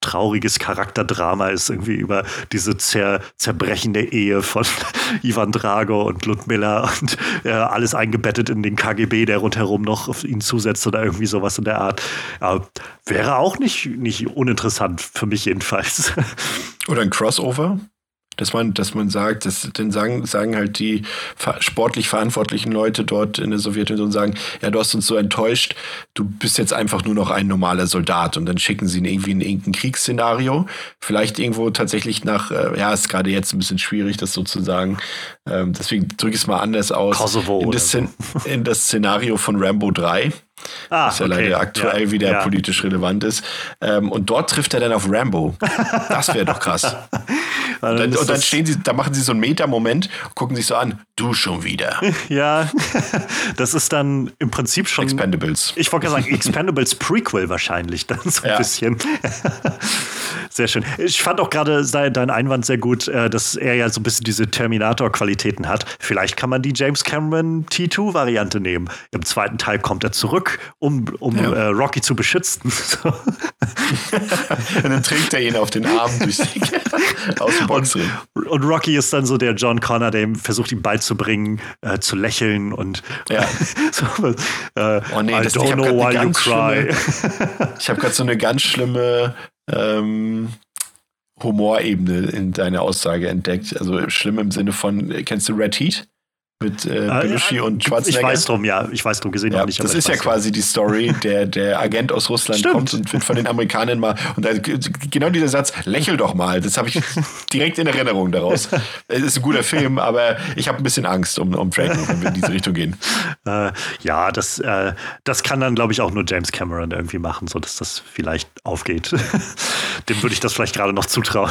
trauriges Charakterdrama ist, irgendwie über diese zer zerbrechende Ehe von Ivan Drago und Ludmilla und äh, alles eingebettet in den KGB, der rundherum noch auf ihn zusetzt oder irgendwie sowas in der Art. Äh, wäre auch nicht, nicht uninteressant, für mich jedenfalls.
Oder ein Crossover? Dass man, dass man sagt, dass, dann sagen, sagen halt die sportlich verantwortlichen Leute dort in der Sowjetunion sagen, ja, du hast uns so enttäuscht, du bist jetzt einfach nur noch ein normaler Soldat und dann schicken sie ihn irgendwie in irgendein Kriegsszenario, vielleicht irgendwo tatsächlich nach, äh, ja, ist gerade jetzt ein bisschen schwierig, das sozusagen, ähm, deswegen drücke ich es mal anders aus.
Kosovo
in das, so. in das Szenario von Rambo 3 Ah, was ja okay. leider aktuell ja, wieder ja. politisch relevant ist. Ähm, und dort trifft er dann auf Rambo. Das wäre doch krass. und, dann, und dann stehen sie, da machen sie so einen Meta-Moment, gucken sich so an, du schon wieder.
Ja, das ist dann im Prinzip schon.
Expendables.
Ich wollte sagen, Expendables Prequel wahrscheinlich dann so ein bisschen. sehr schön. Ich fand auch gerade deinen Einwand sehr gut, äh, dass er ja so ein bisschen diese Terminator-Qualitäten hat. Vielleicht kann man die James Cameron T2-Variante nehmen. Im zweiten Teil kommt er zurück, um, um ja. äh, Rocky zu beschützen.
und dann trägt er ihn auf den Arm durch aus dem Boxring.
Und, und, Rocky ist dann so der John Connor, der ihm versucht, ihm beizubringen, äh, zu lächeln und
ja. so, äh, oh nee, I das, don't know why you cry. Schlimme, ich habe gerade so eine ganz schlimme ähm, Humorebene in deiner Aussage entdeckt. Also schlimm im Sinne von, kennst du Red Heat? Mit äh, äh Belushi äh, und Schwarzenegger.
Ich weiß drum, ja, ich weiß drum gesehen
ja, nicht. Das ist ja quasi die Story, der der Agent aus Russland Stimmt. kommt und wird von den Amerikanern mal und da, genau dieser Satz, lächel doch mal, das habe ich direkt in Erinnerung daraus. Es ist ein guter Film, aber ich habe ein bisschen Angst um um Franklin, wenn wir in diese Richtung gehen.
Äh, ja, das äh, das kann dann glaube ich auch nur James Cameron irgendwie machen, so dass das vielleicht aufgeht. Dem würde ich das vielleicht gerade noch zutrauen.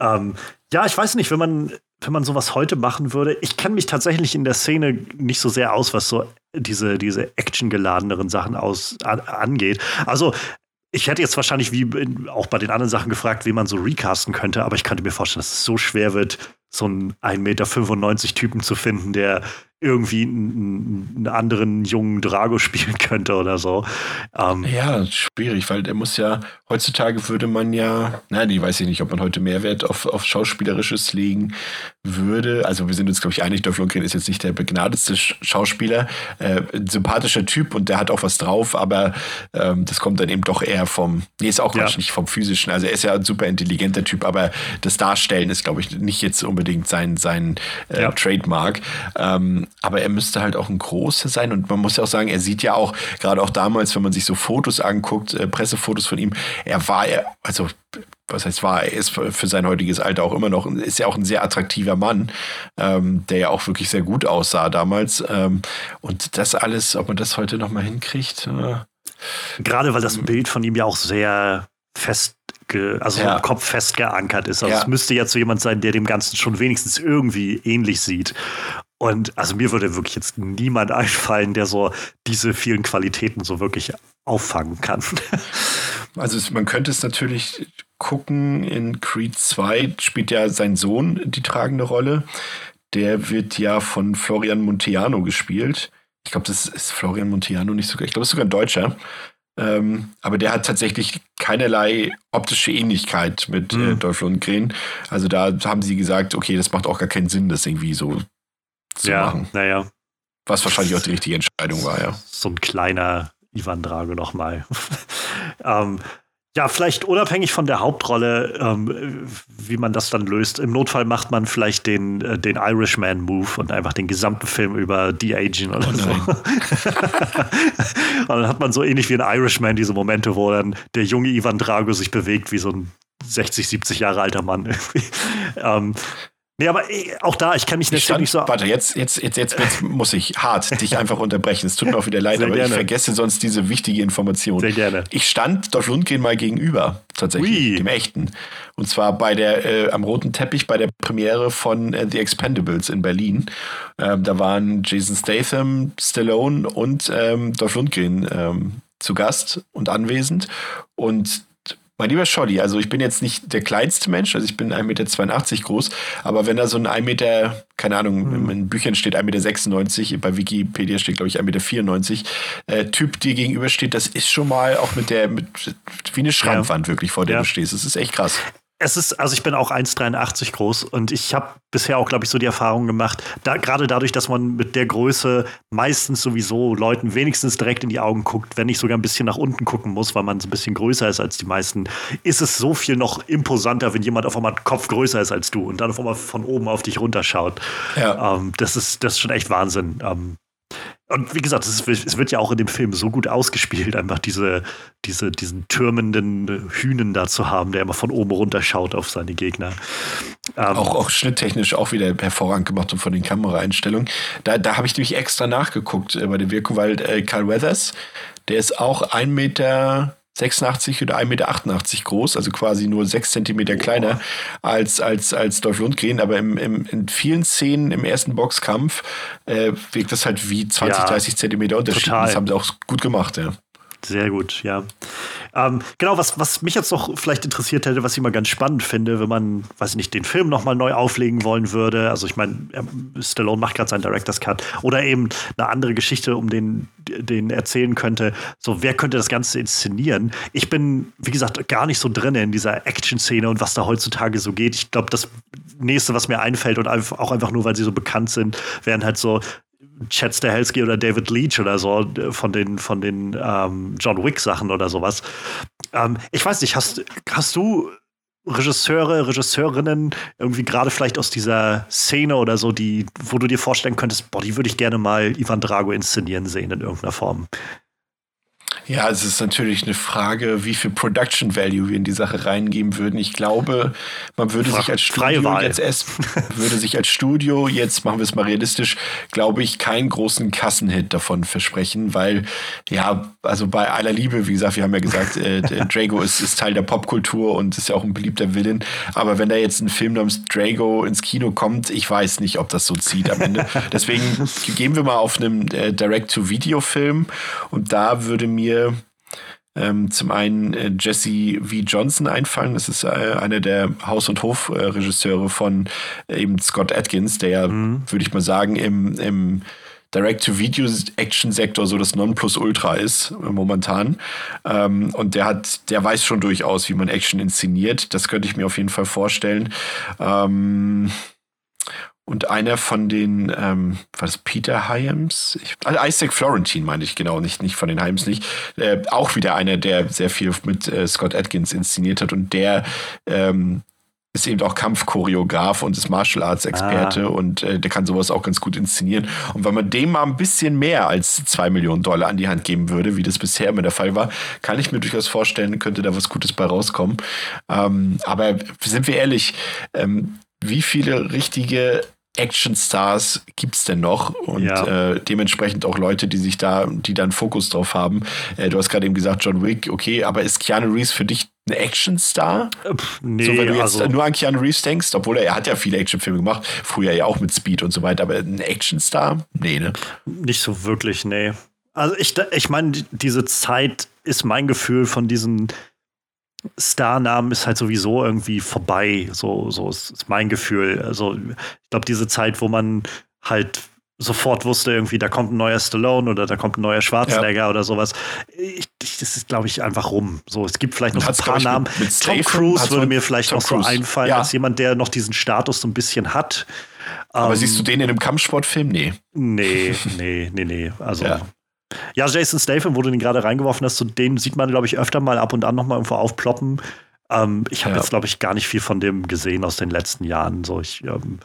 ähm, ja, ich weiß nicht, wenn man wenn man sowas heute machen würde, ich kenne mich tatsächlich in der Szene nicht so sehr aus, was so diese, diese actiongeladeneren Sachen aus, an, angeht. Also, ich hätte jetzt wahrscheinlich wie auch bei den anderen Sachen gefragt, wie man so recasten könnte, aber ich könnte mir vorstellen, dass es so schwer wird, so einen 1,95 Meter Typen zu finden, der irgendwie einen, einen, anderen jungen Drago spielen könnte oder so.
Ähm, ja, schwierig, weil der muss ja, heutzutage würde man ja, nein, ich weiß nicht, ob man heute Mehrwert auf, auf Schauspielerisches legen würde. Also wir sind uns, glaube ich, einig, Dolph Lundgren ist jetzt nicht der begnadetste Schauspieler, äh, sympathischer Typ und der hat auch was drauf, aber ähm, das kommt dann eben doch eher vom, nee, ist auch ja. nicht vom physischen. Also er ist ja ein super intelligenter Typ, aber das Darstellen ist, glaube ich, nicht jetzt unbedingt sein, sein äh, ja. Trademark. Ähm, aber er müsste halt auch ein großer sein und man muss ja auch sagen, er sieht ja auch, gerade auch damals, wenn man sich so Fotos anguckt, äh, Pressefotos von ihm, er war, also was heißt war, er ist für sein heutiges Alter auch immer noch, ist ja auch ein sehr attraktiver Mann, ähm, der ja auch wirklich sehr gut aussah damals. Ähm, und das alles, ob man das heute nochmal hinkriegt. Äh,
Gerade weil das Bild von ihm ja auch sehr fest also ja. im Kopf fest geankert ist. Also ja. es müsste jetzt so jemand sein, der dem Ganzen schon wenigstens irgendwie ähnlich sieht. Und also mir würde wirklich jetzt niemand einfallen, der so diese vielen Qualitäten so wirklich auffangen kann.
Also man könnte es natürlich gucken, in Creed 2 spielt ja sein Sohn die tragende Rolle. Der wird ja von Florian Monteano gespielt. Ich glaube, das ist Florian Monteano nicht sogar. Ich glaube, das ist sogar ein Deutscher. Ähm, aber der hat tatsächlich keinerlei optische Ähnlichkeit mit mhm. äh, hm. Dolph Lundgren. Also da haben sie gesagt, okay, das macht auch gar keinen Sinn, das irgendwie so zu
ja,
machen.
Naja.
Was wahrscheinlich auch die richtige Entscheidung war, ja.
So ein kleiner Ivan Drago nochmal. ähm, ja, vielleicht unabhängig von der Hauptrolle, ähm, wie man das dann löst. Im Notfall macht man vielleicht den, äh, den Irishman-Move und einfach den gesamten Film über de-aging oder oh so. und dann hat man so ähnlich wie ein Irishman diese Momente, wo dann der junge Ivan Drago sich bewegt wie so ein 60, 70 Jahre alter Mann. ähm, Nee, aber äh, auch da, ich kann mich
nicht so. Warte, jetzt, jetzt, jetzt, jetzt, jetzt muss ich hart dich einfach unterbrechen. Es tut mir auch wieder leid, Sehr aber gerne. ich vergesse sonst diese wichtige Information.
Sehr gerne.
Ich stand Dolph Lundgren mal gegenüber, tatsächlich, Ui. dem echten. Und zwar bei der, äh, am roten Teppich bei der Premiere von äh, The Expendables in Berlin. Ähm, da waren Jason Statham, Stallone und ähm, Dolph Lundgren ähm, zu Gast und anwesend. Und mein lieber Scholli, also ich bin jetzt nicht der kleinste Mensch, also ich bin 1,82 Meter groß, aber wenn da so ein 1 Meter, keine Ahnung, mhm. in Büchern steht 1,96 Meter, bei Wikipedia steht, glaube ich, 1,94 Meter, äh, Typ dir gegenübersteht, das ist schon mal auch mit der, mit, wie eine Schrankwand ja. wirklich, vor der ja. du stehst. Das ist echt krass
es ist, also ich bin auch 1,83 groß und ich habe bisher auch, glaube ich, so die Erfahrung gemacht, da, gerade dadurch, dass man mit der Größe meistens sowieso Leuten wenigstens direkt in die Augen guckt, wenn nicht sogar ein bisschen nach unten gucken muss, weil man so ein bisschen größer ist als die meisten, ist es so viel noch imposanter, wenn jemand auf einmal Kopf größer ist als du und dann auf einmal von oben auf dich runterschaut. Ja. Ähm, das, ist, das ist schon echt Wahnsinn. Ähm, und wie gesagt, es, es, wird ja auch in dem Film so gut ausgespielt, einfach diese, diese, diesen türmenden Hühnen da zu haben, der immer von oben runter schaut auf seine Gegner.
Ähm, auch, auch schnitttechnisch auch wieder hervorragend gemacht und von den Kameraeinstellungen. Da, da habe ich nämlich extra nachgeguckt äh, bei der Wirkung, weil äh, Carl Weathers, der ist auch ein Meter 86 oder 1,88 Meter groß, also quasi nur 6 Zentimeter kleiner als, als, als Dolph Lundgren. Aber im, im, in vielen Szenen im ersten Boxkampf äh, wirkt das halt wie 20, ja, 30 Zentimeter Unterschied. Total. Das haben sie auch gut gemacht, ja.
Sehr gut, ja. Ähm, genau, was, was mich jetzt noch vielleicht interessiert hätte, was ich mal ganz spannend finde, wenn man, weiß ich nicht, den Film nochmal neu auflegen wollen würde. Also ich meine, Stallone macht gerade seinen Director's Cut oder eben eine andere Geschichte, um den, den erzählen könnte. So, wer könnte das Ganze inszenieren? Ich bin, wie gesagt, gar nicht so drin in dieser Action-Szene und was da heutzutage so geht. Ich glaube, das nächste, was mir einfällt und auch einfach nur, weil sie so bekannt sind, wären halt so Chad Stahelski oder David Leach oder so von den, von den ähm, John Wick-Sachen oder sowas. Ähm, ich weiß nicht, hast, hast du Regisseure, Regisseurinnen irgendwie gerade vielleicht aus dieser Szene oder so, die, wo du dir vorstellen könntest, boah, die würde ich gerne mal Ivan Drago inszenieren sehen in irgendeiner Form?
Ja, es ist natürlich eine Frage, wie viel Production Value wir in die Sache reingeben würden. Ich glaube, man würde sich als Studio jetzt erst, würde sich als Studio, jetzt machen wir es mal realistisch, glaube ich, keinen großen Kassenhit davon versprechen, weil, ja, also bei aller Liebe, wie gesagt, wir haben ja gesagt, äh, Drago ist, ist Teil der Popkultur und ist ja auch ein beliebter Villain. Aber wenn da jetzt ein Film namens Drago ins Kino kommt, ich weiß nicht, ob das so zieht am Ende. Deswegen gehen wir mal auf einem äh, Direct-to-Video-Film und da würde mir ähm, zum einen äh, Jesse V. Johnson einfallen. Das ist äh, einer der Haus- und Hofregisseure von äh, eben Scott Atkins, der ja, mhm. würde ich mal sagen, im, im Direct-to-Video-Action-Sektor so das Nonplusultra ist äh, momentan. Ähm, und der hat, der weiß schon durchaus, wie man Action inszeniert. Das könnte ich mir auf jeden Fall vorstellen. Ähm, und einer von den, ähm, was Peter Hyams? Ich, also Isaac Florentine meine ich genau, nicht, nicht von den Hyams nicht. Äh, auch wieder einer, der sehr viel mit äh, Scott Atkins inszeniert hat und der ähm, ist eben auch Kampfchoreograf und ist Martial Arts Experte ah. und äh, der kann sowas auch ganz gut inszenieren. Und wenn man dem mal ein bisschen mehr als zwei Millionen Dollar an die Hand geben würde, wie das bisher immer der Fall war, kann ich mir durchaus vorstellen, könnte da was Gutes bei rauskommen. Ähm, aber sind wir ehrlich, ähm, wie viele richtige Actionstars gibt es denn noch? Und ja. äh, dementsprechend auch Leute, die sich da, die da einen Fokus drauf haben. Äh, du hast gerade eben gesagt, John Wick, okay, aber ist Keanu Reeves für dich ein Actionstar?
Äh, nee,
so, wenn du jetzt
also,
nur an Keanu Reeves denkst, obwohl er, er hat ja viele Actionfilme gemacht, früher ja auch mit Speed und so weiter, aber ein Actionstar? Nee, ne?
Nicht so wirklich, nee. Also ich, ich meine, diese Zeit ist mein Gefühl von diesen Starnamen ist halt sowieso irgendwie vorbei. So, so ist, ist mein Gefühl. Also ich glaube, diese Zeit, wo man halt sofort wusste, irgendwie, da kommt ein neuer Stallone oder da kommt ein neuer Schwarzenegger ja. oder sowas. Ich, das ist, glaube ich, einfach rum. So, es gibt vielleicht noch ein paar Namen. Mit, mit Tom Cruise würde mir vielleicht Tom noch Cruise. so einfallen, ja. als jemand, der noch diesen Status so ein bisschen hat.
Aber ähm, siehst du den in einem Kampfsportfilm? Nee.
Nee, nee, nee, nee. Also. Ja. Ja Jason Statham, wo du den gerade reingeworfen hast, so den sieht man, glaube ich, öfter mal ab und an noch mal irgendwo aufploppen. Ähm, ich habe ja. jetzt, glaube ich, gar nicht viel von dem gesehen aus den letzten Jahren. So, ich ähm,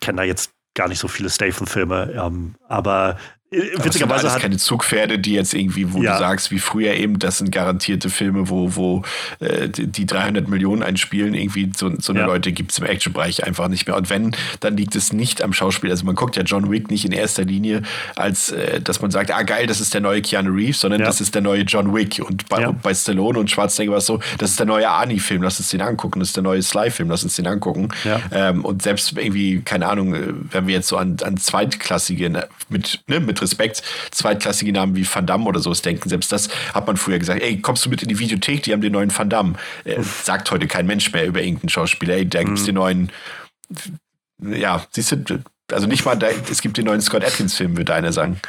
kenne da jetzt gar nicht so viele Statham-Filme. Ähm, aber
witzigerweise das sind keine Zugpferde, die jetzt irgendwie, wo ja. du sagst, wie früher eben, das sind garantierte Filme, wo, wo äh, die 300 Millionen einspielen. Irgendwie so, so eine ja. Leute gibt es im Action-Bereich einfach nicht mehr. Und wenn, dann liegt es nicht am Schauspiel. Also man guckt ja John Wick nicht in erster Linie, als äh, dass man sagt, ah geil, das ist der neue Keanu Reeves, sondern ja. das ist der neue John Wick. Und bei, bei Stallone und Schwarzenegger war es so, das ist der neue Arnie-Film, lass uns den angucken. Das ist der neue Sly-Film, lass uns den angucken. Ähm, und selbst irgendwie, keine Ahnung, äh, wenn wir jetzt so an, an zweitklassige mit, ne, mit Respekt zweitklassige Namen wie Van Damme oder sowas denken. Selbst das hat man früher gesagt. Ey, kommst du mit in die Videothek? Die haben den neuen Van Damme. Äh, sagt heute kein Mensch mehr über irgendeinen Schauspieler. Ey, da gibt es mhm. den neuen. Ja, siehst du, also nicht mal, da, es gibt den neuen Scott Atkins-Film, würde einer sagen.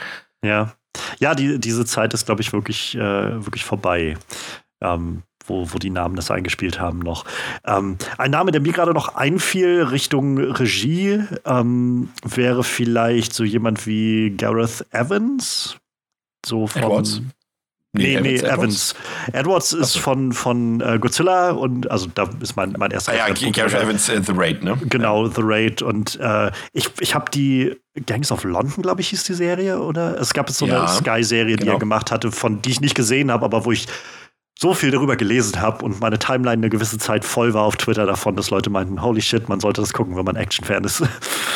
Ja. Ja, die, diese Zeit ist, glaube ich, wirklich, äh, wirklich vorbei. Ähm, wo, wo die Namen das eingespielt haben noch. Ähm, ein Name, der mir gerade noch einfiel Richtung Regie, ähm, wäre vielleicht so jemand wie Gareth Evans. So von. Edwards. Nee, nee, Evans. Evans. Edwards ist so. von, von äh, Godzilla und also da ist mein, mein erster.
Ah, ja, Gareth Evans, uh, The Raid, ne?
Genau, The Raid. Und äh, ich, ich habe die Gangs of London, glaube ich, hieß die Serie, oder? Es gab jetzt so ja, eine Sky-Serie, genau. die er gemacht hatte, von die ich nicht gesehen habe, aber wo ich so viel darüber gelesen habe und meine Timeline eine gewisse Zeit voll war auf Twitter davon, dass Leute meinten, holy shit, man sollte das gucken, wenn man Action-Fan ist.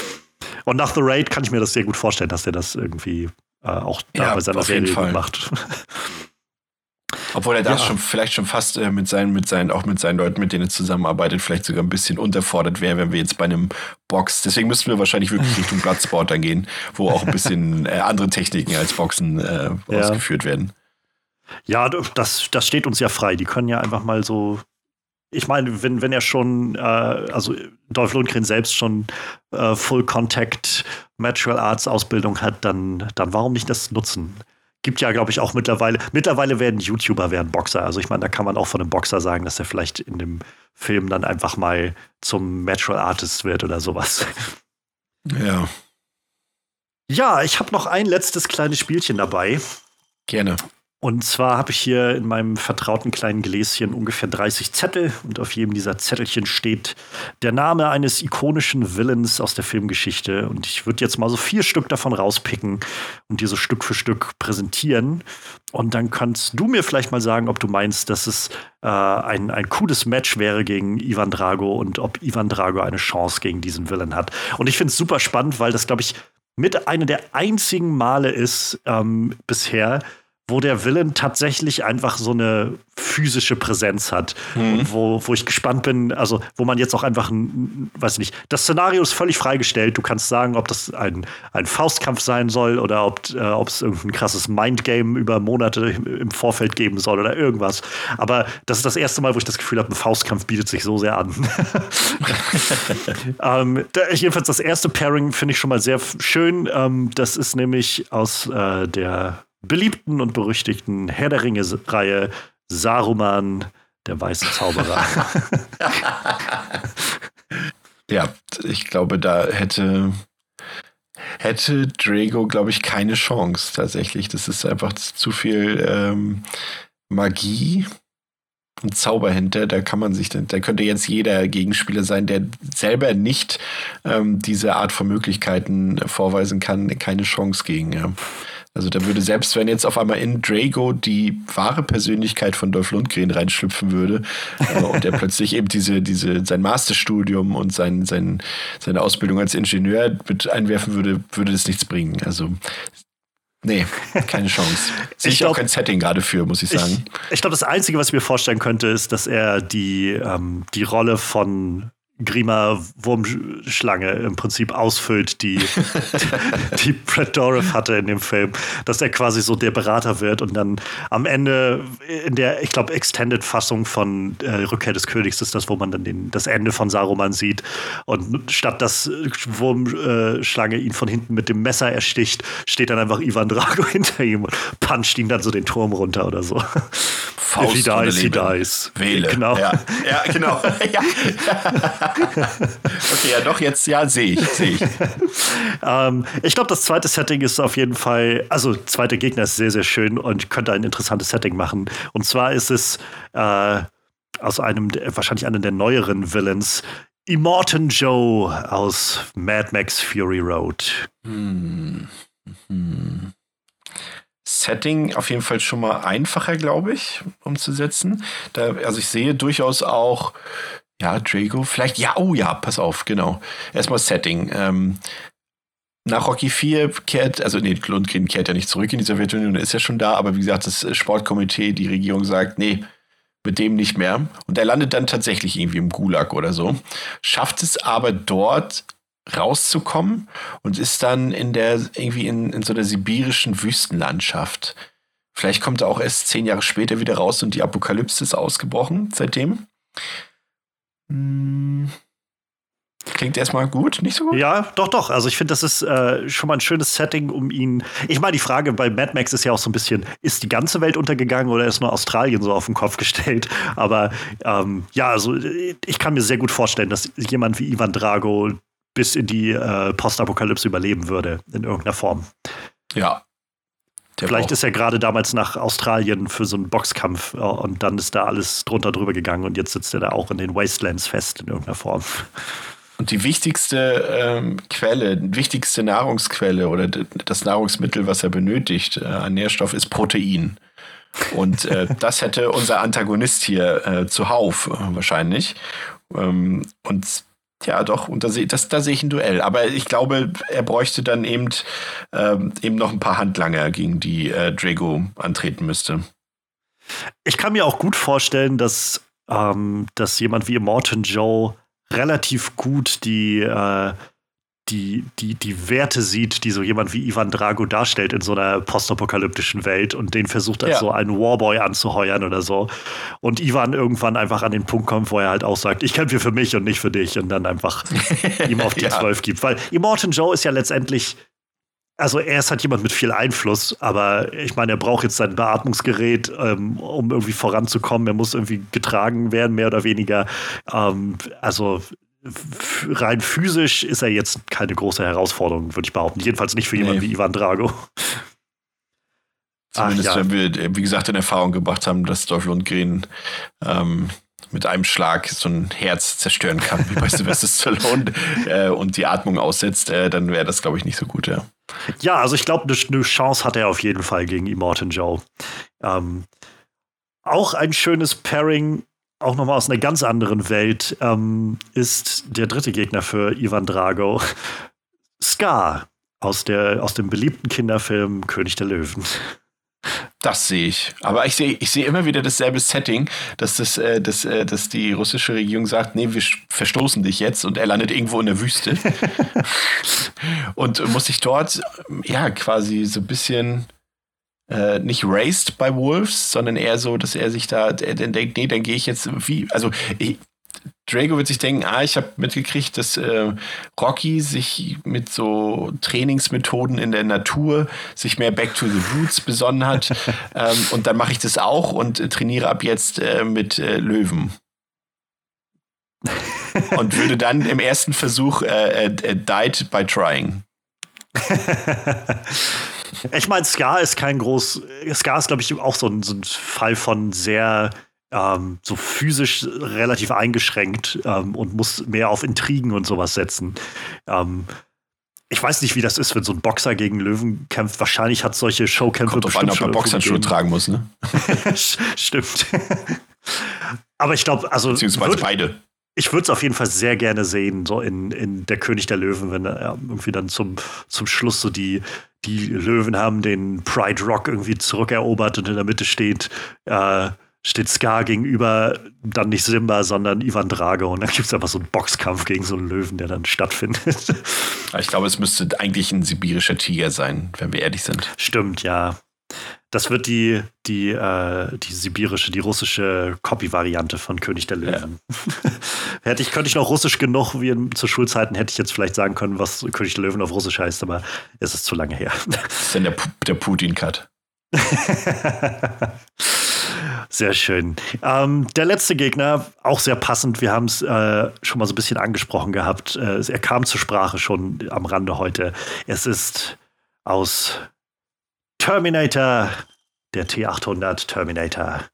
Und nach The Raid kann ich mir das sehr gut vorstellen, dass der das irgendwie äh, auch ja, bei seiner Serie macht.
Obwohl er das ja. schon vielleicht schon fast äh, mit seinen, mit seinen, auch mit seinen Leuten, mit denen er zusammenarbeitet, vielleicht sogar ein bisschen unterfordert wäre, wenn wir jetzt bei einem Box. Deswegen müssten wir wahrscheinlich wirklich Richtung Bloodsport dann gehen, wo auch ein bisschen äh, andere Techniken als Boxen äh, ja. ausgeführt werden.
Ja, das, das steht uns ja frei. Die können ja einfach mal so. Ich meine, wenn, wenn er schon, äh, also Dolph Lundgren selbst schon äh, Full Contact Martial Arts Ausbildung hat, dann, dann warum nicht das nutzen? Gibt ja, glaube ich, auch mittlerweile. Mittlerweile werden YouTuber werden Boxer. Also ich meine, da kann man auch von einem Boxer sagen, dass er vielleicht in dem Film dann einfach mal zum Martial Artist wird oder sowas.
Ja.
Ja, ich habe noch ein letztes kleines Spielchen dabei.
Gerne.
Und zwar habe ich hier in meinem vertrauten kleinen Gläschen ungefähr 30 Zettel und auf jedem dieser Zettelchen steht der Name eines ikonischen Villains aus der Filmgeschichte. Und ich würde jetzt mal so vier Stück davon rauspicken und dir so Stück für Stück präsentieren. Und dann kannst du mir vielleicht mal sagen, ob du meinst, dass es äh, ein, ein cooles Match wäre gegen Ivan Drago und ob Ivan Drago eine Chance gegen diesen Villain hat. Und ich finde es super spannend, weil das, glaube ich, mit einer der einzigen Male ist ähm, bisher, wo der Villain tatsächlich einfach so eine physische Präsenz hat. Mhm. Und wo, wo ich gespannt bin, also wo man jetzt auch einfach, ein, weiß ich nicht, das Szenario ist völlig freigestellt. Du kannst sagen, ob das ein, ein Faustkampf sein soll oder ob äh, es irgendein krasses Mindgame über Monate im Vorfeld geben soll oder irgendwas. Aber das ist das erste Mal, wo ich das Gefühl habe, ein Faustkampf bietet sich so sehr an. ähm, da, jedenfalls das erste Pairing finde ich schon mal sehr schön. Ähm, das ist nämlich aus äh, der beliebten und berüchtigten Herr der Ringe-Reihe Saruman, der weiße Zauberer.
ja, ich glaube, da hätte, hätte Drago, glaube ich, keine Chance tatsächlich. Das ist einfach zu viel ähm, Magie und Zauber hinter. Da kann man sich, da könnte jetzt jeder Gegenspieler sein, der selber nicht ähm, diese Art von Möglichkeiten vorweisen kann, keine Chance gegen. Ja. Also da würde selbst, wenn jetzt auf einmal in Drago die wahre Persönlichkeit von Dolph Lundgren reinschlüpfen würde äh, und er plötzlich eben diese, diese, sein Masterstudium und sein, sein, seine Ausbildung als Ingenieur mit einwerfen würde, würde das nichts bringen. Also Nee, keine Chance. Sehe ich, ich auch kein Setting gerade für, muss ich sagen.
Ich, ich glaube, das Einzige, was ich mir vorstellen könnte, ist, dass er die, ähm, die Rolle von Grima Wurmschlange im Prinzip ausfüllt, die, die Brad Dourif hatte in dem Film, dass er quasi so der Berater wird und dann am Ende in der, ich glaube, Extended-Fassung von äh, Rückkehr des Königs ist das, wo man dann den, das Ende von Saruman sieht und statt dass Wurmschlange ihn von hinten mit dem Messer ersticht, steht dann einfach Ivan Drago hinter ihm und puncht ihn dann so den Turm runter oder so.
Faust If he dies, he dies. Wähle. Genau. Ja, ja genau. ja. okay, ja doch, jetzt, ja, sehe ich, sehe ich.
ähm, ich glaube, das zweite Setting ist auf jeden Fall, also zweite Gegner ist sehr, sehr schön und könnte ein interessantes Setting machen. Und zwar ist es äh, aus einem, wahrscheinlich einem der neueren Villains, Immortan Joe aus Mad Max Fury Road. Hm.
Hm. Setting auf jeden Fall schon mal einfacher, glaube ich, umzusetzen. Da, also ich sehe durchaus auch, ja, Drago, vielleicht, ja, oh ja, pass auf, genau. Erstmal Setting. Ähm, nach Rocky 4 kehrt, also nee, Lundgren kehrt ja nicht zurück in die Sowjetunion, ist ja schon da, aber wie gesagt, das Sportkomitee, die Regierung sagt, nee, mit dem nicht mehr. Und er landet dann tatsächlich irgendwie im Gulag oder so. Schafft es aber dort rauszukommen und ist dann in der, irgendwie in, in so einer sibirischen Wüstenlandschaft. Vielleicht kommt er auch erst zehn Jahre später wieder raus und die Apokalypse ist ausgebrochen seitdem. Hm. Klingt erstmal gut, nicht so gut?
Ja, doch, doch. Also ich finde, das ist äh, schon mal ein schönes Setting, um ihn. Ich meine, die Frage bei Mad Max ist ja auch so ein bisschen, ist die ganze Welt untergegangen oder ist nur Australien so auf den Kopf gestellt? Aber ähm, ja, also ich kann mir sehr gut vorstellen, dass jemand wie Ivan Drago bis in die äh, Postapokalypse überleben würde, in irgendeiner Form.
Ja.
Vielleicht ist er gerade damals nach Australien für so einen Boxkampf äh, und dann ist da alles drunter drüber gegangen und jetzt sitzt er da auch in den Wastelands fest in irgendeiner Form.
Und die wichtigste ähm, Quelle, wichtigste Nahrungsquelle oder das Nahrungsmittel, was er benötigt äh, an Nährstoff, ist Protein. Und äh, das hätte unser Antagonist hier äh, zuhauf äh, wahrscheinlich. Ähm, und ja, doch, und da, das, da sehe ich ein Duell. Aber ich glaube, er bräuchte dann eben, ähm, eben noch ein paar Handlanger, gegen die äh, Drago antreten müsste.
Ich kann mir auch gut vorstellen, dass, ähm, dass jemand wie Morton Joe relativ gut die, äh, die, die, die Werte sieht, die so jemand wie Ivan Drago darstellt in so einer postapokalyptischen Welt und den versucht als ja. so einen Warboy anzuheuern oder so. Und Ivan irgendwann einfach an den Punkt kommt, wo er halt auch sagt, ich kämpfe für mich und nicht für dich und dann einfach ihm auf die Zwölf ja. gibt. Weil Immortan Joe ist ja letztendlich also er ist halt jemand mit viel Einfluss, aber ich meine, er braucht jetzt sein Beatmungsgerät, ähm, um irgendwie voranzukommen. Er muss irgendwie getragen werden, mehr oder weniger. Ähm, also rein physisch ist er jetzt keine große Herausforderung, würde ich behaupten. Jedenfalls nicht für nee. jemanden wie Ivan Drago.
Zumindest, Ach, ja. wenn wir, wie gesagt, in Erfahrung gebracht haben, dass Dolph Lundgren ähm, mit einem Schlag so ein Herz zerstören kann, wie bei Sylvester Stallone, äh, und die Atmung aussetzt, äh, dann wäre das, glaube ich, nicht so gut, ja.
Ja, also ich glaube, eine Chance hat er auf jeden Fall gegen Immortan Joe. Ähm, auch ein schönes Pairing auch nochmal aus einer ganz anderen Welt, ähm, ist der dritte Gegner für Ivan Drago. Scar aus, der, aus dem beliebten Kinderfilm König der Löwen.
Das sehe ich. Aber ich sehe ich sehe immer wieder dasselbe Setting, dass, das, äh, dass, äh, dass die russische Regierung sagt, nee, wir verstoßen dich jetzt und er landet irgendwo in der Wüste. und muss sich dort ja quasi so ein bisschen äh, nicht raced by Wolves, sondern eher so, dass er sich da, er dann denkt, nee, dann gehe ich jetzt wie, also ich, Drago wird sich denken, ah, ich habe mitgekriegt, dass äh, Rocky sich mit so Trainingsmethoden in der Natur sich mehr Back to the Roots besonnen hat. ähm, und dann mache ich das auch und äh, trainiere ab jetzt äh, mit äh, Löwen. und würde dann im ersten Versuch äh, äh, died by trying.
Ich meine, Scar ist kein groß. Scar ist, glaube ich, auch so ein, so ein, Fall von sehr ähm, so physisch relativ eingeschränkt ähm, und muss mehr auf Intrigen und sowas setzen. Ähm, ich weiß nicht, wie das ist, wenn so ein Boxer gegen Löwen kämpft. Wahrscheinlich hat solche Showkämpfe
Kommt bestimmt an, ob er Boxhandschuhe tragen muss, ne?
Stimmt. Aber ich glaube, also.
Beziehungsweise beide.
Ich würde es auf jeden Fall sehr gerne sehen, so in, in Der König der Löwen, wenn er irgendwie dann zum, zum Schluss so die, die Löwen haben den Pride Rock irgendwie zurückerobert und in der Mitte steht, äh, steht Scar gegenüber dann nicht Simba, sondern Ivan Drago. Und dann gibt es einfach so einen Boxkampf gegen so einen Löwen, der dann stattfindet.
Ich glaube, es müsste eigentlich ein sibirischer Tiger sein, wenn wir ehrlich sind.
Stimmt, ja. Das wird die, die, äh, die sibirische, die russische Copy-Variante von König der Löwen. Ja. hätte ich, könnte ich noch russisch genug, wie in, zu Schulzeiten, hätte ich jetzt vielleicht sagen können, was König der Löwen auf Russisch heißt, aber es ist zu lange her.
Das ist dann der, der Putin-Cut.
Sehr schön. Ähm, der letzte Gegner, auch sehr passend, wir haben es äh, schon mal so ein bisschen angesprochen gehabt. Äh, er kam zur Sprache schon am Rande heute. Es ist aus Terminator, der T800 Terminator.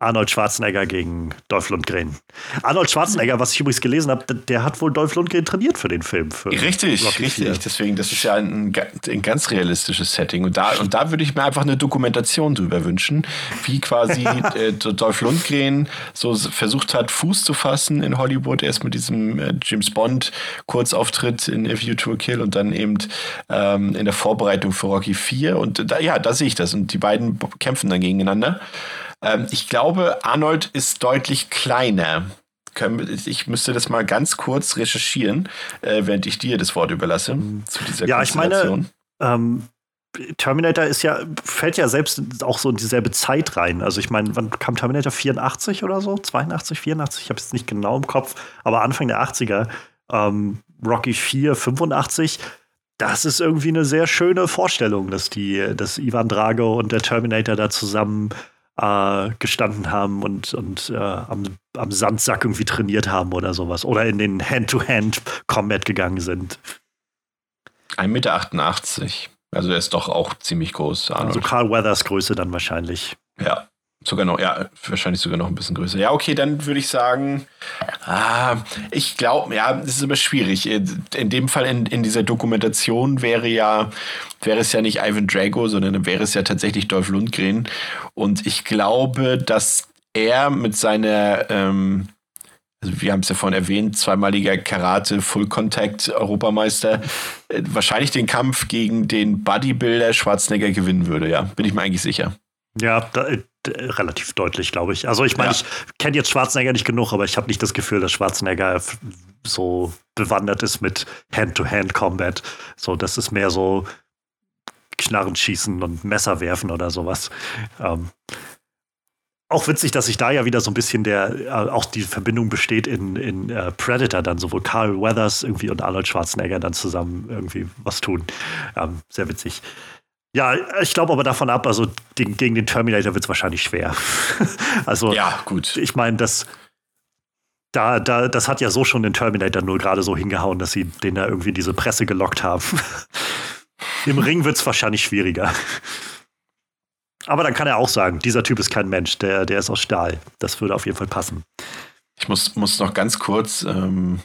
Arnold Schwarzenegger gegen Dolph Lundgren. Arnold Schwarzenegger, was ich übrigens gelesen habe, der hat wohl Dolph Lundgren trainiert für den Film. Für
richtig, Rocky richtig. 4. Deswegen, das ist ja ein, ein, ganz realistisches Setting. Und da, und da würde ich mir einfach eine Dokumentation drüber wünschen, wie quasi äh, Dolph Lundgren so versucht hat, Fuß zu fassen in Hollywood. Erst mit diesem äh, James Bond Kurzauftritt in A View to Kill und dann eben ähm, in der Vorbereitung für Rocky 4. Und da, ja, da sehe ich das. Und die beiden kämpfen dann gegeneinander. Ähm, ich glaube, Arnold ist deutlich kleiner. Ich müsste das mal ganz kurz recherchieren, äh, während ich dir das Wort überlasse zu dieser
Ja, ich meine, ähm, Terminator ist ja, fällt ja selbst auch so in dieselbe Zeit rein. Also ich meine, wann kam Terminator 84 oder so? 82, 84? Ich habe es nicht genau im Kopf, aber Anfang der 80er. Ähm, Rocky 4, 85. Das ist irgendwie eine sehr schöne Vorstellung, dass die, dass Ivan Drago und der Terminator da zusammen äh, gestanden haben und, und äh, am, am Sandsack irgendwie trainiert haben oder sowas. Oder in den Hand-to-Hand-Combat gegangen sind.
1,88 Meter. Also er ist doch auch ziemlich groß.
Arnold. Also Carl Weathers Größe dann wahrscheinlich.
Ja. Sogar noch, ja, wahrscheinlich sogar noch ein bisschen größer. Ja, okay, dann würde ich sagen, ah, ich glaube, ja, das ist immer schwierig. In dem Fall in, in dieser Dokumentation wäre ja, wäre es ja nicht Ivan Drago, sondern wäre es ja tatsächlich Dolph Lundgren. Und ich glaube, dass er mit seiner, ähm, also wir haben es ja vorhin erwähnt, zweimaliger Karate Full Contact Europameister, äh, wahrscheinlich den Kampf gegen den Bodybuilder Schwarzenegger gewinnen würde, ja. Bin ich mir eigentlich sicher.
Ja, da, äh, relativ deutlich, glaube ich. Also ich meine, ja. ich kenne jetzt Schwarzenegger nicht genug, aber ich habe nicht das Gefühl, dass Schwarzenegger so bewandert ist mit Hand-to-Hand-Combat. So, das ist mehr so Knarren schießen und Messer werfen oder sowas. Ähm, auch witzig, dass sich da ja wieder so ein bisschen der, äh, auch die Verbindung besteht in, in äh, Predator dann, sowohl Carl Weathers irgendwie und Arnold Schwarzenegger dann zusammen irgendwie was tun. Ähm, sehr witzig. Ja, ich glaube aber davon ab, also den, gegen den Terminator wird es wahrscheinlich schwer. also,
ja, gut.
Ich meine, das, da, da, das hat ja so schon den Terminator nur gerade so hingehauen, dass sie den da irgendwie diese Presse gelockt haben. Im Ring wird es wahrscheinlich schwieriger. Aber dann kann er auch sagen, dieser Typ ist kein Mensch, der, der ist aus Stahl. Das würde auf jeden Fall passen.
Ich muss, muss noch ganz kurz ähm,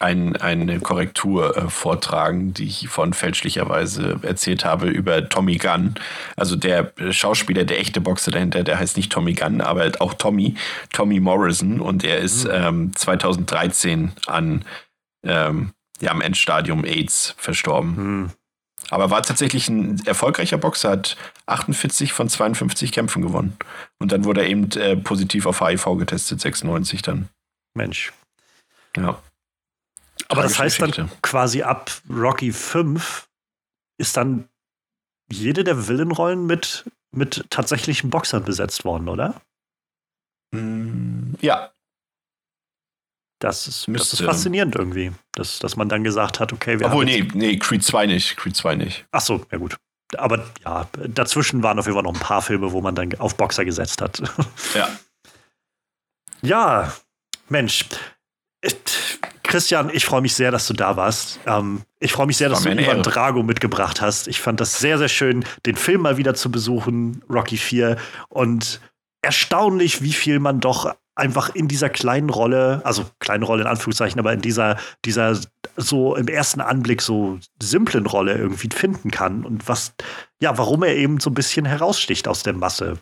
ein, eine Korrektur äh, vortragen, die ich von fälschlicherweise erzählt habe über Tommy Gunn. Also der Schauspieler, der echte Boxer dahinter, der heißt nicht Tommy Gunn, aber auch Tommy, Tommy Morrison. Und er ist mhm. ähm, 2013 an ähm, ja, am Endstadium AIDS verstorben. Mhm. Aber war tatsächlich ein erfolgreicher Boxer, hat 48 von 52 Kämpfen gewonnen. Und dann wurde er eben äh, positiv auf HIV getestet, 96 dann.
Mensch.
Ja.
Aber das heißt dann quasi ab Rocky 5 ist dann jede der Villenrollen mit, mit tatsächlichen Boxern besetzt worden, oder?
Mm, ja.
Das ist, das ist faszinierend irgendwie, dass, dass man dann gesagt hat, okay,
wir Obwohl, nee, nee, Creed 2 nicht. Creed 2 nicht.
Ach so, ja gut. Aber ja, dazwischen waren auf jeden Fall noch ein paar Filme, wo man dann auf Boxer gesetzt hat.
Ja.
Ja, Mensch. Christian, ich freue mich sehr, dass du da warst. Ähm, ich freue mich sehr, dass du Ivan Drago mitgebracht hast. Ich fand das sehr, sehr schön, den Film mal wieder zu besuchen, Rocky 4. Und erstaunlich, wie viel man doch einfach in dieser kleinen Rolle, also kleine Rolle in Anführungszeichen, aber in dieser, dieser so im ersten Anblick so simplen Rolle irgendwie finden kann und was, ja, warum er eben so ein bisschen heraussticht aus der Masse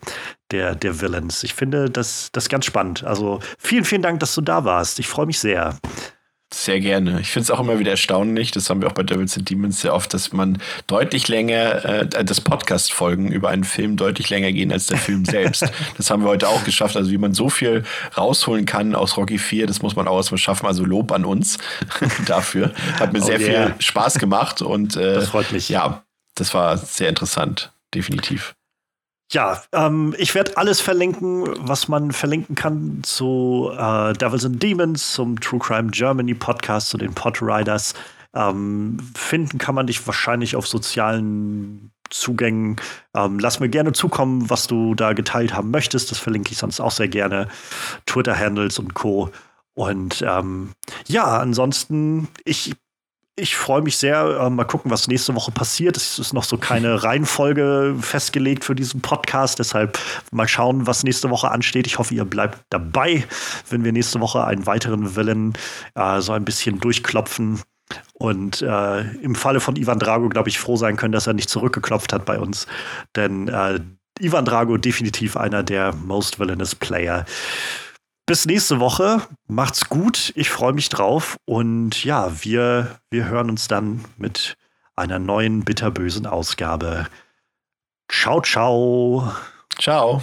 der, der Villains. Ich finde das, das ganz spannend. Also vielen, vielen Dank, dass du da warst. Ich freue mich sehr.
Sehr gerne. Ich finde es auch immer wieder erstaunlich, das haben wir auch bei Devils and Demons sehr oft, dass man deutlich länger, äh, das Podcast-Folgen über einen Film deutlich länger gehen als der Film selbst. das haben wir heute auch geschafft. Also wie man so viel rausholen kann aus Rocky 4, das muss man auch erstmal schaffen. Also Lob an uns dafür. Hat mir oh sehr yeah. viel Spaß gemacht und
äh, das freut mich.
Ja, das war sehr interessant, definitiv.
Ja, ähm, ich werde alles verlinken, was man verlinken kann zu äh, Devils and Demons, zum True Crime Germany Podcast, zu den Podriders. Ähm, finden kann man dich wahrscheinlich auf sozialen Zugängen. Ähm, lass mir gerne zukommen, was du da geteilt haben möchtest. Das verlinke ich sonst auch sehr gerne. Twitter-Handles und Co. Und ähm, ja, ansonsten, ich ich freue mich sehr. Äh, mal gucken, was nächste Woche passiert. Es ist noch so keine Reihenfolge festgelegt für diesen Podcast. Deshalb mal schauen, was nächste Woche ansteht. Ich hoffe, ihr bleibt dabei, wenn wir nächste Woche einen weiteren Villain äh, so ein bisschen durchklopfen. Und äh, im Falle von Ivan Drago, glaube ich, froh sein können, dass er nicht zurückgeklopft hat bei uns. Denn äh, Ivan Drago definitiv einer der most villainous Player bis nächste Woche. Macht's gut. Ich freue mich drauf. Und ja, wir, wir hören uns dann mit einer neuen bitterbösen Ausgabe. Ciao, ciao.
Ciao.